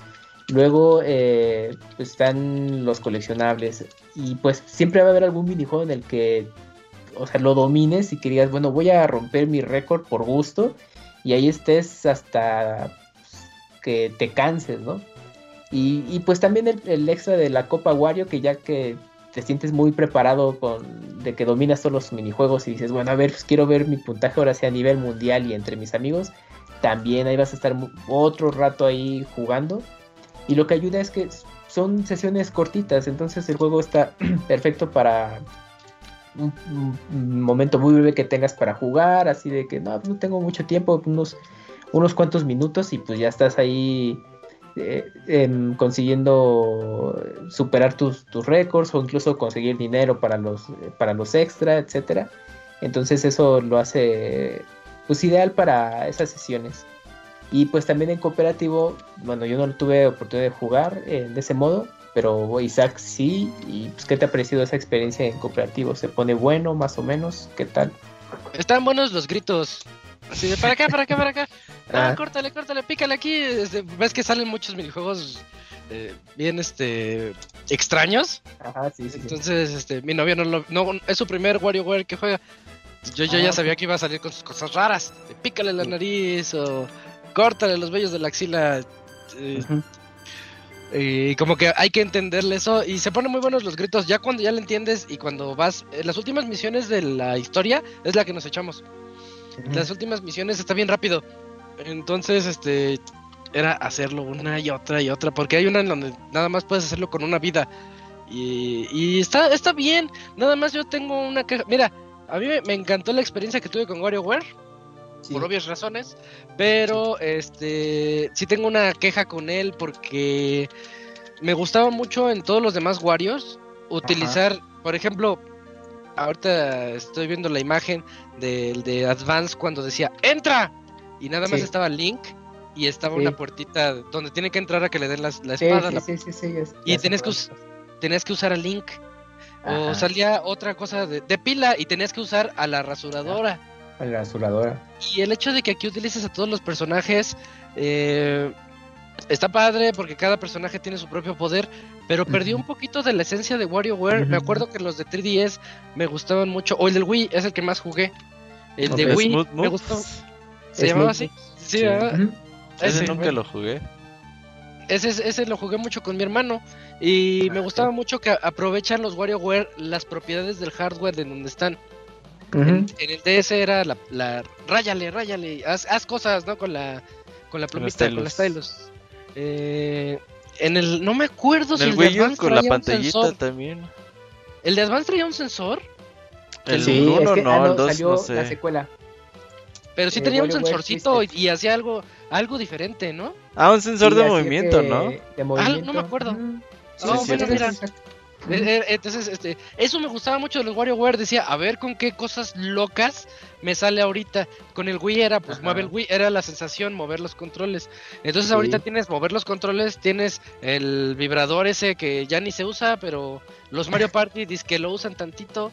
Luego eh, pues están los coleccionables y pues siempre va a haber algún minijuego en el que o sea, lo domines y que digas, bueno, voy a romper mi récord por gusto y ahí estés hasta pues, que te canses, ¿no? Y, y pues también el, extra de la Copa Wario, que ya que te sientes muy preparado con de que dominas todos los minijuegos y dices, bueno, a ver, pues quiero ver mi puntaje ahora sea a nivel mundial y entre mis amigos, también ahí vas a estar otro rato ahí jugando. Y lo que ayuda es que son sesiones cortitas, entonces el juego está perfecto para un, momento muy breve que tengas para jugar, así de que no, no tengo mucho tiempo, unos, unos cuantos minutos y pues ya estás ahí eh, consiguiendo superar tus, tus récords o incluso conseguir dinero para los, para los extra, etcétera. Entonces eso lo hace pues ideal para esas sesiones. Y pues también en cooperativo, bueno, yo no tuve oportunidad de jugar eh, de ese modo, pero Isaac sí. ¿Y pues, qué te ha parecido esa experiencia en cooperativo? ¿Se pone bueno, más o menos? ¿Qué tal? Están buenos los gritos. Así de para acá, para acá, para acá. Ah, Ah. córtale, córtale, pícale aquí. Este, Ves que salen muchos minijuegos eh, bien este extraños. Ajá, sí, sí. sí. Entonces, este, mi novio no lo, no, es su primer WarioWare que juega. Yo, yo Ah, ya sabía que iba a salir con sus cosas raras. De pícale la nariz o córtale los vellos de la axila. eh, Ujú. y como que hay que entenderle eso. Y se ponen muy buenos los gritos. Ya cuando ya le entiendes y cuando vas. En las últimas misiones de la historia es la que nos echamos. Las últimas misiones está bien rápido. Entonces, este. Era hacerlo una y otra y otra. Porque hay una en donde nada más puedes hacerlo con una vida. Y, y está, está bien. Nada más yo tengo una queja. Mira, a mí me, encantó la experiencia que tuve con WarioWare. Sí. Por obvias razones. Pero este. Sí tengo una queja con él. Porque me gustaba mucho en todos los demás Warios. Utilizar, por ejemplo. Ahorita estoy viendo la imagen del de Advance cuando decía ¡Entra! Y nada más Sí. estaba Link. Y estaba Sí. una puertita donde tiene que entrar a que le den las- la espada. sí, la Y tenés que us- tenías que usar a Link. O salía otra cosa de, de pila y tenías que usar a la rasuradora. A la rasuradora. Y el hecho de que aquí utilices a todos los personajes eh, está padre porque cada personaje tiene su propio poder, pero perdió un poquito de la esencia de WarioWare. Me Ujú. acuerdo que los de 3DS me gustaban mucho, o el del Wii es el que más jugué. El de Wii Smooth me gustó. ¿Se Smooth llamaba así? Sí, Sí. Ese Ese, nunca bueno. lo jugué. Ese, ese lo jugué mucho con mi hermano y me Ah, gustaba ok. mucho que aprovechan los WarioWare las propiedades del hardware de donde están. En, en el DS era la, la ráyale, ráyale, haz, haz cosas, ¿no? Con la con la Con plumita, con la stylus. stylus. Eh, en el no me acuerdo En si el el de Wii U Advance con la pantallita sensor. también. El de Advance traía un sensor, El Sí, 1 es que, no, ah, el 2 salió no la sé. secuela. Pero sí Eh, tenía un sensorcito y, hacía algo algo diferente, ¿no? Ah, un sensor Sí, de movimiento, ¿no? De movimiento. no me acuerdo. Ah, bueno, mira. Eh, eh, Entonces, este, eso me gustaba mucho de los WarioWare. Decía, a ver con qué cosas locas me sale ahorita. Con el Wii era, pues, Ajá. mueve el Wii, era la sensación, mover los controles. Entonces, Sí. ahorita tienes mover los controles, tienes el vibrador ese que ya ni se usa, pero los Mario Party dice que lo usan tantito.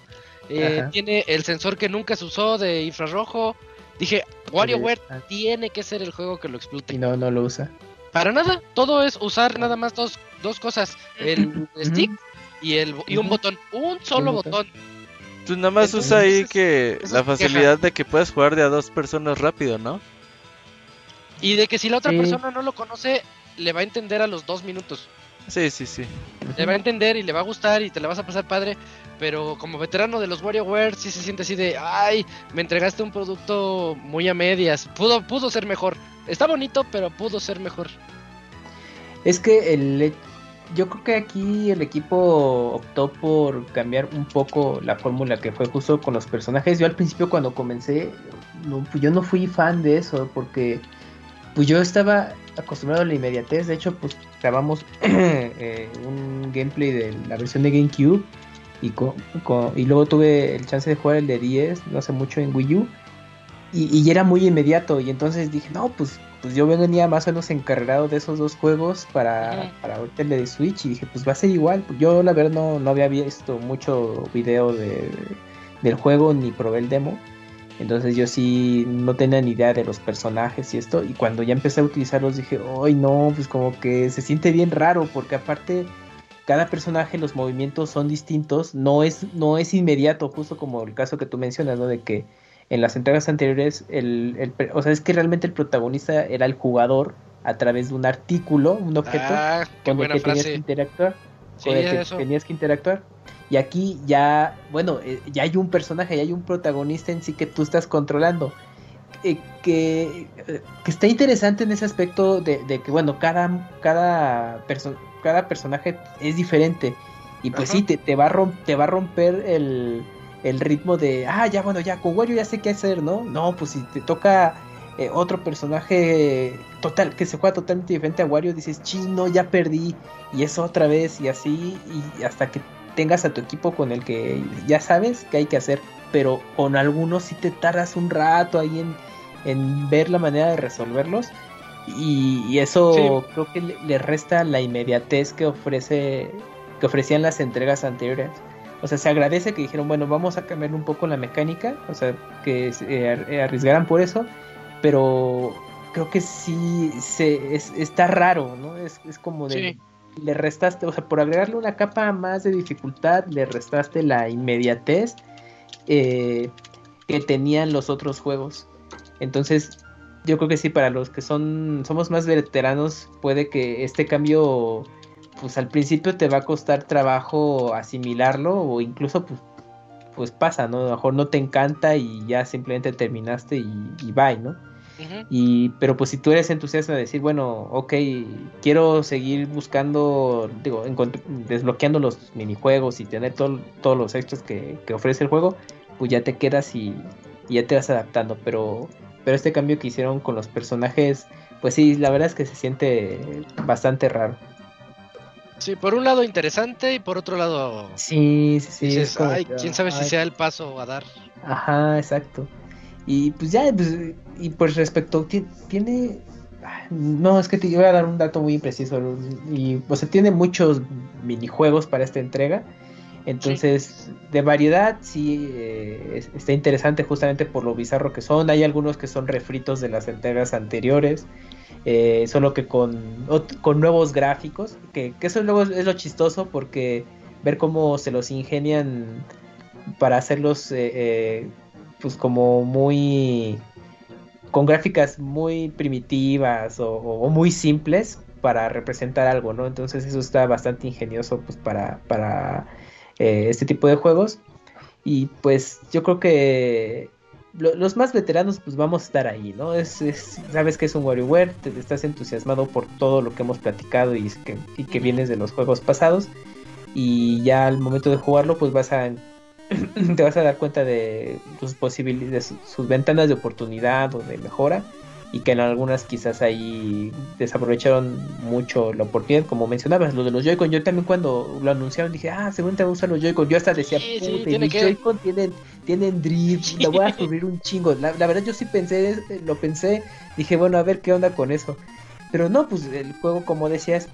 Eh, tiene el sensor que nunca se usó de infrarrojo. Dije, WarioWare tiene que ser el juego que lo explote. Y no, no lo usa. Para nada, todo es usar nada más dos, dos cosas, el stick y el y un botón, un solo botón. Tú nada más Entonces, usa ahí que la queja. facilidad de que puedas jugar de a dos personas rápido, ¿no? Y de que si la otra Sí. persona no lo conoce, le va a entender a los dos minutos. Sí, sí, sí. Le va a entender y le va a gustar y te la vas a pasar padre. Pero como veterano de los WarioWare, sí se siente así de, ay, me entregaste un producto muy a medias. Pudo, pudo ser mejor. Está bonito, pero pudo ser mejor. Es que el, yo creo que aquí el equipo optó por cambiar un poco la fórmula que fue justo con los personajes. Yo al principio cuando comencé, pues yo no fui fan de eso porque pues yo estaba acostumbrado a la inmediatez. De hecho, pues grabamos eh, un gameplay de la versión de GameCube y, co- co- y luego tuve el chance de jugar el de 10 no hace mucho en Wii U. Y, y era muy inmediato. Y entonces dije, no, pues, pues yo venía más o menos encargado de esos dos juegos para, para ahorita el de Switch. Y dije, pues va a ser igual. Yo la verdad no, no había visto mucho video de, del juego ni probé el demo. Entonces yo sí no tenía ni idea de los personajes y esto. Y cuando ya empecé a utilizarlos dije, ay no, pues como que se siente bien raro. Porque aparte cada personaje los movimientos son distintos. No es, no es inmediato, justo como el caso que tú mencionas, ¿no? De que en las entregas anteriores, el, el o sea, es que realmente el protagonista era el jugador a través de un artículo, un objeto Ah, con el que tenías que interactuar. Sí, con el que eso. tenías que interactuar. Y aquí ya, bueno, eh, ya hay un personaje, ya hay un protagonista en sí que tú estás controlando. Eh, que, eh, que está interesante en ese aspecto de, de que, bueno, cada, cada, perso- cada personaje es diferente. Y pues Ajá. sí, te, te, va a te va a romper el, el ritmo de, ah, ya, bueno, ya, con Wario ya sé qué hacer, ¿no? No, pues si te toca eh, otro personaje total que se juega totalmente diferente a Wario, dices, chino, ya perdí, y eso otra vez, y así, y hasta que tengas a tu equipo con el que ya sabes qué hay que hacer, pero con algunos sí te tardas un rato ahí en, en ver la manera de resolverlos. Y, y eso Sí. creo que le, le resta la inmediatez que ofrece que ofrecían las entregas anteriores. O sea, se agradece que dijeron, bueno, vamos a cambiar un poco la mecánica, o sea, que ar- eh, arriesgaran por eso, pero creo que sí se, es- está raro, ¿no? Es, es como de... Sí. Le restaste, o sea, por agregarle una capa más de dificultad, le restaste la inmediatez eh, que tenían los otros juegos. Entonces, yo creo que sí, para los que son somos más veteranos, puede que este cambio, pues al principio te va a costar trabajo asimilarlo o incluso pues, pues pasa, ¿no? A lo mejor no te encanta y ya simplemente terminaste y, y bye, ¿no? Y, pero pues si tú eres entusiasta de decir, bueno, ok, quiero seguir buscando, digo, desbloqueando los minijuegos y tener todo- todos los extras que, que ofrece el juego, pues ya te quedas y, y ya te vas adaptando. Pero, pero este cambio que hicieron con los personajes, pues sí, la verdad es que se siente bastante raro. Sí, por un lado interesante y por otro lado Sí, sí, sí. dices, es como ay, quién sabe si sea el paso a dar. Ajá, exacto. Y pues ya, pues, y pues respecto, ti- tiene... ah, No, es que te iba a dar un dato muy impreciso. Y, o sea, tiene muchos minijuegos para esta entrega. Entonces, de variedad, sí, eh, es- está interesante justamente por lo bizarro que son. Hay algunos que son refritos de las entregas anteriores. eh, solo que con, con nuevos gráficos. Que, eso luego es, lo chistoso porque ver cómo se los ingenian para hacerlos eh, eh, pues como muy con gráficas muy primitivas o- o muy simples para representar algo, ¿no? Entonces eso está bastante ingenioso pues para, para eh, este tipo de juegos. Y pues yo creo que lo- los más veteranos pues vamos a estar ahí, ¿no? Es, es- sabes que es un WarioWare, te, estás entusiasmado por todo lo que hemos platicado y, que, vienes de los juegos pasados. Y ya al momento de jugarlo pues vas a te vas a dar cuenta de sus posibilidades, sus ventanas de oportunidad o de mejora y que en algunas quizás ahí desaprovecharon mucho la oportunidad, como mencionabas, lo de los Joy-Con. Yo también cuando lo anunciaron dije, ah, según te gustan los Joy-Con. Yo hasta decía, Sí, sí, puta, mis que- Joy-Con tienen, tienen drift, la voy a subir un chingo. La, la verdad yo sí pensé, lo pensé, dije, bueno, a ver qué onda con eso. Pero no, pues el juego, como decías,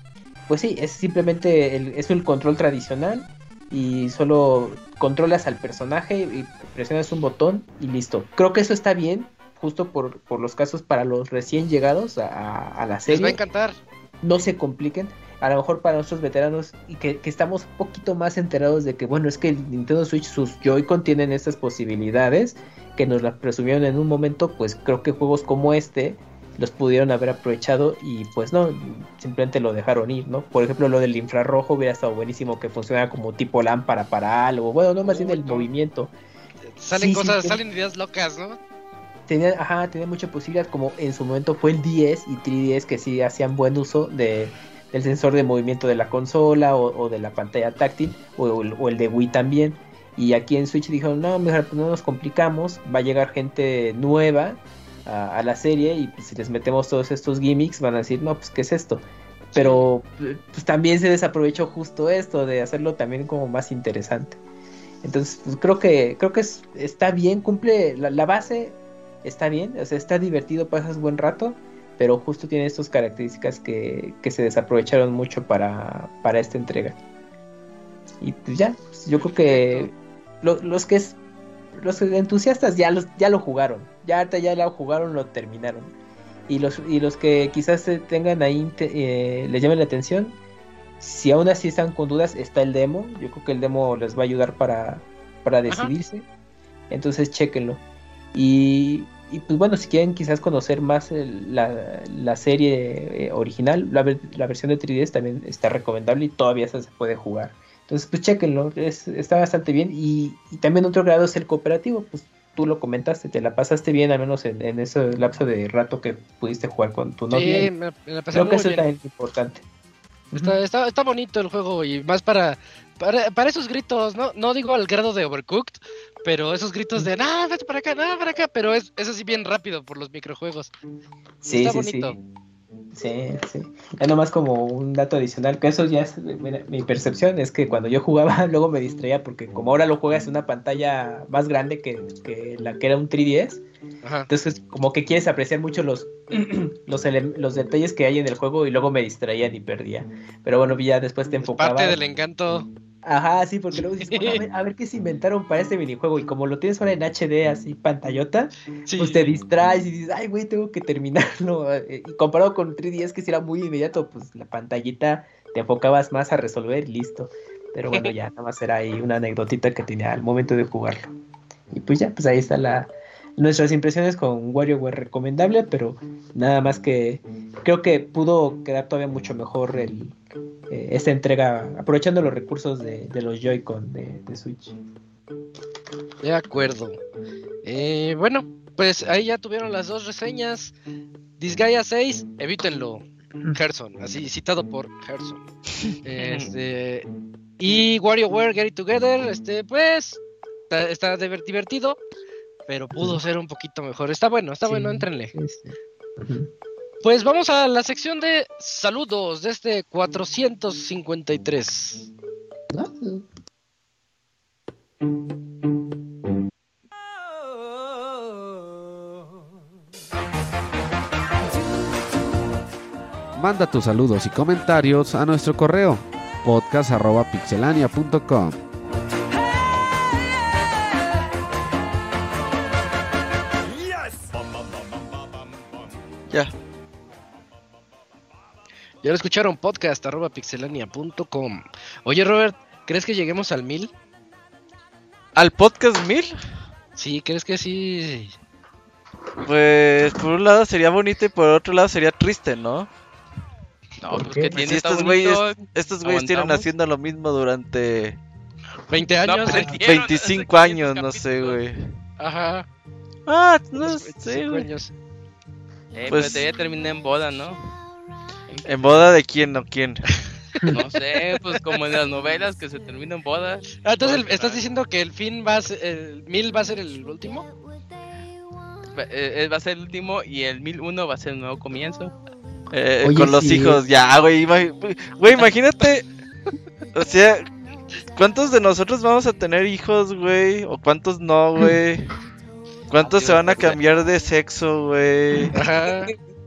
pues sí, es simplemente el, es el control tradicional y solo controlas al personaje y presionas un botón y listo. Creo que eso está bien, justo por, por los casos para los recién llegados a, la Les va a serie. encantar. No se compliquen. A lo mejor para nosotros veteranos y que, que estamos un poquito más enterados de que, bueno, es que el Nintendo Switch, sus Joy-Con tienen estas posibilidades que nos las presumieron en un momento, pues creo que juegos como este los pudieron haber aprovechado y pues no, simplemente lo dejaron ir, ¿no? Por ejemplo, lo del infrarrojo hubiera estado buenísimo que funcionara como tipo lámpara para algo, bueno, no más bien el movimiento. Salen sí, cosas, sí. salen ideas locas, ¿no? Tenía, ajá, tenía mucha posibilidad, como en su momento fue el 10 y 3DS que sí hacían buen uso de, del sensor de movimiento de la consola o, o de la pantalla táctil o, el- o el de Wii también. Y aquí en Switch dijeron, no, mejor pues no nos complicamos, va a llegar gente nueva a, a la serie y pues, si les metemos todos estos gimmicks van a decir, no, pues qué es esto. Pero pues también se desaprovechó justo esto de hacerlo también como más interesante. Entonces, pues creo que creo que es- está bien, cumple la, la base está bien, o sea, está divertido, pasas buen rato, pero justo tiene estas características que, que se desaprovecharon mucho para, para esta entrega. Y pues ya, pues, yo creo que lo- los que es los entusiastas ya los ya lo jugaron, ya ahorita ya lo jugaron, lo terminaron. Y los y los que quizás se tengan ahí eh, les llame la atención, si aún así están con dudas, está el demo. Yo creo que el demo les va a ayudar para, para decidirse. Entonces, chéquenlo. Y, y, pues bueno, si quieren quizás conocer más el- la, la serie eh, original, la, la versión de 3DS también está recomendable y todavía se puede jugar. Entonces, pues chéquenlo, es, está bastante bien. Y, y también otro grado es el cooperativo, pues tú lo comentaste, te la pasaste bien, al menos en, en ese lapso de rato que pudiste jugar con tu novia. Sí, me, me la pasé Creo que muy eso bien. es importante. Está, está, está bonito el juego y más para, para, para esos gritos, ¿no? No digo al grado de Overcooked, pero esos gritos de, no, vete para acá, no, para acá, pero es, es así bien rápido por los microjuegos. Sí, está sí, bonito. sí. Sí, sí. Ya nomás como un dato adicional, que eso ya es mira, mi percepción, es que cuando yo jugaba luego me distraía porque como ahora lo juegas en una pantalla más grande que, que la que era un 3DS, Ajá. entonces como que quieres apreciar mucho los, los, los detalles que hay en el juego y luego me distraían y perdía. Pero bueno, ya después te enfocaba. parte del encanto. Ajá, sí, porque luego dices, bueno, a, ver, a ver qué se inventaron para este minijuego y como lo tienes ahora en HD así pantallota, Sí. pues te distraes y dices, ay, güey, tengo que terminarlo. Eh, Y comparado con 3DS, que si era muy inmediato, pues la pantallita te enfocabas más a resolver y listo. Pero bueno, ya nada más era ahí una anécdotita que tenía al momento de jugarlo. Y pues ya, pues ahí está la nuestras impresiones con WarioWare recomendable, pero nada más que creo que pudo quedar todavía mucho mejor el, eh, esta entrega, aprovechando los recursos de, de los Joy-Con de, de Switch. De acuerdo. Eh, bueno, pues ahí ya tuvieron las dos reseñas. Disgaea 6, evítenlo. Gerson, así citado por Gerson. Este, y WarioWare Get It Together, este, pues está, está diver- divertido, pero pudo ser un poquito mejor. Está bueno, está Sí, bueno, entrenle. sí, sí. Ujú. Pues vamos a la sección de saludos de este 453. Manda tus saludos y comentarios a nuestro correo podcast.pixelania.com. Ya lo escucharon, podcast arroba pixelania.com. Oye, Robert, ¿crees que lleguemos al mil? ¿Al podcast 1000? Sí, ¿crees que sí? Pues por un lado sería bonito y por otro lado sería triste, ¿no? No, ¿Por pues que tiene si estos güeyes- Estos güeyes tienen haciendo lo mismo durante 20 No, años. pues, Hicieron 25 hace años, 500 no sé, güey. Ajá. Ah, no sé, 25 güey. años. Eh, Pues- pero ya terminé en boda, ¿no? ¿En boda de quién o quién? No sé, pues como en las novelas que se termina en boda. Ah, entonces, el- ¿estás ah. diciendo que el fin va a ser, el mil va a ser el último? eh, va a ser el último y el 1001 va a ser el nuevo comienzo. Eh, Oye, con los sí. hijos, ya, güey. Güey, imagínate. O sea, ¿cuántos de nosotros vamos a tener hijos, güey? ¿O cuántos no, güey? ¿Cuántos se van a cambiar de sexo, güey?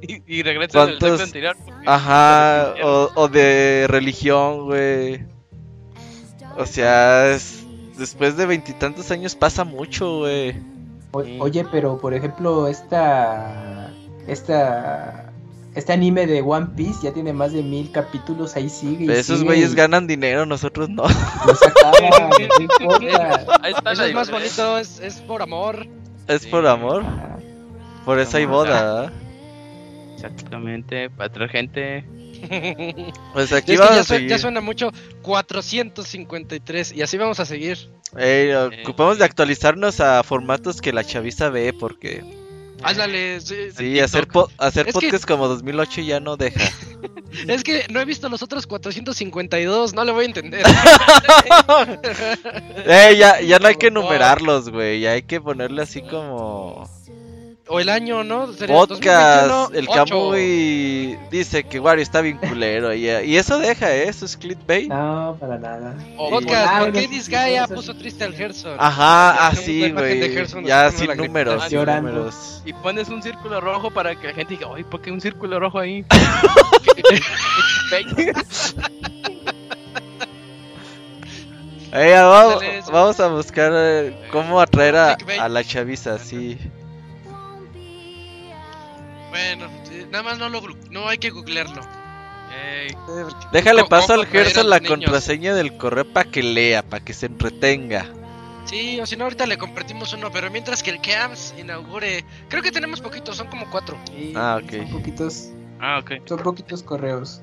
Y, y regresa al sexo anterior. Ajá, o, o de religión, güey. O sea, es- después de veintitantos años pasa mucho, güey. O-. Oye, pero por ejemplo, esta. Esta. Este anime de One Piece ya tiene más de mil capítulos, ahí sigue. y Esos güeyes y ganan dinero, nosotros no. Ahí está Eso es más bonito, es, es por amor. Es Sí. por amor. Por eso hay boda. Exactamente, para otra gente. Pues Es aquí que vamos ya, a su- ya seguir. suena mucho 453 y así vamos a seguir. Ey, ocupamos de actualizarnos a formatos que la chaviza ve porque Ándale, sí. sí, hacer po- hacer Es que- podcast como 2008 ya no deja. Es que no he visto los otros 452, no le voy a entender. Ey, ya, ya no hay que numerarlos, güey, ya hay que ponerle así como o el año, ¿no? Sería podcast. 2021, El. Camuy dice que Wario está bien culero y, y eso deja, ¿eh? Eso es clickbait. No, para nada. O podcast, Ah, ¿por qué Disgaea puso triste al Gerson? Ajá, así, güey. Ya sin números, grita. sin Llorando. números. Y pones un círculo rojo para que la gente diga, oye, ¿por qué un círculo rojo ahí? Ey, vamos, vamos a buscar eh, cómo atraer a, a la chaviza, sí. Bueno, nada más no lo no hay que googlearlo. Déjale ¿Cómo- paso cómo al Gerson la niños? contraseña del correo para que lea, para que se entretenga. Sí, o si no ahorita le compartimos uno, pero mientras que el CAMS inaugure, creo que tenemos poquitos, son como cuatro. Sí, Ah, ok. Son poquitos, Ah, ok. son poquitos correos.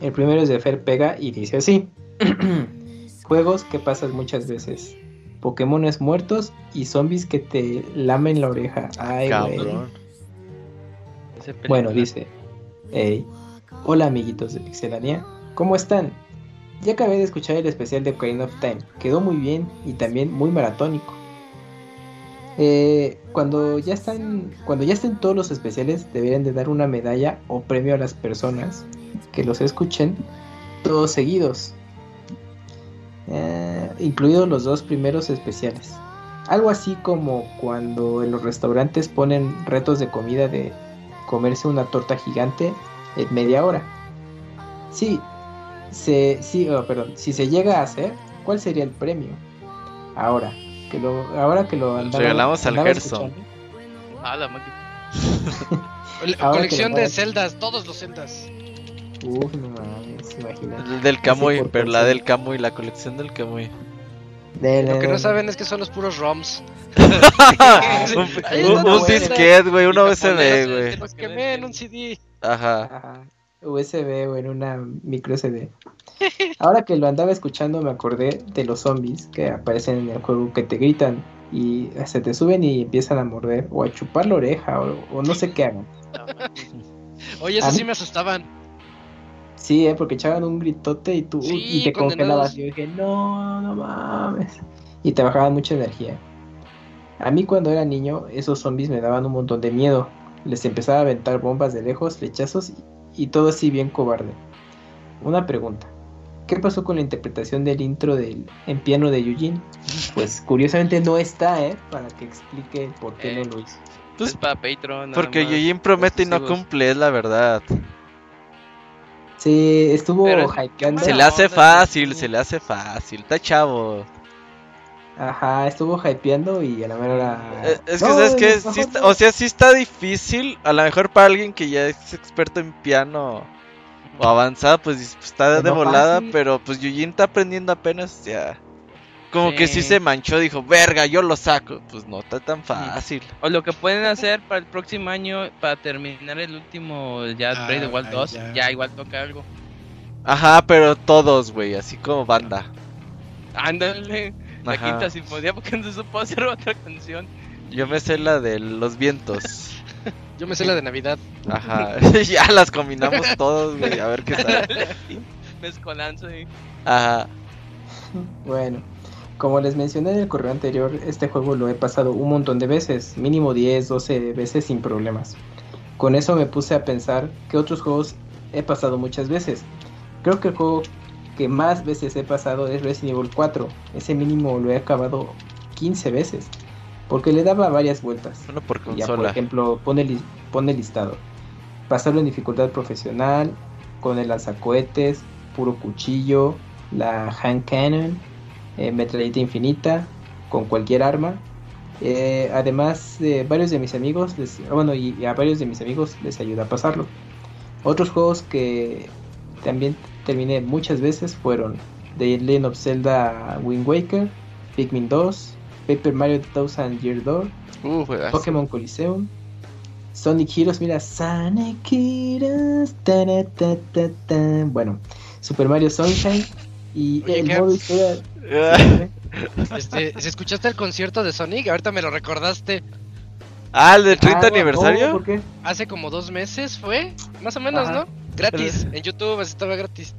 El primero es de Fer Pega y dice así: Juegos que pasas muchas veces. Pokémones muertos y zombies que te lamen la oreja. Ay, güey. Cabrón. Película. Bueno, dice. "Ey, Hola amiguitos de Pixelania. ¿Cómo están? Ya acabé de escuchar el especial de Ocarina of Time. Quedó muy bien y también muy maratónico. Eh, cuando ya están, cuando ya estén todos los especiales, deberían de dar una medalla o premio a las personas que los escuchen todos seguidos, Eh, incluidos los dos primeros especiales. Algo así como cuando en los restaurantes ponen retos de comida de comerse una torta gigante en media hora. Sí, se, sí, oh, perdón, si se llega a hacer, ¿cuál sería el premio? Ahora que lo, ahora que lo andaba- regalamos al Gerson. escuchando, Ah, la colección de celdas, todos los celdas. Uf, no mames, imagina. El del Camuy, pero la del Camuy, la colección del Camuy. Dele, Lo que no saben es que son los puros ROMs. un un- un disquete, güey, un Y USB, güey. que Los quemé en un CD. Ajá. Ajá. USB o en una micro CD. Ahora que lo andaba escuchando me acordé de los zombies que aparecen en el juego que te gritan y se te suben y empiezan a morder o a chupar la oreja o, o no sé qué hagan. Oye, mí- sí me asustaban. Sí, eh, porque echaban un gritote y tú Sí, y te congelabas. Y yo dije, no, no mames. Y te bajaban mucha energía. A mí cuando era niño, esos zombies me daban un montón de miedo. Les empezaba a aventar bombas de lejos, flechazos y, y todo así bien cobarde. Una pregunta. ¿Qué pasó con la interpretación del intro del en piano de Eugene? Pues curiosamente no está, ¿eh? Para que explique por qué no Eh. lo hizo. Pues, es para Patreon. Porque más. Yujin promete y no cumple, es la verdad. Sí, estuvo Pero- hypeando. Se le hace fácil, se le hace fácil. Está chavo. Ajá, estuvo hypeando y a la mera hora. Eh, Es que, No, ¿sabes qué? mejor Sí está- o sea, sí está difícil. A lo mejor para alguien que ya es experto en piano o avanzada, pues está de volada. fácil. Pero pues Yujin está aprendiendo apenas ya. Como que sí se manchó, dijo, verga, yo lo saco. Pues no está tan fácil. O lo que pueden hacer para el próximo año, para terminar el último, ya Ah, Breath of the Wild 2, ya. ya. igual toca algo. Ajá, pero todos, güey, así como banda. Ándale, la Ajá. quinta sinfonía, porque no se supo hacer otra canción. Yo me sé la de los vientos. Yo me sé la de Navidad. Ajá, ya las combinamos todos, güey, a ver qué tal. Mezcolanza. Ajá, Bueno, Como les mencioné en el correo anterior, este juego lo he pasado un montón de veces, mínimo 10, 12 veces sin problemas. Con eso me puse a pensar que otros juegos he pasado muchas veces. Creo que el juego que más veces he pasado es Resident Evil 4. Ese mínimo lo he acabado 15 veces. Porque le daba varias vueltas. Por ya, por ejemplo, pone, li- pone listado. Pasarlo en dificultad profesional, con el lanzacohetes, puro cuchillo, la hand cannon, eh, metralleta infinita, con cualquier arma. Eh, además, de varios de mis amigos, les- ah, bueno, y, y a varios de mis amigos les ayuda a pasarlo. Otros juegos que también terminé muchas veces fueron The Legend of Zelda Wind Waker, Pikmin 2, Paper Mario Thousand Year Door, Uh. Pokémon Coliseum, Sonic Heroes, mira, Sonic Heroes, tara, ta, ta, ta. bueno, Super Mario Sunshine y Oye, el modo historia. Este, si escuchaste el concierto de Sonic, ahorita me lo recordaste. ah, el de 30 Ah, aniversario. ¿por qué? Hace como dos meses fue, más o menos, Ajá. ¿no? Gratis, en YouTube estaba gratis.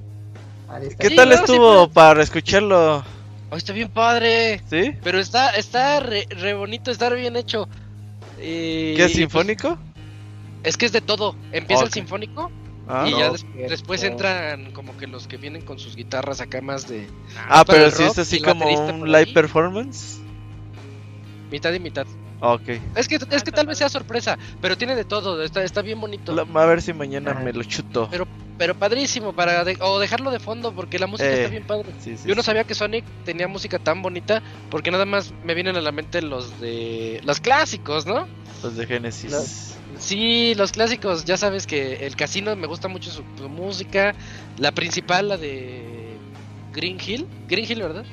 ¿Qué Sí, tal no, sí, estuvo para escucharlo? Oh, está bien padre. ¿Sí? Pero está, está re, re bonito, está re bien hecho. Y- ¿Qué es pues, sinfónico? es que es de todo. Empieza el sinfónico Ah, y no. ya des- cierto. después entran como que los que vienen con sus guitarras acá más de Ah, para pero rock es así y el como un live performance. mitad y mitad. Ok. Es que, es que tal vez sea sorpresa, pero tiene de todo, está, está bien bonito. La- a ver si mañana Ajá. me lo chuto. Pero padrísimo, para de- o dejarlo de fondo porque la música Eh, está bien padre. Sí, sí, Yo no sí. sabía que Sonic tenía música tan bonita porque nada más me vienen a la mente los de los clásicos, ¿no? Los de Genesis. Sí, los clásicos, ya sabes que el casino me gusta mucho su, su música, la principal la de Green Hill, Green Hill, ¿verdad?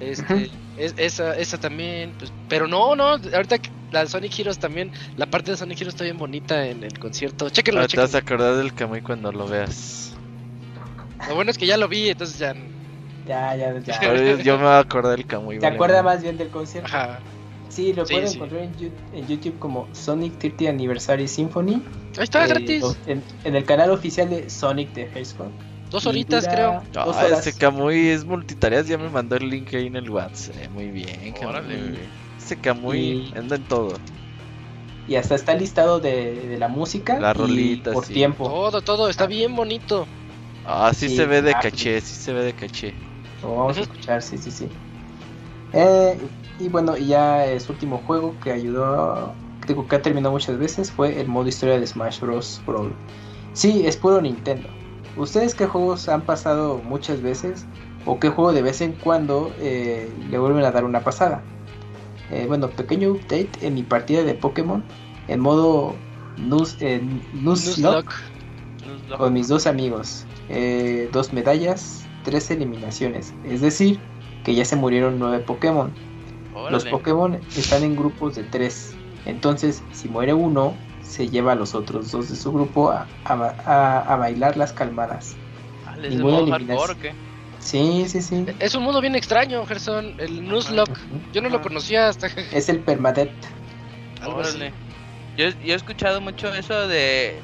Este, es- esa, esa también, pues, pero no, no, ahorita que la de Sonic Heroes también, la parte de Sonic Heroes está bien bonita en el concierto. Chéquenlo, te vas a acordar del Kamui cuando lo veas. Lo bueno es que ya lo vi, entonces ya. Ya, ya, yo, yo me voy a acordar del Kamui. ¿Te vale, acuerdas más bien del concierto? Ajá. Sí, lo Sí, pueden sí. encontrar en, YouTube como Sonic 30 Anniversary Symphony. Ahí está, Eh, gratis. En, en el canal oficial de Sonic the Hedgehog. Dos horitas, dura creo. dos Ah, horas. ese Kamui es multitareas. Ya me mandó el link ahí en el WhatsApp. Eh, muy bien, Órale. Kamui. Y- anda en todo. Y hasta está listado de, de la música. Las y rolitas, Por sí. tiempo. Todo, todo, está bien bonito. Ah, sí, Sí, se ve de ah, caché, sí se ve de caché. Lo vamos a escuchar, sí, sí, sí. Eh, y bueno, ya eh, su último juego que ayudó, digo, que ha terminado muchas veces fue el modo historia de Smash Bros. Brawl. Sí, es puro Nintendo. ¿Ustedes qué juegos han pasado muchas veces? ¿O qué juego de vez en cuando eh, le vuelven a dar una pasada? Eh, bueno, pequeño update en mi partida de Pokémon. En modo Nuz, Nuzlocke, con mis dos amigos. Dos medallas, tres eliminaciones. Es decir, que ya se murieron nueve Pokémon. Los. Pokémon están en grupos de tres. Entonces, si muere uno, se lleva a los otros dos de su grupo a, a a- a bailar las calmadas. Ah, ¿les? Sí, sí, sí. Es un mundo bien extraño, Gerson. El Nuzlocke. Yo no lo Ah. conocía hasta. Es el permadeath. Órale. Yo, yo he escuchado mucho eso de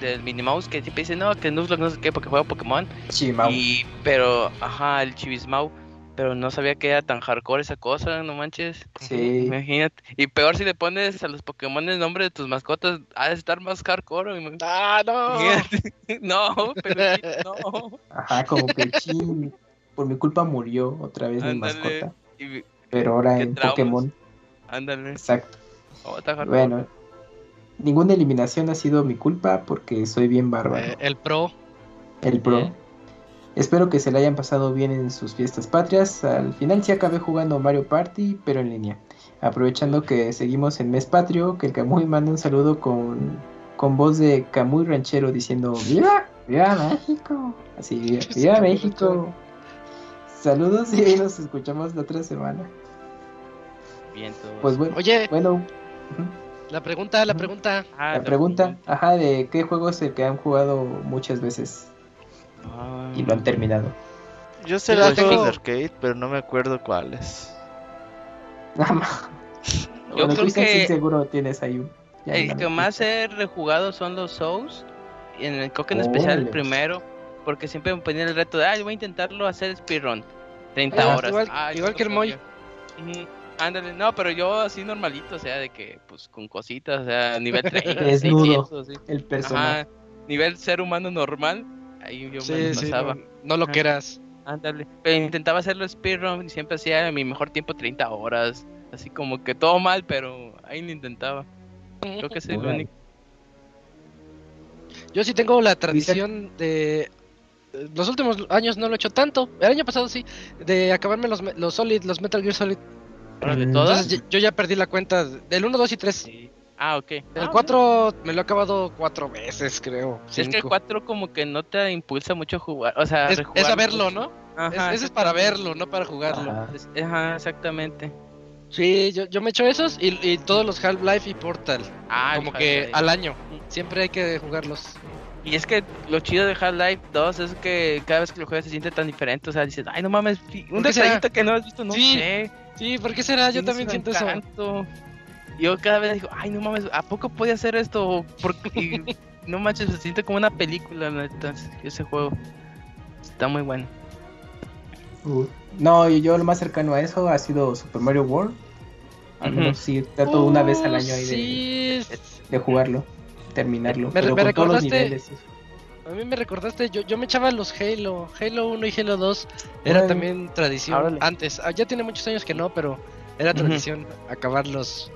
del Minimouse que siempre dice no, que Nuzlocke no sé qué porque juega Pokémon. Chimau. Y, pero, ajá, el Chivismau. Pero no sabía que era tan hardcore esa cosa, no manches. Sí. Imagínate. Y peor si le pones a los Pokémon el nombre de tus mascotas, ha de estar más hardcore. Ah, no. Imagínate. No, pero sí, no. Ajá, como que chin, por mi culpa murió otra vez mi mascota. Y, Pero ahora en traumas. Pokémon. ándale. Exacto. Oh, está hardcore. Bueno, ninguna eliminación ha sido mi culpa porque soy bien bárbaro. Eh, el pro. el pro. bien. Espero que se la hayan pasado bien en sus fiestas patrias. Al final sí acabé jugando Mario Party, pero en línea. Aprovechando que seguimos en mes patrio, que el Camuy manda un saludo con, con voz de Camuy ranchero diciendo ¡Viva! ¡Viva México! Así, ¡Viva, viva México! Saludos y ahí nos escuchamos la otra semana. Bien, todo. Pues bueno, Oye, bueno la pregunta, la pregunta. Ah, la pregunta, ajá, de qué juego es el que han jugado muchas veces Ah. y lo han terminado. Yo sé Yo los tengo- juegos de arcade, pero no me acuerdo cuáles. Nada más. Yo Bueno, creo que seguro tienes ahí un. ya el que más he rejugado son los Souls. Y en el creo que en especial el primero. Porque siempre me ponían el reto de, ah, voy a intentarlo hacer speedrun. 30 Ah, horas. igual- que el Moy. Ándale, no, pero yo así normalito, o sea, de que, pues, con cositas, o sea, nivel 30, Desnudo. 600, sí. El personaje. Ajá, nivel ser humano normal, ahí yo me Sí, sí, no, no lo Ajá. quieras. Ándale, pero intentaba hacerlo speedrun y siempre hacía mi mejor tiempo 30 horas, así como que todo mal, pero ahí lo intentaba. Creo que es el único. Yo sí tengo la tradición de... eh, Los últimos años no lo he hecho tanto. El año pasado sí. De acabarme los, los Solid, los Metal Gear Solid. ¿De todas? Entonces yo- ya perdí la cuenta del 1, 2 y 3. Ah, ok. El Ah, 4 me lo he acabado cuatro veces, creo. Es que el cinco. 4 como que no te impulsa mucho a jugar, o sea, Es, es a verlo. ¿no? Ajá, Es- ese es para verlo, no para jugarlo. Ajá. Exactamente. Sí, yo, yo me echo esos y, y todos los Half-Life y Portal. Ah, como que al año. Siempre hay que jugarlos. Y es que lo chido de Half-Life 2 es que cada vez que lo juegas se siente tan diferente. O sea, dices, ay, no mames, un detallito que no has visto, no Sí, sé. Sí, ¿por qué será? Yo también siento eso. Yo cada vez digo, ay, no mames, ¿a poco podía hacer esto? Porque y no manches, se siente como una película, la neta, ese juego. Está muy bueno. Uh, no, y yo lo más cercano a eso ha sido Super Mario World. Al menos sí, trato una vez al año ahí de, Sí, de jugarlo, terminarlo. Me- pero me con todos los recordaste- niveles. a mí me recordaste, yo, yo me echaba los Halo, Halo 1 y Halo 2, era también tradición antes, ah, ya tiene muchos años que no, pero era tradición acabarlos.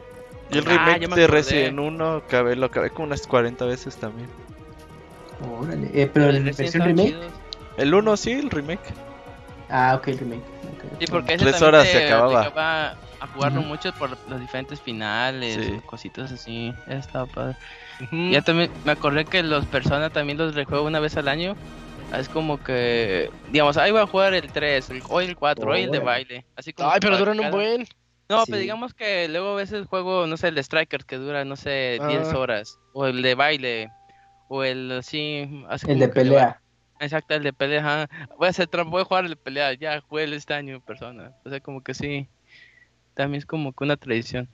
Y el Ah, remake me de acordé. Resident 1 acabé, lo acabé como unas 40 veces también. Órale. Eh, pero Resident versión remake. chidos. El 1 sí, el remake. Ah, ok, el remake. ok. Sí, porque ese Tres horas te se acababa. obligaba a jugarlo Ujú. mucho por los diferentes finales, Sí. cositas así. Estaba padre. Ujú. Ya también me acordé que los personas también los rejuego una vez al año. Es como que, digamos, ahí voy a jugar el 3, el, hoy el 4, hoy el de baile. Así como Ay, pero duran un buen. No, Sí. pero digamos que luego a veces juego, no sé, el de Strikers que dura, no sé, 10 Ah. horas. O el de baile. O el así. así El de va- pelea. Exacto, el de pelea. Voy a hacer trampa, voy a jugar el de pelea. Ya jugué el este año, persona. O sea, como que sí. También es como que una tradición.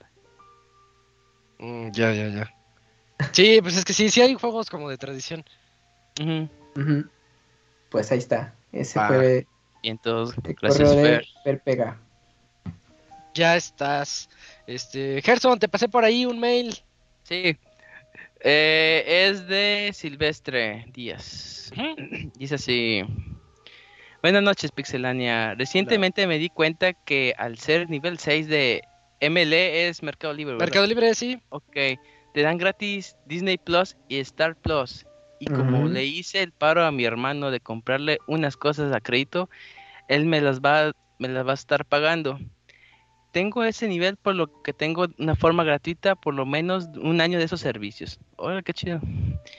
Mm, ya, ya, ya. Sí, pues es que sí, sí hay juegos como de tradición. Pues ahí está. Ese Va. fue Y entonces, el gracias, Fer. Fer Pega. Ya estás. Este, Gerson, te pasé por ahí un mail. Sí. Eh, es de Silvestre Díaz. Dice así. Buenas noches, Pixelania. Recientemente me di cuenta que al ser nivel 6 de MLE es Mercado Libre. ¿verdad? Mercado Libre, sí. Ok. Te dan gratis Disney Plus y Star Plus. Y como le hice el paro a mi hermano de comprarle unas cosas a crédito, él me las va, me las va a estar pagando. Tengo ese nivel por lo que tengo una forma gratuita por lo menos un año de esos servicios. Hola, qué chido.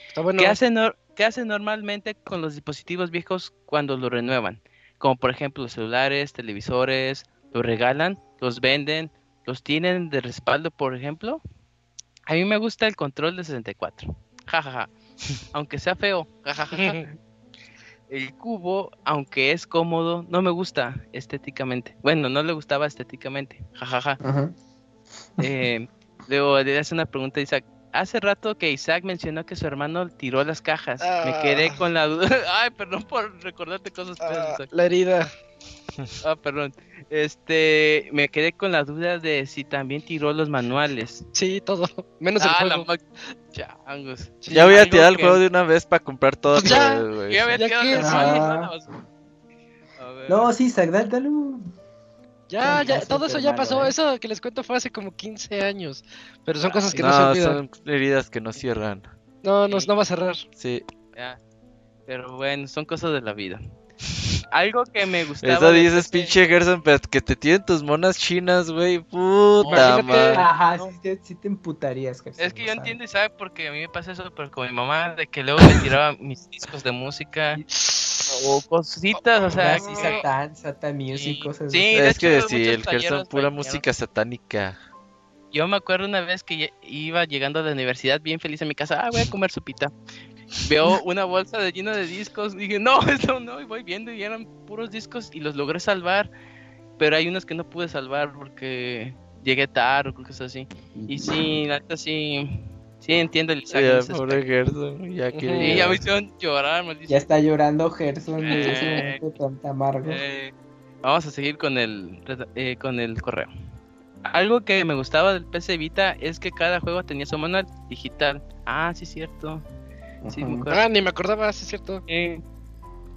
Está bueno. ¿Qué hacen qué hacen normalmente con los dispositivos viejos cuando lo renuevan? Como por ejemplo los celulares, televisores, los regalan, los venden, los tienen de respaldo, por ejemplo. A mí me gusta el control de 64. Jajaja. Aunque sea feo. jajaja. El cubo, aunque es cómodo, no me gusta estéticamente. Bueno, no le gustaba estéticamente. Jajaja. Ajá. Eh, luego le hace una pregunta a Isaac. Hace rato que Isaac mencionó que su hermano tiró las cajas. Me quedé Ah. con la duda. Ay, perdón por recordarte cosas Ah, la herida. Ah, perdón. Este, me quedé con la duda de si también tiró los manuales. Sí, todo. Menos el ah, la juego. Changos. Sí, ya voy a tirar el que- juego de una vez para comprar todo. Pues ya. güey. Ya había Ya tirado Ah. manuales, a ver. No, sí, dale, un- Ya, ya, todo eso ya pasó. ¿eh? Eso que les cuento fue hace como 15 años. Pero son cosas que no, No, se olvidan. son heridas que no cierran. No, no, no va a cerrar. Sí. Ya. Pero bueno, son cosas de la vida. Algo que me gustaba. Eso dices, pinche Gerson, pero que te tienen tus monas chinas, güey. Puta madre. Ajá, No. sí, te- sí te emputarías, Gerson, Es que yo entiendo Isaac porque a mí me pasa eso, pero con mi mamá, de que luego me tiraba mis discos de música o cositas, o sea, Ah, sí, que- Satán, Satan Music, Sí, cosas sí, así. Es que sí, el Gerson, pura música satánica. yo me acuerdo una vez que iba llegando a la universidad bien feliz a mi casa, ah, voy a comer sopita. Veo una bolsa de llena de discos, dije, no, eso no, y voy viendo y eran puros discos y los logré salvar, pero hay unos que no pude salvar porque llegué tarde o cosas así. Y sí, la neta sí, sí entiendo el Ya, pobre. Gerson, ya que. Sí, ya me hicieron llorar, maldición. Ya está llorando Gerson Eh. momento tan amargo. Eh, Vamos a seguir con el, eh, con el correo. Algo que me gustaba del PC Vita es que cada juego tenía su manual digital. Ah, sí, cierto. Sí, me. Ah, ni me acordaba, sí es cierto. Eh,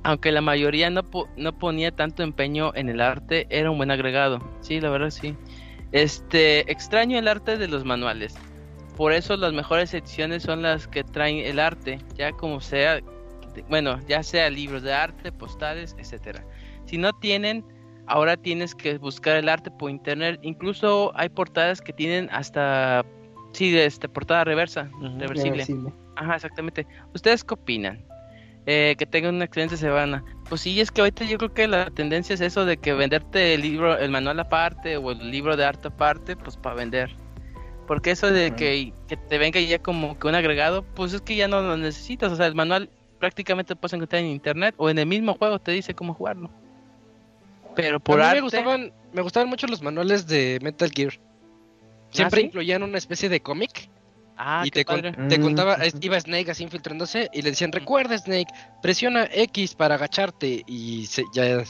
aunque la mayoría no, po- no ponía tanto empeño en el arte, era un buen agregado. Sí, la verdad sí. Este, extraño el arte de los manuales. Por eso las mejores ediciones son las que traen el arte, ya como sea, bueno, ya sea libros de arte, postales, etcétera. Si no tienen, ahora tienes que buscar el arte por internet. Incluso hay portadas que tienen hasta, sí, este, portada reversa, reversible. Reversible. Ajá, exactamente. ¿Ustedes qué opinan? Eh, que tengan una excelente semana. Pues sí, es que ahorita yo creo que la tendencia es eso de que venderte el libro, el manual aparte o el libro de arte aparte, pues para vender. Porque eso de Ujú. que, que te venga ya como que un agregado, pues es que ya no lo necesitas. O sea, el manual prácticamente lo puedes encontrar en internet o en el mismo juego te dice cómo jugarlo. Pero por a mí arte, me gustaban, me gustaban mucho los manuales de Metal Gear. Siempre ¿sí? incluían una especie de cómic ah, y qué te, con- te Mm, contaba, iba Snake así infiltrándose y le decían, recuerda Snake, presiona X para agacharte y se, ya... eh,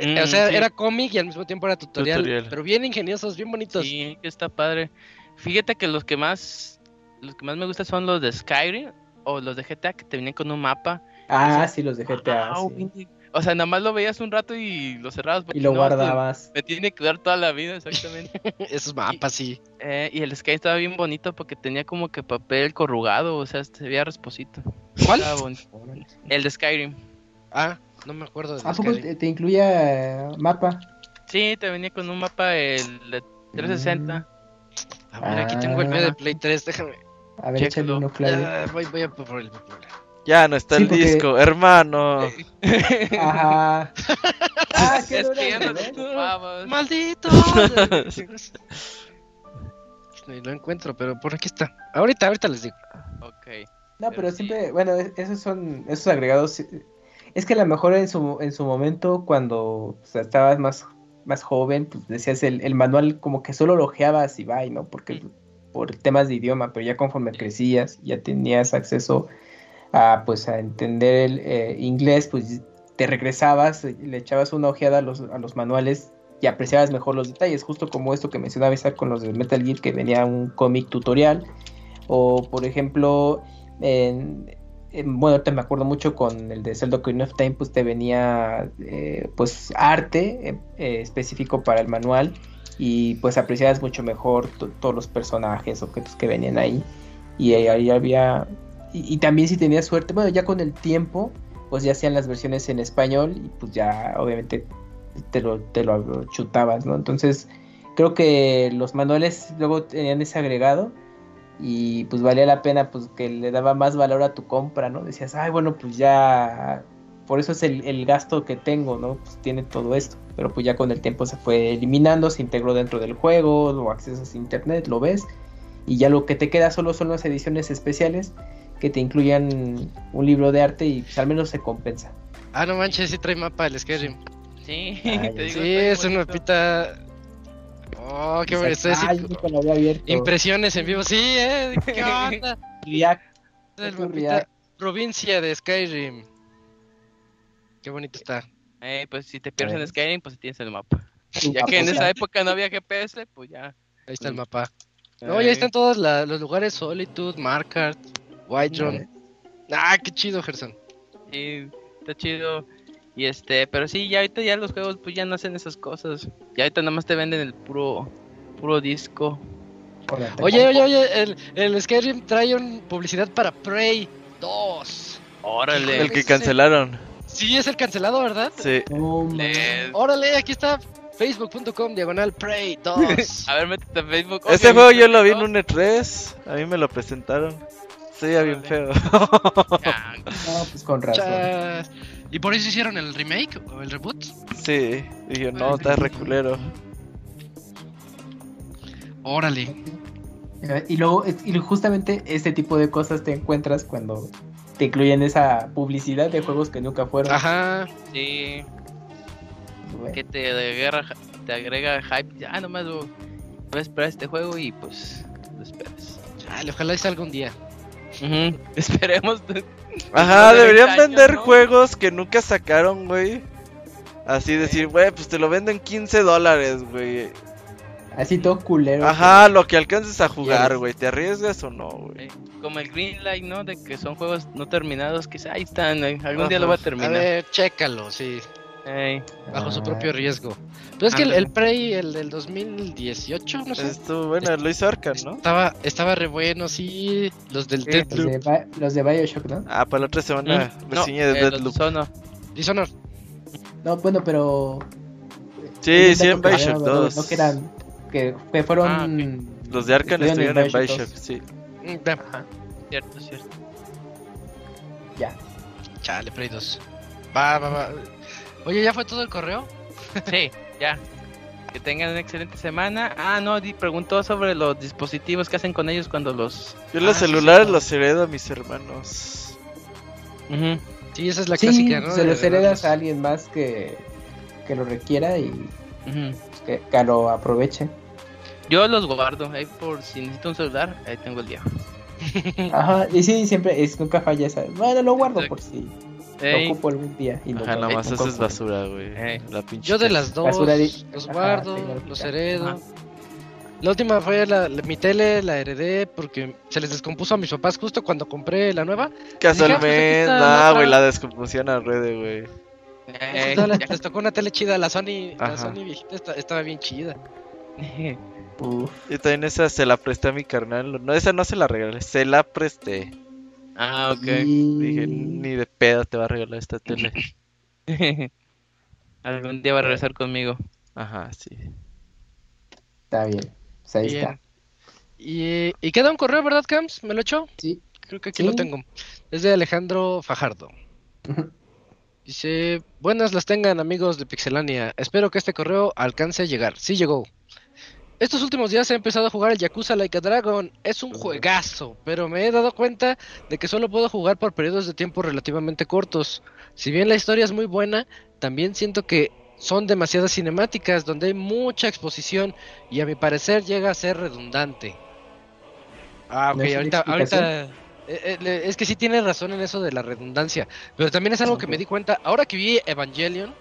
Mm, o sea, sí. era cómic y al mismo tiempo era tutorial, Tutorial. pero bien ingeniosos, bien bonitos. Sí, que está padre. Fíjate que los que más los que más me gustan son los de Skyrim o los de GTA que te vienen con un mapa. Ah, sí, los de GTA. Ah, sí. O sea, nada más lo veías un rato y lo cerrabas. Y lo no, guardabas. Me tiene que dar toda la vida, exactamente. Esos mapas, sí. Eh, y el Sky estaba bien bonito porque tenía como que papel corrugado, o sea, se veía rasposito. ¿Cuál? Estaba bonito. El de Skyrim. Ah, no me acuerdo de ¿A los poco que- te, te incluía mapa? Sí, te venía con un mapa el de 360. A ver, aquí tengo el Ah. de Play 3, déjame. A ver, échale uno. Ah, voy, voy a por el el- Ya no está Sí, el porque- disco, hermano. Ajá. Ah, qué es que ya no ¿eh? ocupabas. ¡Maldito! Ni lo encuentro, pero por aquí está. Ahorita, ahorita les digo. Ok. No, Pero pero sí. siempre, bueno, es- esos son, esos agregados. eh, Es que a lo mejor en su, en su momento, cuando o sea, estabas más, más joven, pues decías el, el manual como que solo lo ojeabas y bye, ¿no? Porque por temas de idioma, pero ya conforme crecías, ya tenías acceso a, pues, a entender el eh, inglés, pues te regresabas, le echabas una ojeada a los, a los manuales y apreciabas mejor los detalles, justo como esto que mencionaba con los de Metal Gear, que venía un cómic tutorial, o por ejemplo, en, en- bueno, ahorita me acuerdo mucho con el de Zelda Ocarina of Time, pues te venía eh, pues arte eh, específico para el manual y pues apreciabas mucho mejor to- todos los personajes, objetos que venían ahí. Y ahí había y, y también si tenías suerte, bueno, ya con el tiempo pues ya hacían las versiones en español y pues ya obviamente te lo, te lo chutabas, ¿no? Entonces creo que los manuales luego tenían ese agregado y pues valía la pena pues que le daba más valor a tu compra, ¿no? Decías, ay, bueno, pues ya, por eso es el, el gasto que tengo, ¿no? Pues tiene todo esto, pero pues ya con el tiempo se fue eliminando, se integró dentro del juego, lo accesas a internet, lo ves, y ya lo que te queda solo son las ediciones especiales que te incluyan un libro de arte y pues al menos se compensa. Ah, no manches, sí trae mapa el Skyrim. Sí, Ay, te digo, Sí, es un bonito. mapita. Oh, qué bueno. estoy así-. Impresiones en vivo. Sí, eh. ¿Qué onda? React, El mapita provincia de Skyrim. Qué bonito está. Eh, pues si te pierdes en Skyrim, pues tienes el mapa. Ya que en mapa, esa época no había GPS, pues ya. Ahí está el mapa. Eh, No, ya están todos la- los lugares: Solitude, Markart, Whiterun. Ah, qué chido, Gerson. Sí, está chido. Y este, pero sí, ya ahorita ya los juegos pues ya no hacen esas cosas. Ya ahorita nada más te venden el puro puro disco. Hola, Oye, oye, oye, el, el Skyrim trae un publicidad para Prey 2. Órale. El que cancelaron. Sí, es el cancelado, ¿verdad? Sí. Le- Órale, aquí está facebook.com diagonal Prey 2. A ver, métete en Facebook. Ese Oye, juego yo lo vi en un E3. A mí me lo presentaron. Se veía bien feo. No, pues con razón. Chas. ¿Y por eso hicieron el remake o el reboot? Sí. Dije, no, está reculero. Órale. Y luego, y justamente este tipo de cosas te encuentras cuando te incluyen esa publicidad de juegos que nunca fueron. Ajá. Sí, Güey. que te agrega, te agrega hype. Ya nomás voy a esperar este juego y pues lo esperas. Chale, ojalá y salga un Ujú, Esperemos. Ajá, de deberían 20 años, vender ¿no? juegos que nunca sacaron, güey. Así decir, güey, pues te lo vendo en 15 dólares, güey. Así todo culero. Ajá, lo que alcances a jugar, güey. ¿Te arriesgas o no, güey? Eh, Como el Green Light, ¿no? De que son juegos no terminados, que ahí están, eh, algún día lo va a A terminar. ver, chécalo, sí, Ey, bajo su Ah. propio riesgo. Pero es que el, el Prey, el del 2018, no sé. Esto, bueno, lo hizo Arcan, ¿no? Estaba, estaba re bueno, sí. Los del Sí, Los Deathloop. de, Bi- los de Bioshock, ¿no? Ah, para la otra semana, mm, no, reseña de eh, los Deadloop. No, bueno, pero. Sí, sí, en Bioshock había dado, 2. No que eran. Que, que fueron. Ah, Los de Arcan estuvieron estuvieron en Bioshock Bioshock, sí. Mm, Ajá, Cierto, cierto. ya. Chale, Prey 2. Va, va, va. Oye, ¿ya fue todo el correo? Sí, ya. Que tengan una excelente semana. Ah, no, preguntó sobre los dispositivos que hacen con ellos cuando los. Yo los Ah, sí, celulares sí. los heredo a mis hermanos. Ujú. Sí, esa es la sí, clásica, ¿no? se los heredas a alguien más que, que lo requiera y Ujú. que, que lo aprovechen. Yo los guardo, ahí por si necesito un celular, ahí tengo el viejo. Ajá, y sí, siempre, es, nunca falla esa. Bueno, lo guardo por si Ey, lo ocupo algún día. Y lo Ajá, nada más haces basura, güey. La pinche. Yo de las dos Basura de- los guardo, los heredo. Ajá. La última fue la, la- mi tele, la heredé porque se les descompuso a mis papás justo cuando compré la nueva. Casualmente, ah, pues nah, la güey, la descomposición a red, güey. les, les tocó una tele chida, la Sony, la. Sony viejita esta- estaba bien chida. Uf. Yo también esa se la presté a mi carnal. No, esa no se la regalé, se la presté. Ah, ok. Y- Dije, ni de pedo te va a regalar esta tele. Algún día va a regresar conmigo. Ajá, sí. Está bien. Pues ahí Bien. está. Y, y queda un correo, ¿verdad, Camps? ¿Me lo echó? Sí. Creo que aquí Sí. lo tengo. Es de Alejandro Fajardo. Dice, buenas las tengan amigos de Pixelania. Espero que este correo alcance a llegar. Sí llegó. Estos últimos días he empezado a jugar el Yakuza Like a Dragon. Es un juegazo, pero me he dado cuenta de que solo puedo jugar por periodos de tiempo relativamente cortos. Si bien la historia es muy buena, también siento que son demasiadas cinemáticas donde hay mucha exposición y a mi parecer llega a ser redundante. Ah, ok, ¿No es una ahorita, eh, eh, es que sí tiene razón en eso de la redundancia, pero también es algo que me di cuenta ahora que vi Evangelion,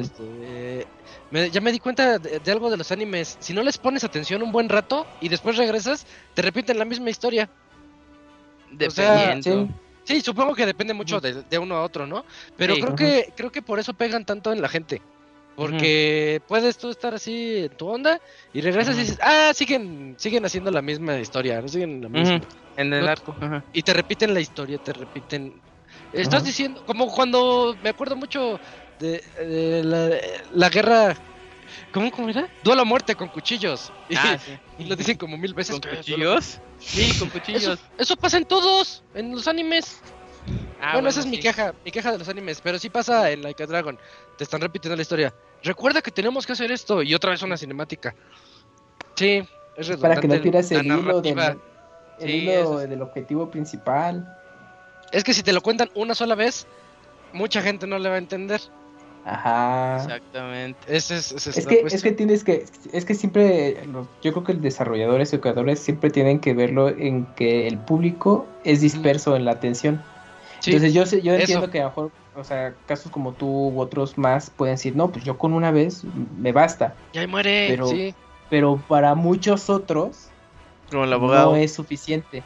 Este, me- ya me di cuenta de, de algo de los animes. Si no les pones atención un buen rato y después regresas, te repiten la misma historia. O sea, Dependiendo. sí. Sí, supongo que depende mucho de, de uno a otro, ¿no? Pero Sí. creo que creo que por eso pegan tanto en la gente. Porque puedes tú estar así en tu onda y regresas y dices, ah, siguen siguen haciendo la misma historia, siguen la misma. Ujú, En el No- arco. Y te repiten la historia, te repiten. Estás diciendo, como cuando me acuerdo mucho de, de la, la guerra. ¿Cómo, ¿Cómo era? Duelo a muerte con cuchillos. Y, Ah, sí. y lo dicen como mil veces. ¿Con cuchillos? Sí, con Eso, cuchillos. eso pasa en todos, en los animes. Ah, bueno, esa es mi queja, mi queja de los animes, pero sí pasa en Like a Dragon. Te están repitiendo la historia. Recuerda que tenemos que hacer esto y otra vez una cinemática. Sí, es redundante. Para que no pierdas el hilo, del, narrativa. el Sí, hilo es- del objetivo principal. Es que si te lo cuentan una sola vez, mucha gente no le va a entender. Ajá. Exactamente. Ese es, ese es Es que, es que tienes que, es que siempre, yo creo que los desarrolladores y educadores siempre tienen que verlo en que el público es disperso en la atención. Sí, Entonces yo yo eso. entiendo que a lo mejor, o sea, casos como tú u otros más pueden decir, no, pues yo con una vez me basta. y ahí muere, pero- sí. Pero para muchos otros Como el abogado. no es suficiente.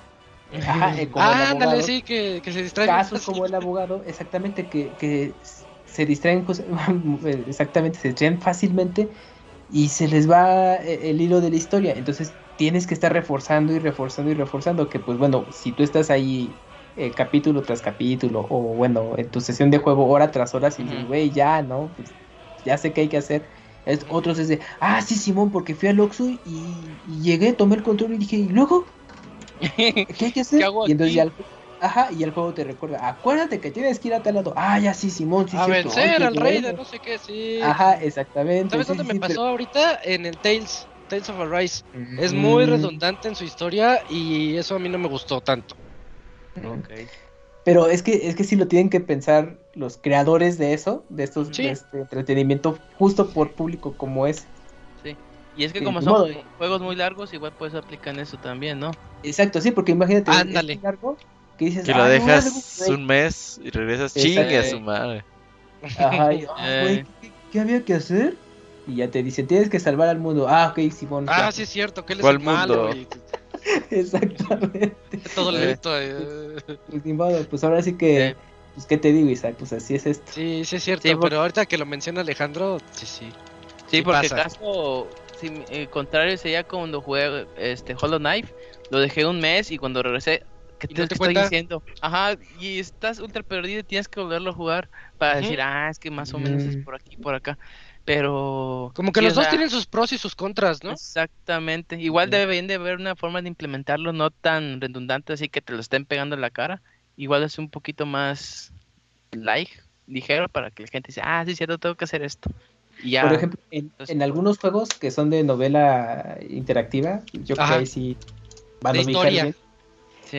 Ajá, el Ah, ándale, abogado. sí, que, que se distrae. casos como el abogado, exactamente, que, que se distraen, cos- exactamente, se distraen fácilmente y se les va eh, el hilo de la historia. Entonces tienes que estar reforzando y reforzando y reforzando, que pues bueno, si tú estás ahí eh, capítulo tras capítulo, o bueno, en tu sesión de juego hora tras hora, y dices, güey, ya, ¿no? Pues ya sé qué hay que hacer. Es, otros es de, ah, sí, Simón, porque fui al Oxxo y, y llegué, tomé el control y dije, ¿y luego? ¿Qué hay que hacer? ¿Qué hago y entonces ya ajá, y el juego te recuerda, acuérdate que tienes que ir a tal lado. Ah, ya sí, Simón, sí, a cierto. vencer Ay, al rey de bueno". no sé qué, sí. Ajá, exactamente. ¿Sabes sí, dónde sí, me sí, pasó ahorita? En el Tales, Tales of Arise. pero- Es muy Mm, redundante en su historia y eso a mí no me gustó tanto. mm. Ok. Pero es que, es que sí lo tienen que pensar los creadores de eso, de estos Sí. de este entretenimiento, justo por público como es. Y es que Sí, como son modo. juegos muy largos, igual pues aplican eso también, ¿no? Exacto, sí, porque imagínate, es Ándale. tan largo que dices, Que lo "Ay, no, dejas güey". un mes y regresas chingue a su madre. Ajá, y, ah, Eh. güey, ¿qué, qué había que hacer? Y ya te dice, tienes que salvar al mundo. Ah, ok, Simón. Ah, ya. sí es cierto, que él es ¿Cuál el malo mundo? Exactamente. todo Eh. lento. eh. Pues, ni modo, pues ahora sí que, Eh. pues qué te digo, Isaac, pues así es esto. Sí, sí es cierto, Sí, porque- pero ahorita que lo menciona Alejandro, sí, sí. Sí, Sí porque pasa. caso si, el contrario sería cuando jugué este Hollow Knife, lo dejé un mes y cuando regresé, ¿qué ¿Y te, no te qué estoy diciendo? Ajá, y estás ultra perdido y tienes que volverlo a jugar para decir, ah, es que más o menos es Mm. por aquí, por acá. Pero... Como que sí, los dos sea, tienen sus pros y sus contras, ¿no? Exactamente. Igual Mm. deberían de haber una forma de implementarlo no tan redundante así que te lo estén pegando en la cara. Igual es un poquito más light, ligero para que la gente dice, ah, sí, cierto, tengo que hacer esto. Y ya. Por ejemplo, en, Entonces- en algunos juegos que son de novela interactiva, yo creo que ahí sí van De a ubicar historia. bien.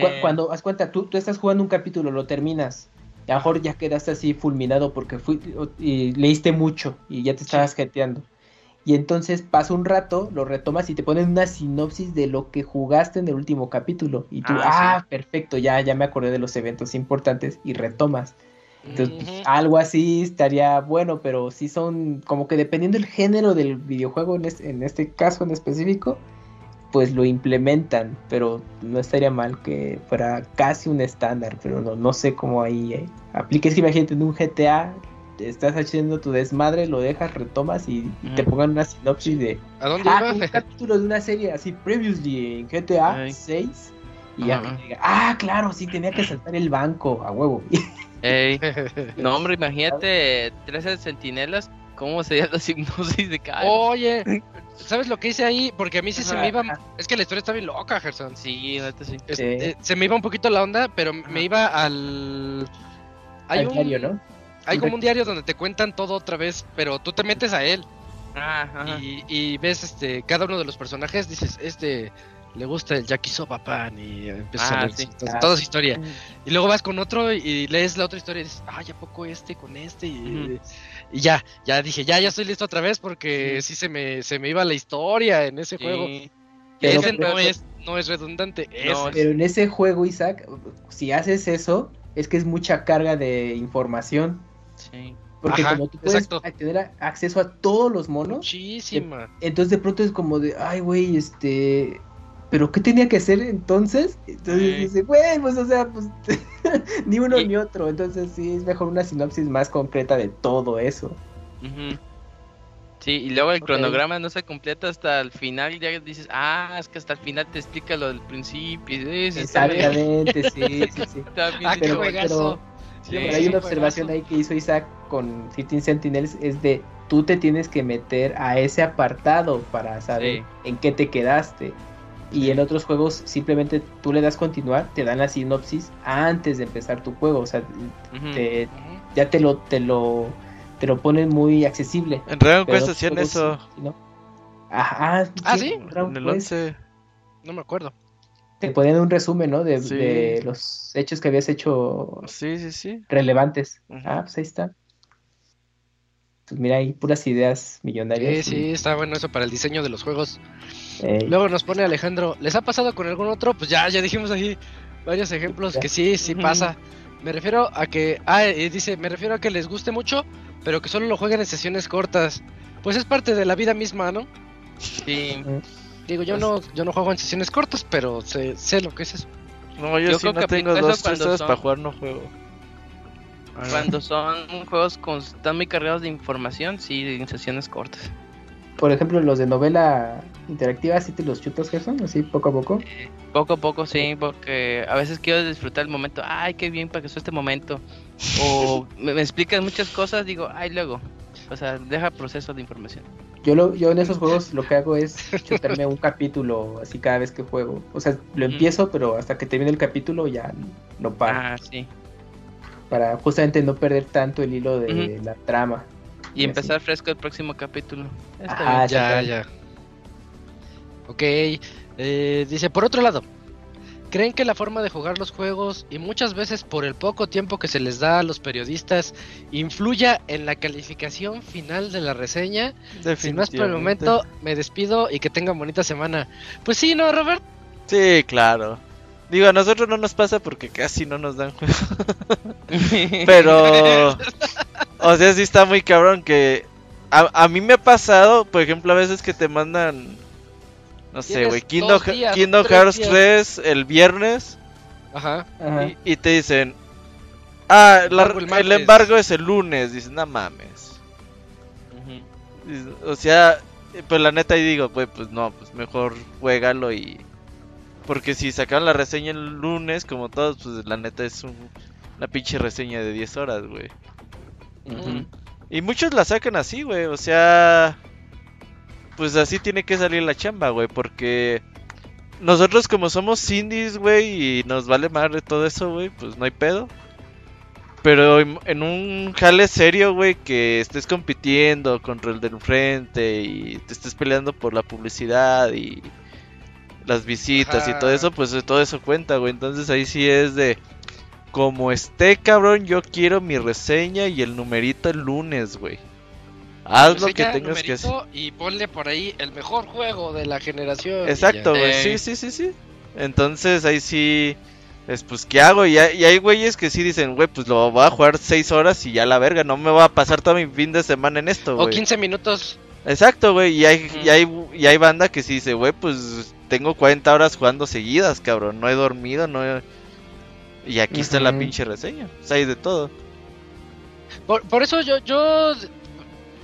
Sí. Cu- Cuando, haz cuenta, tú, tú estás jugando un capítulo, lo terminas, a lo mejor ya quedaste así fulminado porque fui, y leíste mucho y ya te estabas jeteando. Y entonces pasa un rato, lo retomas y te ponen una sinopsis de lo que jugaste en el último capítulo. Y tú, Ah, ah, perfecto, ya, ya me acordé de los eventos importantes y retomas. Entonces, pues, algo así estaría bueno, pero sí son como que dependiendo del género del videojuego en en este caso en específico, pues lo implementan, pero no estaría mal que fuera casi un estándar, pero no, no sé cómo ahí eh, apliques que imagínate en un GTA, estás haciendo tu desmadre, lo dejas, retomas y, y te pongan una sinopsis de ¿A dónde ah, un capítulo de una serie así previously en GTA Ay. 6 y ya Ajá. que diga, ah, claro, sí tenía que saltar el banco a huevo. Ey, No, hombre, imagínate 13 sentinelas, ¿cómo sería la hipnosis de cada? Oye, ¿sabes lo que hice ahí? Porque a mí sí se me iba. Es que la historia está bien loca, Gerson. Sí, neta sí. Este, Sí. eh, se me iba un poquito la onda, pero me iba al. Hay Al un diario, ¿no? Hay como un diario donde te cuentan todo otra vez, pero tú te metes a él Ah, ajá. y, y ves este cada uno de los personajes, dices, este le gusta el yakisoba pan y empiezas Ah, a leer sí. su- Ah, toda su historia. Y luego vas con otro y lees la otra historia y dices, ay, ¿a poco este con este? Y. y ya, ya dije, ya, ya estoy listo otra vez porque sí, se, me, se me iba la historia en ese juego. Sí. Pero ese no es, no es redundante. No. Pero en ese juego, Isaac, si haces eso, es que es mucha carga de información. Sí. Porque Ajá, como tú puedes exacto. tener acceso a todos los monos, Muchísima. entonces de pronto es como de, ay, güey, este... ¿Pero qué tenía que hacer entonces? Entonces Sí. dice, güey, pues o sea, pues ni uno ni otro. Entonces sí, es mejor una sinopsis más concreta de todo eso. Sí, y luego el cronograma no se completa hasta el final y ya dices, ah, es que hasta el final te explica lo del principio. Sí, Exactamente, sí, sí, sí. Ah, qué pero-. Sí, Pero hay sí, una juegazo. observación ahí que hizo Isaac con 15 Sentinels, es de tú te tienes que meter a ese apartado para saber Sí. en qué te quedaste. Y en otros juegos simplemente tú le das continuar, te dan la sinopsis antes de empezar tu juego, o sea, te- ya te lo te lo te lo ponen muy accesible. En Dragon Quest hacían eso. sí, ¿no? Ajá, ¿Ah, sí? Dragon En el Quest. 11. No me acuerdo. Te ponían un resumen, ¿no? De, Sí. de los hechos que habías hecho Sí, sí, sí. relevantes. Ujú. Ah, pues ahí está. Pues mira, hay puras ideas Sí, millonarias. sí, está bueno eso para el diseño de los juegos. Ey, Luego nos pone Alejandro, ¿les ha pasado con algún otro? Pues ya, ya dijimos ahí varios ejemplos que sí, sí pasa. Me refiero a que, ah, dice, me refiero a que les guste mucho, pero que solo lo jueguen en sesiones cortas. Pues es parte de la vida misma, ¿no? Sí. Digo, yo no, yo no juego en sesiones cortas, pero sé, sé lo que es eso. No, yo, Yo si creo no que tengo dos, son- para jugar, no juego. Cuando son juegos con, están muy cargados de información, sí, en sesiones cortas. Por ejemplo, los de novela interactiva, ¿sí te los chutas, Gerson? Así poco a poco. Poco a poco, sí, porque a veces quiero disfrutar el momento. Ay, qué bien pasó este momento. O me, me explican muchas cosas, digo, ay, luego. O sea, deja proceso de información. Yo, lo, yo en esos juegos lo que hago es chutarme un capítulo así cada vez que juego. O sea, lo empiezo, pero hasta que termine el capítulo ya lo paro. Ah, sí. Para justamente no perder tanto el hilo de la trama. Y Y empezar fresco el próximo capítulo. Está bien. Ya, ya. Ok, eh, dice, por otro lado, ¿creen que la forma de jugar los juegos y muchas veces por el poco tiempo que se les da a los periodistas influya en la calificación final de la reseña? Sin más por el momento, me despido y que tengan bonita semana. Pues sí, ¿no, Robert? Sí, claro. Digo, a nosotros no nos pasa porque casi no nos dan juego. Pero. O sea, sí está muy cabrón que... A, a mí me ha pasado, por ejemplo, a veces que te mandan... No sé, güey, Kingdom, días, Kingdom Hearts días. 3 el viernes Ajá. Ajá. y, y te dicen... Ah, la- Embargo el el, martes". embargo es el lunes. Dices, no mames. Dices, O sea, pues la neta ahí digo, pues, pues no, pues mejor juégalo y... Porque si sacaron la reseña el lunes, como todos, pues la neta es un- una pinche reseña de 10 horas, güey. Ujú. Y muchos la sacan así, güey. O sea, pues así tiene que salir la chamba, güey. Porque nosotros como somos indies, güey, y nos vale madre todo eso, güey, pues no hay pedo. Pero en un jale serio, güey, que estés compitiendo contra el del frente y te estés peleando por la publicidad y las visitas y todo eso, pues todo eso cuenta, güey. Entonces ahí sí es de... Como esté, cabrón, yo quiero mi reseña y el numerito el lunes, güey. Haz lo que tengas que hacer. Y ponle por ahí el mejor juego de la generación. Exacto, güey. Sí, sí, sí, sí. Entonces ahí sí. Es pues, ¿qué hago? Y hay, y hay güeyes que sí dicen, güey, pues lo voy a jugar 6 horas y ya la verga. No me voy a pasar todo mi fin de semana en esto, O güey. 15 minutos. Exacto, güey. Y hay, Ujú. y, hay, y hay banda que sí dice, güey, pues tengo 40 horas jugando seguidas, cabrón. No he dormido, no he... Y aquí está la pinche reseña. O sea, hay de todo. Por, por eso yo, yo,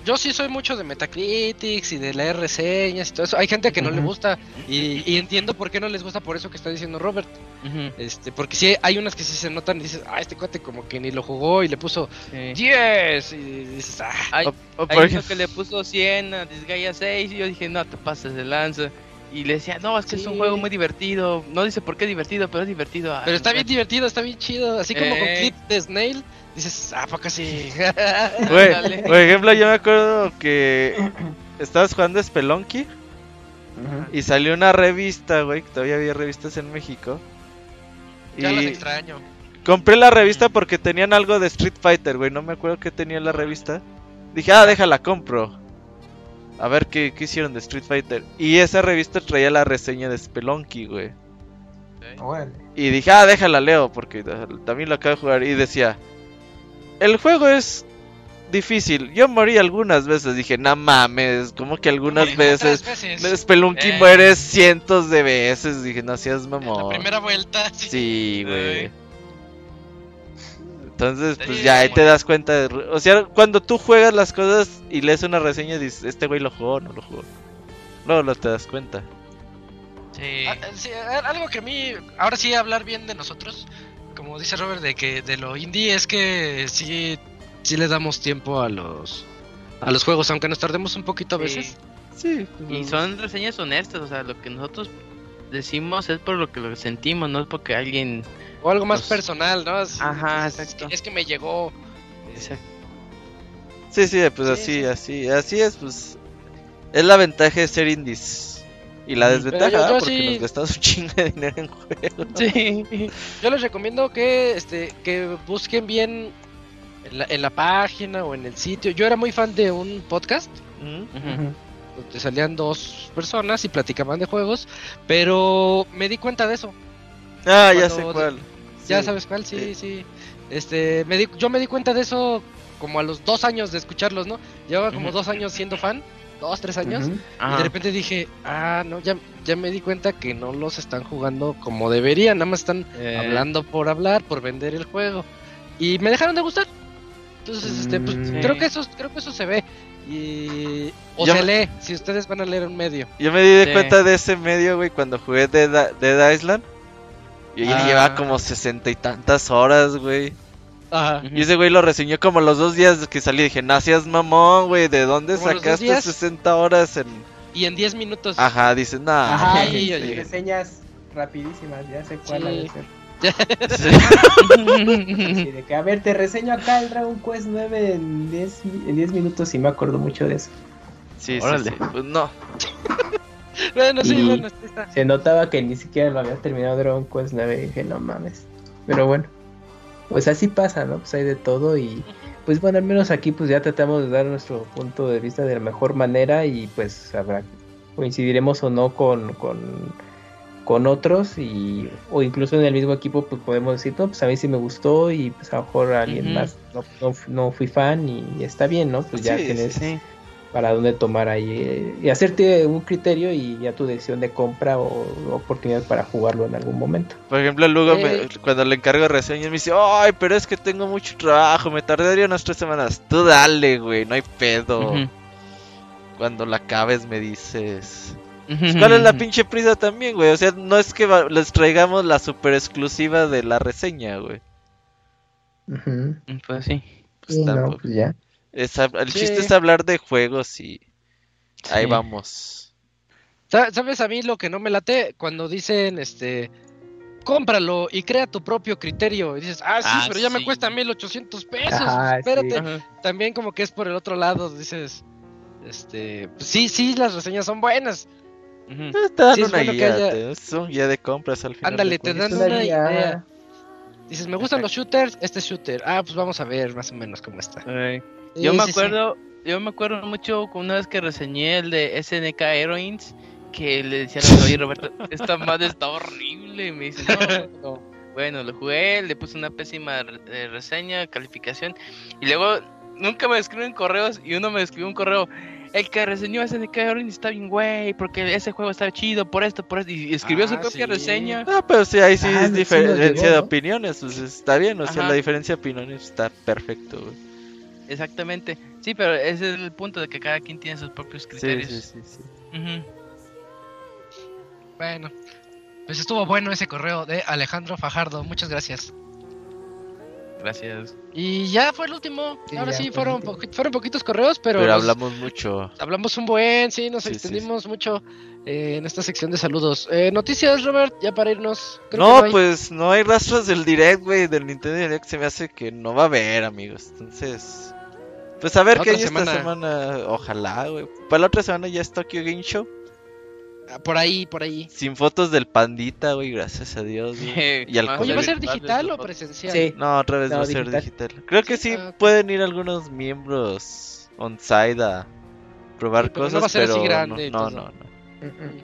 yo sí soy mucho de Metacritics y de leer reseñas y todo eso. Hay gente que no le gusta y, y entiendo por qué no les gusta por eso que está diciendo Robert. Ujú. Este, porque sí hay unas que sí se notan y dices, ah, este cuate como que ni lo jugó y le puso Sí. 10 y dices, ah, Hay, O- o hay por uno que le puso 100 a Disgaea 6 y yo dije, no te pases de lanza. Y le decía, no, es que es un juego muy divertido. No dice por qué divertido, pero es divertido. Ah, pero está bien divertido, está bien chido. Así como con Eh. clip de Snail, dices, ah, poco sí. Güey, por ejemplo, yo me acuerdo que estabas jugando Spelunky. Y salió una revista, güey, que todavía había revistas en México. ya las Y extraño. compré la revista porque tenían algo de Street Fighter, güey. No me acuerdo qué tenía la revista. Dije, ah, déjala, compro. A ver qué, qué hicieron de Street Fighter. Y esa revista traía la reseña de Spelunky, güey. Órale. Y dije, ah, déjala, leo, porque eh, también lo acabo de jugar. Y decía, el juego es difícil. Yo morí algunas veces. Dije, no mames, como que algunas veces. veces. Spelunky Eh. mueres cientos de veces. Dije, no seas En la mamón. primera vuelta. Sí, güey. Ay. Entonces, pues Sí, ya ahí te das cuenta. de- o sea, cuando tú juegas las cosas y lees una reseña, dices, este güey lo jugó o no lo jugó. Luego lo te das cuenta. Sí. Ah, sí, algo que a mí, ahora sí hablar bien de nosotros, como dice Robert, de que de lo indie es que sí, sí le damos tiempo a los a los juegos, aunque nos tardemos un poquito a Sí. veces. Sí. Y son reseñas honestas, o sea, lo que nosotros decimos es por lo que lo sentimos, no es porque alguien... O algo más personal, ¿no? Es, Ajá, es- exacto. Es que me llegó. Sí, sí, pues Sí, así, sí. así, así es, pues. Es la ventaja de ser indies. Y la Ujú. desventaja, Pero yo- yo porque sí- nos gastamos un chingo de dinero en juegos. Sí. Yo les recomiendo que este que busquen bien en la, en la página o en el sitio. Yo era muy fan de un podcast ¿Mm? Donde salían dos personas y platicaban de juegos, pero me di cuenta de eso. Ah, ya sé cuál. Ya Sí. sabes cuál, sí, Sí. sí. Este, me di- yo me di cuenta de eso como a los dos años de escucharlos, ¿no? Llevaba como dos años siendo fan, dos, tres años, y de repente dije, ah, no, ya, ya me di cuenta que no los están jugando como deberían, nada más están Eh, hablando por hablar, por vender el juego. Y me dejaron de gustar. Entonces, este, pues, Mm. creo que eso, creo que eso se ve. Y o Yo se me- lee, si ustedes van a leer un medio. Yo me di de Sí. cuenta de ese medio, güey, cuando jugué Dead, Dead Island. Ya Ah. llevaba como sesenta y tantas horas, güey. Ajá. Y ese güey lo reseñó como los dos días que salí. Dije, no seas mamón, güey. ¿De dónde ¿Como los dos sacaste días? 60 horas en.? Y en 10 minutos. Ajá, dice, nah. Ajá, sí, y reseñas rapidísimas, ya sé cuál Sí. ha de ser. Sí. De que, a ver, te reseño acá el Dragon Quest 9 en 10, mi- en 10 minutos y me acuerdo mucho de eso. Sí, sí, Órale. sí. Pues no. Bueno, sí, Y- bueno, sí está. Se notaba que ni siquiera lo había terminado Dragon Quest 9 y dije, no mames. Pero bueno, pues así pasa, ¿no? Pues hay de todo y pues bueno, al menos aquí pues ya tratamos de dar nuestro punto de vista de la mejor manera y pues habrá, coincidiremos o no con, con con otros y o incluso en el mismo equipo pues podemos decir no pues a mí sí me gustó y pues a lo mejor a alguien más no, no, no fui fan y está bien no pues ya Sí, tienes Sí. Para dónde tomar ahí eh, y hacerte un criterio y ya tu decisión de compra o, o oportunidad para jugarlo en algún momento Por ejemplo, luego me- Eh. cuando le encargo reseñas me dice, ay, pero es que tengo mucho trabajo, me tardaría unas tres semanas. Tú dale, güey, no hay pedo. Cuando la acabes me dices... Pues, ¿Cuál es la pinche prisa también, güey? O sea, no es que les traigamos la super exclusiva de la reseña, güey. Ujú. Pues sí. Pues Sí, no, pues ya Es el Sí. chiste es hablar de juegos y ahí vamos. Sa- ¿Sabes a mí lo que no me late? Cuando dicen, este, cómpralo y crea tu propio criterio. Y dices, ah, sí, Ah, pero ya me cuesta 1800 pesos. Ajá, espérate. sí. También como que es por el otro lado, dices, este, pues sí, sí, las reseñas son buenas. Te dan Sí, es una bueno guía, haya- te- es un guía de compras al final. Ándale, te dan una guía. idea. Dices, me gustan los shooters, este shooter. Ah, pues vamos a ver más o menos cómo está. Ay. Sí, Yo me sí. acuerdo, yo me acuerdo mucho con una vez que reseñé el de SNK Heroines, que le decía a oye Roberto, esta madre está horrible, y me dice, no, no". Bueno, lo jugué, le puse una pésima re- eh, reseña, calificación, y luego nunca me escriben correos, y uno me escribió un correo, el que reseñó SNK Heroines está bien güey, porque ese juego está chido, por esto, por esto, y escribió su Ah, propia sí. reseña. Ah, pero sí, ahí sí Ah, es sí diferencia llegó, de ¿no? opiniones, pues está bien, o sea, Ajá. la diferencia de opiniones está perfecto, güey. Exactamente, sí, pero ese es el punto de que cada quien tiene sus propios Sí, criterios. sí, sí, sí. Bueno, pues estuvo bueno ese correo de Alejandro Fajardo. Muchas gracias. Gracias. Y ya fue el último. Sí, Ahora sí, fueron, fueron poquitos correos, pero, Pero, hablamos mucho. hablamos un buen, sí, nos Sí, sí, extendimos mucho eh, en esta sección de saludos. Eh, noticias, Robert, ya para irnos. Creo No, que hay. pues no hay rastros del Direct, güey, del Nintendo Direct. Se me hace que no va a haber, amigos. Entonces, pues a ver qué hay esta semana. Ojalá, güey. Para la otra semana ya es Tokyo Game Show. Ah, Por ahí, por ahí. Sin fotos del pandita, güey, gracias a Dios. güey. Y al Más Oye, ¿va a ser digital o presencial? Sí. No, otra vez No, va a ser digital. Creo que sí Ah, pueden ir algunos miembros on-site a probar Sí, pero no cosas, va a ser así pero grande y no, no, no, no. Ujú.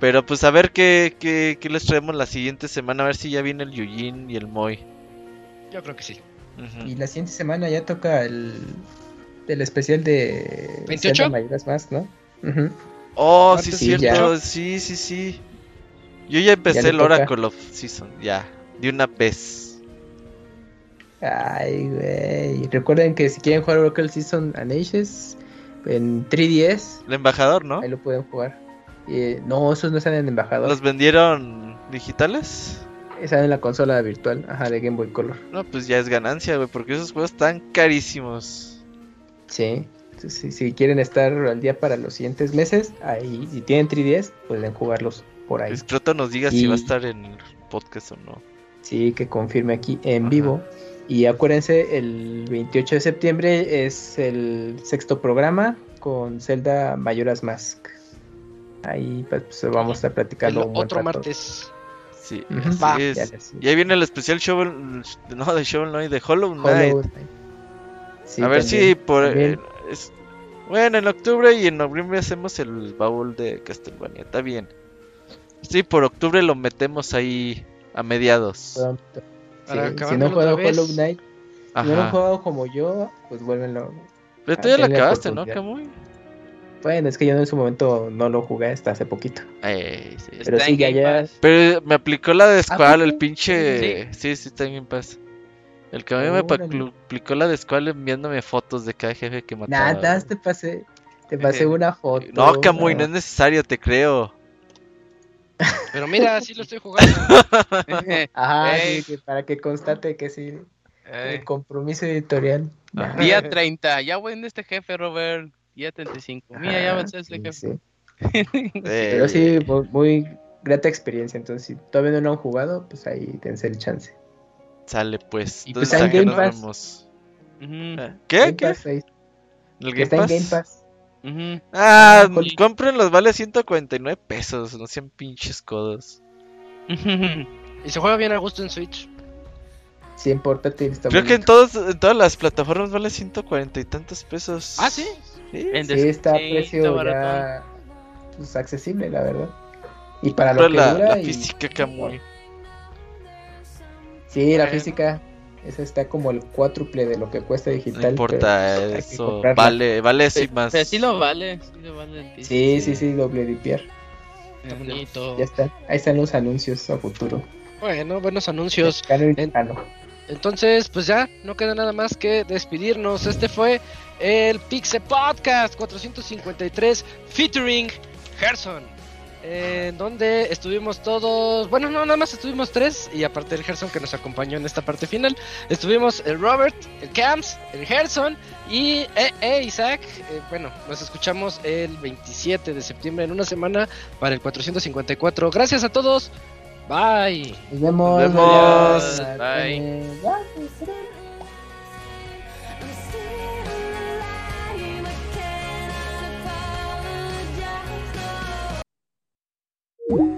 Pero pues a ver qué, qué, qué les traemos la siguiente semana, a ver si ya viene el Yujin y el Moy. Yo creo que sí. Y la siguiente semana ya toca el, el especial de 28? Zelda Mayoras más, ¿no? Oh, Martes sí, es sí, cierto, ya. sí, sí, sí. Yo ya empecé Ya el toca. Oracle of Season, ya, de una vez. Ay, güey. Recuerden que si quieren jugar Oracle Season and Ages en 3DS, El embajador, ¿no? ahí lo pueden jugar. Eh, no, esos no están en embajador. ¿Los vendieron digitales? Están en la consola virtual, ajá, de Game Boy Color. No, pues ya es ganancia, güey, porque esos juegos están carísimos. Sí. Si, si quieren estar al día para los siguientes meses, ahí, si tienen 3DS, pueden jugarlos por ahí. El Croto nos diga si Y- va a estar en el podcast o no. Sí, que confirme aquí en Ajá. vivo. Y acuérdense, el 28 de septiembre es el sexto programa con Zelda Mayoras Mask. Ahí pues, pues, vamos a estar El platicando un buen otro rato. martes. Sí, así es. Ya Y ahí viene el especial Shovel, no, de Shovel Knight, de Hollow Knight. Hollow Knight. Sí, a ver también, si por... eh, es- Bueno, en octubre y en noviembre hacemos el baúl de Castlevania, está bien. Sí, por octubre lo metemos ahí a mediados. pronto. Para Sí, si no vez. Hollow Knight, si no lo han Ajá. jugado como yo, pues vuélvenlo. Pero tú ya lo acabaste, ¿no, oportunidad. Bueno, es que yo en su momento no lo jugué hasta hace poquito. Eh, sí. Pero Está sí, en ya, Game ya. Pass. Pero me aplicó la de Squall, el pinche... Sí, sí, está bien paz. El que a mí me aplicó la de Squall enviándome fotos de cada jefe que mataba. Nada, te pasé, te pasé una foto. No, Kamui, no es necesario, te creo. Pero mira, sí lo estoy jugando. Ajá, sí, que para que constate que sí, el compromiso editorial. Ajá. Día 30, ya voy en este jefe, Robert. Día 35. Mira, ya ajá, avancé este sí, jefe. sí. Pero sí, muy, muy grata experiencia. Entonces, si todavía no lo han jugado, pues ahí dense el chance. Sale pues. Y pues en ¿a qué Game Pass. Eh, ¿Qué? Game ¿Qué? Pass, ahí- ¿El que Game está Pass? en Game Pass. Ah, Ah, con- cómprenlos, vale 149 pesos, no sean pinches codos. Y se juega bien a gusto en Switch. Sí, en portátil está Creo que en, bonito. todos, en todas las plataformas vale 140 y tantos pesos. Ah, sí. Sí. En Sí, está a sí, precio está ya pues, accesible, la verdad. Y para lo que la, dura. la y- física acá muy. Sí, la Bueno. física. Esa está como el cuádruple de lo que cuesta digital. No importa pero, pues, que eso. Vale, vale sí más. Pero sí lo vale, sí lo vale el. Sí, sí, sí, doble dipiar. Bonito. Ya está. Ahí están los anuncios a futuro. Bueno, buenos anuncios. Y En-. Entonces, pues ya, no queda nada más que despedirnos. Este fue el Pixel Podcast 453 featuring Gerson. En donde estuvimos todos, bueno, no, nada más estuvimos tres, y aparte el Gerson que nos acompañó en esta parte final, estuvimos el Robert, el Camps, el Gerson y eh, eh, Isaac. Eh, bueno, nos escuchamos el 27 de septiembre en una semana para el 454. Gracias a todos, bye. Nos vemos. Nos vemos. adiós. Bye. Bye. El Pixel